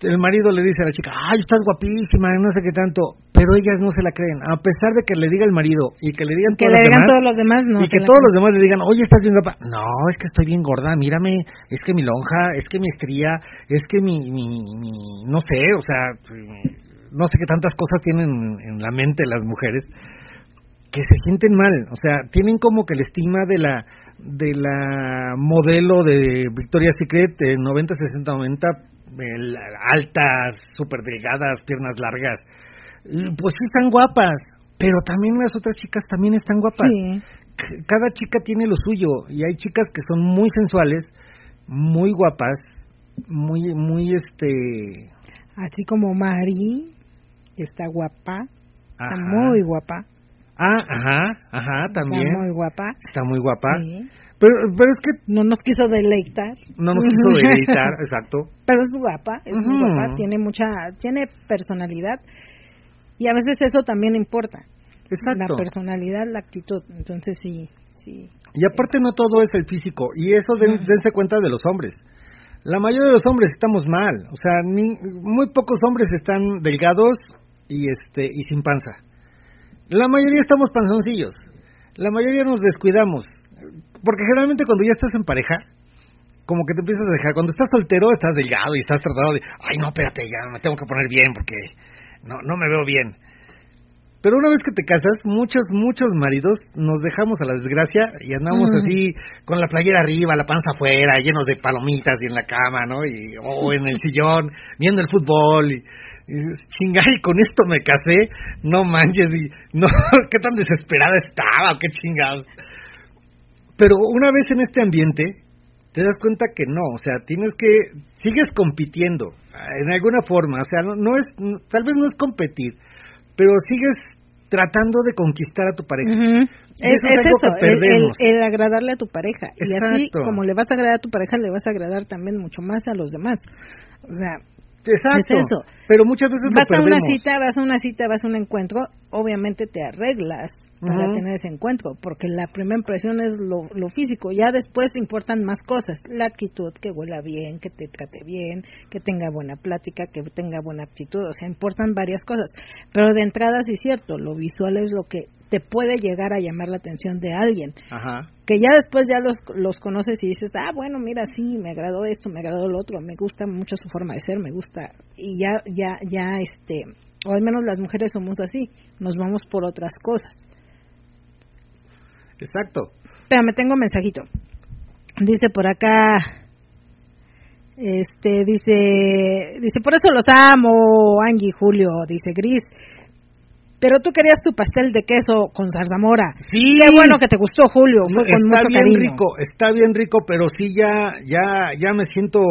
[SPEAKER 3] El marido le dice a la chica, ay, estás guapísima, no sé qué tanto, pero ellas no se la creen, a pesar de que le diga el marido y que le digan
[SPEAKER 2] que
[SPEAKER 3] todos
[SPEAKER 2] le
[SPEAKER 3] los
[SPEAKER 2] digan
[SPEAKER 3] demás,
[SPEAKER 2] todos los demás, no.
[SPEAKER 3] y que todos los demás le digan, oye, estás bien guapa. No, es que estoy bien gorda, mírame, es que mi lonja, es que mi estría, es que mi, mi, mi- no sé, o sea, no sé qué tantas cosas tienen en la mente las mujeres que se sienten mal, o sea, tienen como que la estima de la de la modelo de Victoria's Secret de 90, 60, 90, el- altas, súper delgadas, piernas largas, pues sí están guapas, pero también las otras chicas también están guapas
[SPEAKER 2] Sí.
[SPEAKER 3] cada chica tiene lo suyo y hay chicas que son muy sensuales, muy guapas, muy muy este
[SPEAKER 2] Así como Mari, que está guapa, está muy guapa.
[SPEAKER 3] Ah, ajá, ajá, también
[SPEAKER 2] Está muy guapa.
[SPEAKER 3] está muy guapa.
[SPEAKER 2] Sí.
[SPEAKER 3] Pero pero es que
[SPEAKER 2] No nos quiso deleitar.
[SPEAKER 3] no nos quiso deleitar, exacto.
[SPEAKER 2] Pero es guapa, es muy guapa, tiene mucha, tiene personalidad. Y a veces eso también importa.
[SPEAKER 3] Exacto.
[SPEAKER 2] La personalidad, la actitud. Entonces sí, sí.
[SPEAKER 3] Y aparte no todo es el físico, y eso den- dense cuenta de los hombres. La mayoría de los hombres estamos mal, o sea, ni- muy pocos hombres están delgados y este y sin panza. La mayoría estamos panzoncillos. La mayoría nos descuidamos, porque generalmente cuando ya estás en pareja, como que te empiezas a dejar. Cuando estás soltero estás delgado y estás tratado de, ay no, espérate, ya me tengo que poner bien porque no no me veo bien. Pero una vez que te casas, muchos, muchos maridos nos dejamos a la desgracia y andamos así con la playera arriba, la panza afuera, llenos de palomitas y en la cama, ¿no? Y, o en el sillón, viendo el fútbol. Y, y con esto me casé, no manches, y no, qué tan desesperada estaba, qué chingados. Pero una vez en este ambiente, te das cuenta que no, o sea, tienes que, sigues compitiendo en alguna forma, o sea, no, no es, no- tal vez no es competir, pero sigues tratando de conquistar a tu pareja. Y
[SPEAKER 2] Es,
[SPEAKER 3] eso es
[SPEAKER 2] es
[SPEAKER 3] algo
[SPEAKER 2] eso,
[SPEAKER 3] que
[SPEAKER 2] el, el-
[SPEAKER 3] perdemos.
[SPEAKER 2] el agradarle a tu pareja. Y así, como le vas a agradar a tu pareja, le vas a agradar también mucho más a los demás. O sea,
[SPEAKER 3] Exacto.
[SPEAKER 2] es eso.
[SPEAKER 3] Pero muchas veces
[SPEAKER 2] vas
[SPEAKER 3] lo
[SPEAKER 2] a una cita, vas a una cita, vas a un encuentro, obviamente te arreglas para tener ese encuentro, porque la primera impresión es lo, lo físico, ya después importan más cosas, la actitud, que huela bien, que te trate bien, que tenga buena plática, que tenga buena actitud, o sea, importan varias cosas, pero de entrada sí es cierto, lo visual es lo que te puede llegar a llamar la atención de alguien,
[SPEAKER 3] Ajá.
[SPEAKER 2] que ya después ya los, los conoces y dices, ah, bueno, mira, sí, me agradó esto, me agradó lo otro, me gusta mucho su forma de ser, me gusta, y ya, ya, ya, este, o al menos las mujeres somos así, nos vamos por otras cosas.
[SPEAKER 3] Exacto.
[SPEAKER 2] Pero me tengo un mensajito. Dice por acá, este, dice, dice, por eso los amo, Angie, Julio, dice Gris. Pero tú querías tu pastel de queso con zarzamora.
[SPEAKER 3] Sí.
[SPEAKER 2] Qué bueno que te gustó, Julio. Fue con
[SPEAKER 3] está
[SPEAKER 2] mucho
[SPEAKER 3] bien
[SPEAKER 2] cariño.
[SPEAKER 3] rico, está bien rico, pero sí ya, ya, ya me siento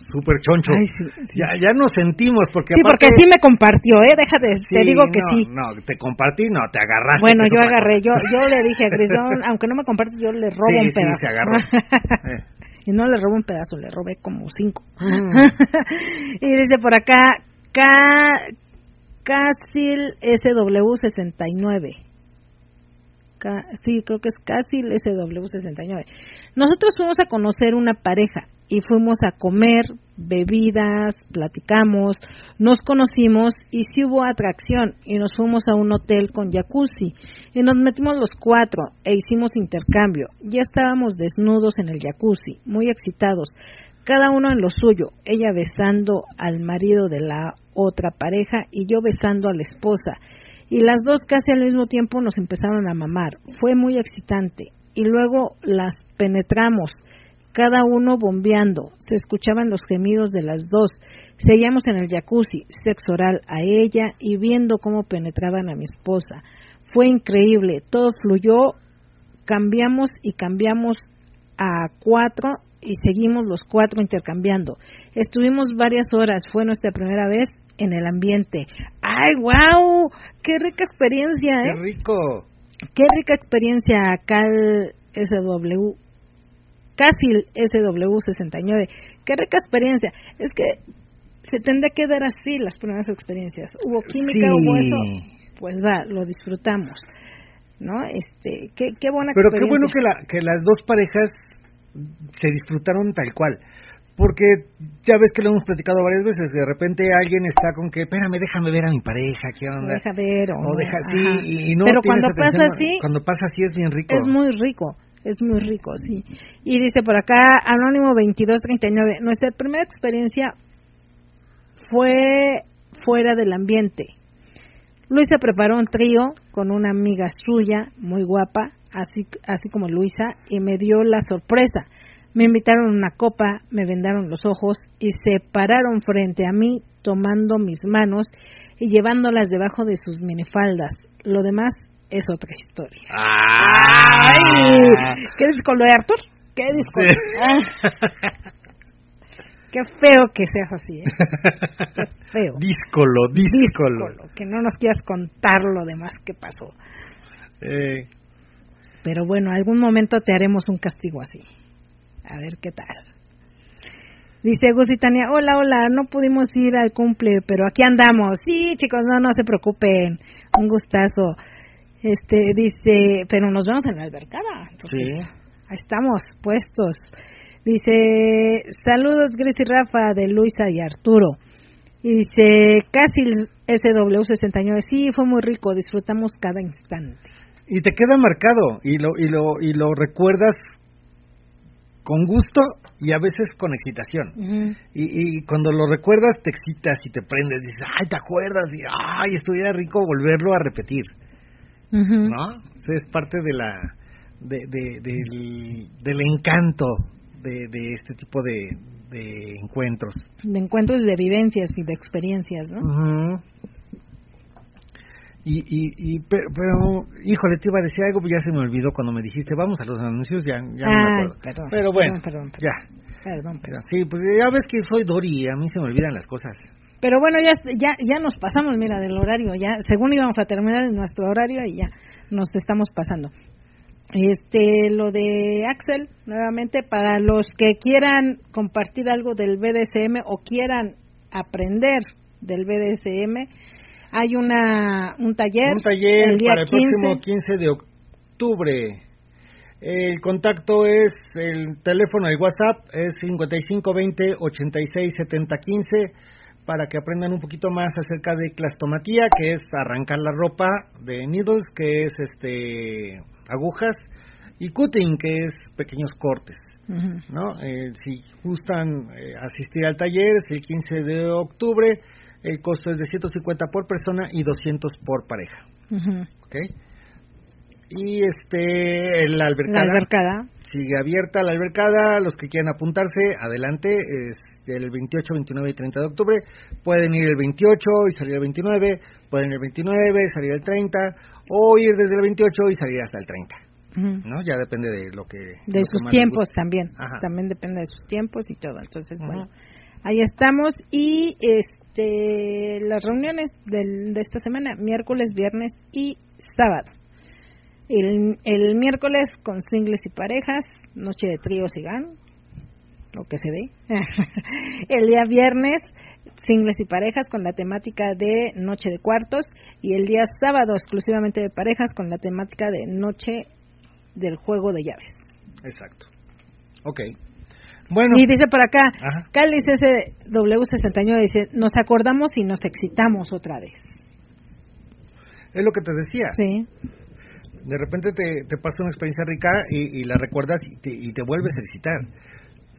[SPEAKER 3] súper choncho.
[SPEAKER 2] Ay, sí, sí.
[SPEAKER 3] Ya, ya nos sentimos porque
[SPEAKER 2] Sí, porque sí me compartió, ¿eh? Déjate, te
[SPEAKER 3] Sí,
[SPEAKER 2] digo que
[SPEAKER 3] no,
[SPEAKER 2] sí.
[SPEAKER 3] No, te compartí, no, te agarraste.
[SPEAKER 2] Bueno, yo agarré, yo,
[SPEAKER 3] cosa.
[SPEAKER 2] yo le dije a Grisón, aunque no me comparte, yo le robo un
[SPEAKER 3] sí,
[SPEAKER 2] pedazo.
[SPEAKER 3] se agarró. Eh.
[SPEAKER 2] y no le robo un pedazo, le robé como cinco.
[SPEAKER 3] Mm.
[SPEAKER 2] y dice por acá, Ca... Casil SW69. Ca- sí, creo que es Casil SW69. Nosotros fuimos a conocer una pareja y fuimos a comer, bebidas, platicamos, nos conocimos y sí hubo atracción y nos fuimos a un hotel con jacuzzi y nos metimos los cuatro e hicimos intercambio. Ya estábamos desnudos en el jacuzzi, muy excitados, cada uno en lo suyo, ella besando al marido de la otra pareja y yo besando a la esposa. Y las dos casi al mismo tiempo nos empezaron a mamar. Fue muy excitante. Y luego las penetramos, cada uno bombeando. Se escuchaban los gemidos de las dos. Seguíamos en el jacuzzi, sexo oral a ella y viendo cómo penetraban a mi esposa. Fue increíble, todo fluyó, cambiamos y cambiamos a cuatro y seguimos los cuatro intercambiando. Estuvimos varias horas, fue nuestra primera vez en el ambiente. ¡Ay, wow! ¡Qué rica experiencia,
[SPEAKER 3] Qué
[SPEAKER 2] eh!
[SPEAKER 3] rico.
[SPEAKER 2] ¡Qué rica experiencia, Cal SW! Casil SW69. ¡Qué rica experiencia! Es que se tendría que dar así las primeras experiencias. Hubo química,
[SPEAKER 3] Sí.
[SPEAKER 2] hubo eso, pues va, lo disfrutamos. ¿No? Este, qué, qué buena
[SPEAKER 3] Pero qué bueno que, la, que las dos parejas se disfrutaron tal cual. Porque ya ves que lo hemos platicado varias veces, de repente alguien está con que, espérame, déjame ver a mi pareja, ¿qué onda?
[SPEAKER 2] deja ver o, no,
[SPEAKER 3] deja así, y, y no
[SPEAKER 2] pero cuando pasa así
[SPEAKER 3] Cuando pasa así es bien rico.
[SPEAKER 2] es muy rico es muy rico sí y dice por acá anónimo 2239 nuestra primera experiencia fue fuera del ambiente Luisa preparó un trío con una amiga suya muy guapa así así como Luisa y me dio la sorpresa me invitaron a una copa, me vendaron los ojos y se pararon frente a mí tomando mis manos y llevándolas debajo de sus minifaldas. Lo demás es otra historia. ¡Ay! ¿Qué disco lo de Artur? ¿Qué disco?
[SPEAKER 3] Sí.
[SPEAKER 2] Ah. Qué feo que seas así, ¿eh? Qué feo.
[SPEAKER 3] díscolo, díscolo.
[SPEAKER 2] Díscolo, Que no nos quieras contar lo demás que pasó.
[SPEAKER 3] Eh,
[SPEAKER 2] Pero bueno, algún momento te haremos un castigo así. A ver qué tal. Dice Gus y Tania, hola, hola, no pudimos ir al cumple, pero aquí andamos. Sí, chicos, no, no se preocupen. Un gustazo. Este, dice, pero nos vemos en la albercada. Entonces,
[SPEAKER 3] sí.
[SPEAKER 2] Ahí estamos, puestos. Dice, saludos Gris y Rafa de Luisa y Arturo. Y dice, casi SW69, sí, fue muy rico, disfrutamos cada instante.
[SPEAKER 3] Y te queda marcado y lo, y lo, y lo recuerdas con gusto y a veces con excitación. Y, y cuando lo recuerdas te excitas y te prendes, dices, ay, te acuerdas, y ay, estuviera rico volverlo a repetir. ¿no? Es parte de la, de, de- del, del encanto de, de este tipo de, de encuentros.
[SPEAKER 2] De encuentros de vivencias y de experiencias, ¿no?
[SPEAKER 3] Ujú. Y, y, y pero, pero, híjole, te iba a decir algo, pero ya se me olvidó cuando me dijiste, vamos a los anuncios, ya, ya no me
[SPEAKER 2] Ay,
[SPEAKER 3] acuerdo.
[SPEAKER 2] perdón,
[SPEAKER 3] pero bueno,
[SPEAKER 2] perdón, perdón,
[SPEAKER 3] ya.
[SPEAKER 2] Perdón,
[SPEAKER 3] Pero sí, pues ya ves que soy Dori, a mí se me olvidan las cosas.
[SPEAKER 2] Pero bueno, ya, ya, ya nos pasamos, mira, del horario, ya, según íbamos a terminar en nuestro horario y ya nos estamos pasando. Este, lo de Axel, nuevamente, para los que quieran compartir algo del BDSM o quieran aprender del BDSM, hay una, un taller,
[SPEAKER 3] Un taller
[SPEAKER 2] el día
[SPEAKER 3] para el
[SPEAKER 2] 15.
[SPEAKER 3] próximo 15 de octubre. El contacto es el teléfono de WhatsApp es 5520 86 70 15 para que aprendan un poquito más acerca de clastomatía, que es arrancar la ropa, de needles, que es este agujas, y cutting, que es pequeños cortes. ¿no? Eh, si gustan eh, asistir al taller, es el 15 de octubre, el costo es de 150 por persona y 200 por pareja.
[SPEAKER 2] Ujú.
[SPEAKER 3] ¿ok? Y este, la albercada,
[SPEAKER 2] La albercada.
[SPEAKER 3] sigue abierta la albercada, los que quieran apuntarse, adelante, es el 28, 29 y 30 de octubre, pueden ir el 28 y salir el 29, pueden ir el 29, salir el 30, o ir desde el 28 y salir hasta el 30,
[SPEAKER 2] Ujú.
[SPEAKER 3] ¿no? Ya depende de lo que...
[SPEAKER 2] de
[SPEAKER 3] lo que
[SPEAKER 2] sus
[SPEAKER 3] les
[SPEAKER 2] tiempos también
[SPEAKER 3] Ajá.
[SPEAKER 2] también depende de sus tiempos y todo entonces
[SPEAKER 3] Ujú.
[SPEAKER 2] bueno ahí estamos y este las reuniones del- de esta semana miércoles viernes y sábado el, miércoles con singles y parejas noche de tríos y gan lo que se ve el día viernes singles y parejas con la temática de noche de cuartos y el día sábado exclusivamente de parejas con la temática de noche del juego de llaves
[SPEAKER 3] Exacto. Ok. Bueno,
[SPEAKER 2] Y dice por acá. Cáliz SW69 dice, nos acordamos y nos excitamos otra vez.
[SPEAKER 3] es lo que te decía.
[SPEAKER 2] Sí,
[SPEAKER 3] De repente te, te pasa una experiencia rica y, y la recuerdas y te, y te vuelves a excitar.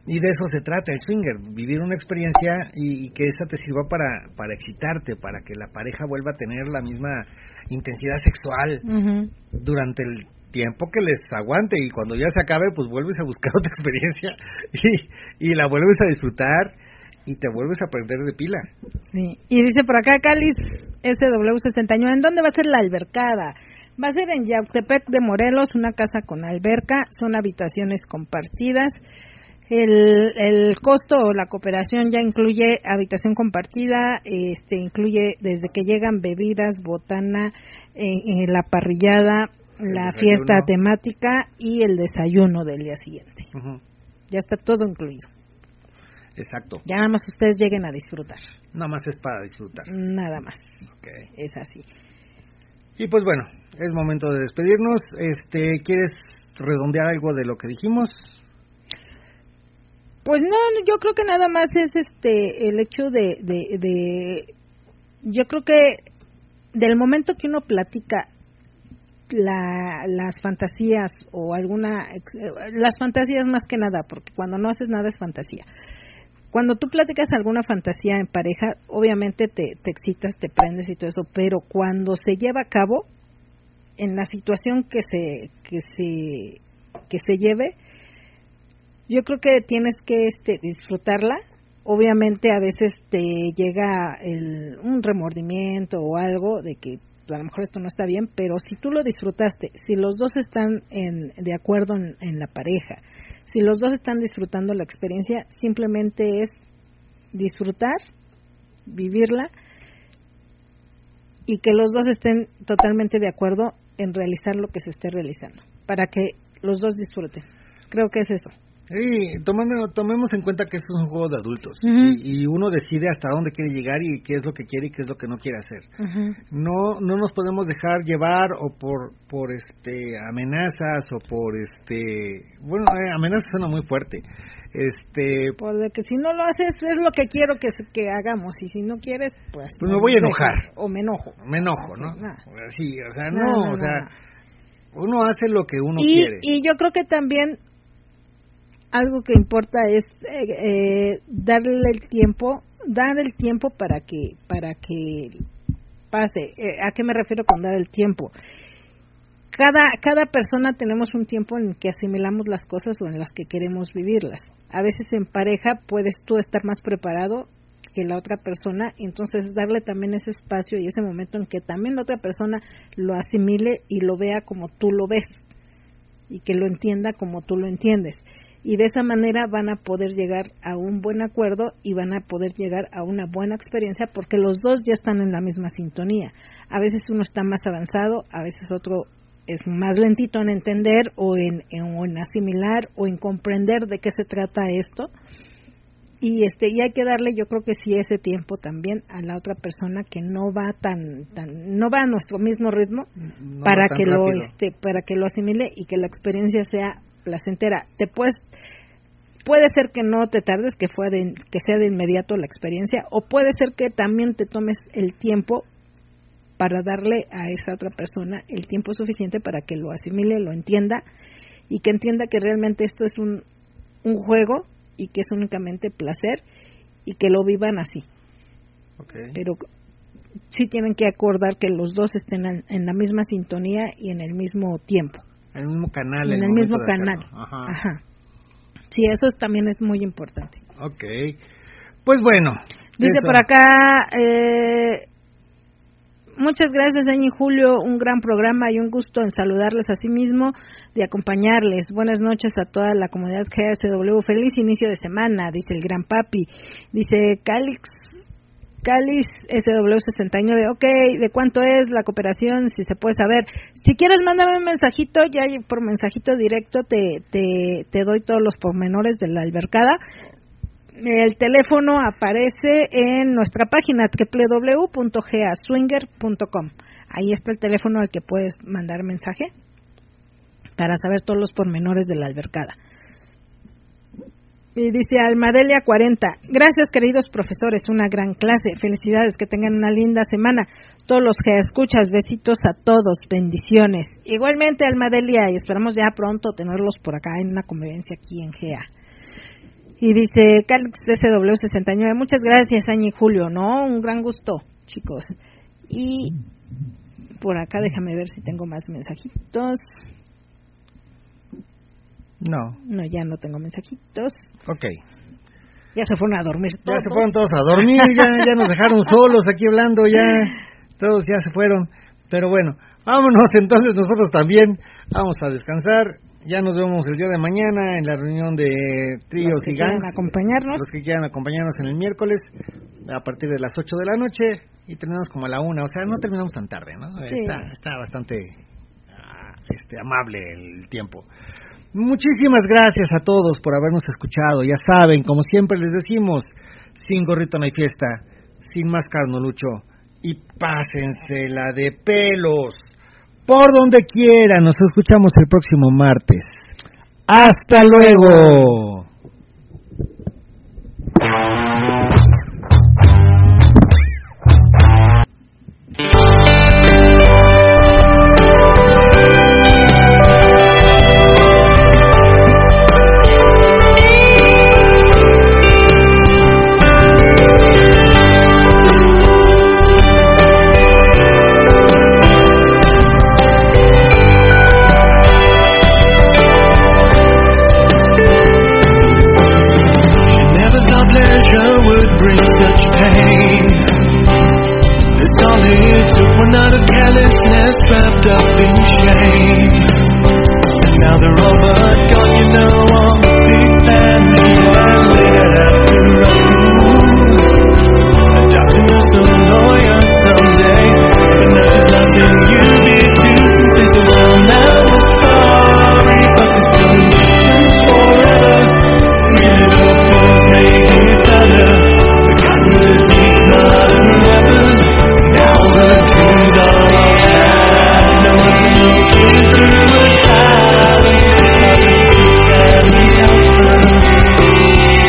[SPEAKER 3] Y de eso se trata el swinger, vivir una experiencia y, y que esa te sirva para, para excitarte, para que la pareja vuelva a tener la misma intensidad sexual durante el tiempo que les aguante y cuando ya se acabe pues vuelves a buscar otra experiencia y, y la vuelves a disfrutar y te vuelves a perder de pila.
[SPEAKER 2] sí. Y dice por acá Cáliz SW69, ¿en dónde va a ser la albercada? Va a ser en Yautepec de Morelos, una casa con alberca, son habitaciones compartidas. El, el costo o la cooperación ya incluye habitación compartida, este incluye desde que llegan bebidas, botana, eh, eh, la parrillada, la
[SPEAKER 3] desayuno.
[SPEAKER 2] fiesta temática y el desayuno del día siguiente. Ya está todo incluido.
[SPEAKER 3] Exacto.
[SPEAKER 2] Ya nada más ustedes lleguen a disfrutar.
[SPEAKER 3] Nada más es para disfrutar.
[SPEAKER 2] Nada más.
[SPEAKER 3] Ok.
[SPEAKER 2] Es así.
[SPEAKER 3] Y pues bueno, es momento de despedirnos. Este, ¿quieres redondear algo de lo que dijimos?
[SPEAKER 2] Pues no, yo creo que nada más es este el hecho de, de, de yo creo que del momento que uno platica la, las fantasías o alguna las fantasías más que nada porque cuando no haces nada es fantasía cuando tú platicas alguna fantasía en pareja obviamente te, te excitas te prendes y todo eso pero cuando se lleva a cabo en la situación que se que se que se lleve yo creo que tienes que este, disfrutarla. Obviamente a veces te llega el, un remordimiento o algo de que a lo mejor esto no está bien, pero si tú lo disfrutaste, si los dos están en, de acuerdo en, en la pareja, si los dos están disfrutando la experiencia, simplemente es disfrutar, vivirla y que los dos estén totalmente de acuerdo en realizar lo que se esté realizando, para que los dos disfruten. Creo que es eso.
[SPEAKER 3] Sí, tomando, tomemos en cuenta que esto es un juego de adultos y, y uno decide hasta dónde quiere llegar y qué es lo que quiere y qué es lo que no quiere hacer. No, no nos podemos dejar llevar o por, por este amenazas o por este, bueno, eh, amenazas suena muy fuerte. Este,
[SPEAKER 2] Por de que si no lo haces es lo que quiero que, que hagamos y si no quieres pues,
[SPEAKER 3] Pues me voy a enojar.
[SPEAKER 2] o me enojo
[SPEAKER 3] me enojo, ¿no? Sí, o sea,
[SPEAKER 2] No,
[SPEAKER 3] no,
[SPEAKER 2] no,
[SPEAKER 3] o sea,
[SPEAKER 2] no.
[SPEAKER 3] uno hace lo que uno
[SPEAKER 2] y,
[SPEAKER 3] quiere.
[SPEAKER 2] y yo creo que también algo que importa es eh, eh, darle el tiempo dar el tiempo para que para que pase. Eh, a qué me refiero con dar el tiempo cada cada persona tenemos un tiempo en que asimilamos las cosas o en las que queremos vivirlas. A veces en pareja puedes tú estar más preparado que la otra persona, entonces darle también ese espacio y ese momento en que también la otra persona lo asimile y lo vea como tú lo ves y que lo entienda como tú lo entiendes. Y de esa manera van a poder llegar a un buen acuerdo y van a poder llegar a una buena experiencia porque los dos ya están en la misma sintonía. A veces uno está más avanzado, a veces otro es más lentito en entender o en, en asimilar o en comprender de qué se trata esto y este y hay que darle yo creo que sí ese tiempo también a la otra persona que no va tan tan no va a nuestro mismo ritmo para que lo este para que lo asimile y que la experiencia sea placentera te puedes puede ser que no te tardes que fue que sea de inmediato la experiencia o puede ser que también te tomes el tiempo para darle a esa otra persona el tiempo suficiente para que lo asimile lo entienda y que entienda que realmente esto es un un juego y que es únicamente placer y que lo vivan así. Pero sí tienen que acordar que los dos estén en, la misma sintonía y en el mismo tiempo.
[SPEAKER 3] En el mismo canal.
[SPEAKER 2] En el, mismo canal. Ajá. Sí, eso también es muy importante.
[SPEAKER 3] Ok. Pues bueno.
[SPEAKER 2] Dice por acá, eh, Muchas gracias, Año Julio. Un gran programa y un gusto en saludarles a sí mismo, de acompañarles. Buenas noches a toda la comunidad GSW. Feliz inicio de semana, dice el gran papi. Dice Calix. Calis SW69, ok, ¿de cuánto es la cooperación? Si se puede saber. Si quieres, mándame un mensajito, ya por mensajito directo te, te, te doy todos los pormenores de la albercada el teléfono aparece en nuestra página www.gaswinger.com. Ahí está el teléfono al que puedes mandar mensaje para saber todos los pormenores de la albercada. Y dice Almadelia 40. Gracias, queridos profesores. Una gran clase. Felicidades. Que tengan una linda semana. Todos los que escuchas, besitos a todos. Bendiciones. Igualmente, Almadelia, y esperamos ya pronto tenerlos por acá en una convivencia aquí en GEA. Y dice Calix DCW69, muchas gracias, Añi y Julio, ¿no? Un gran gusto, chicos. Y por acá déjame ver si tengo más mensajitos.
[SPEAKER 3] No.
[SPEAKER 2] No, ya no tengo mensajitos.
[SPEAKER 3] Ok.
[SPEAKER 2] Ya se fueron a dormir
[SPEAKER 3] todos. Ya se fueron todos a dormir, ya, ya nos dejaron solos aquí hablando, ya todos ya se fueron. Pero bueno, vámonos entonces nosotros también. Vamos a descansar. Ya nos vemos el día de mañana en la reunión de tríos y gangs.
[SPEAKER 2] acompañarnos.
[SPEAKER 3] Los que quieran acompañarnos en el miércoles a partir de las 8 de la noche y terminamos como a la 1. O sea, no terminamos tan tarde, ¿no? Está, está bastante ah, este, amable el tiempo. Muchísimas gracias a todos por habernos escuchado. Ya saben, como siempre les decimos, sin gorrito no hay fiesta, sin máscara no lucho y pásensela de pelos por donde quiera. Nos escuchamos el próximo martes. Hasta luego.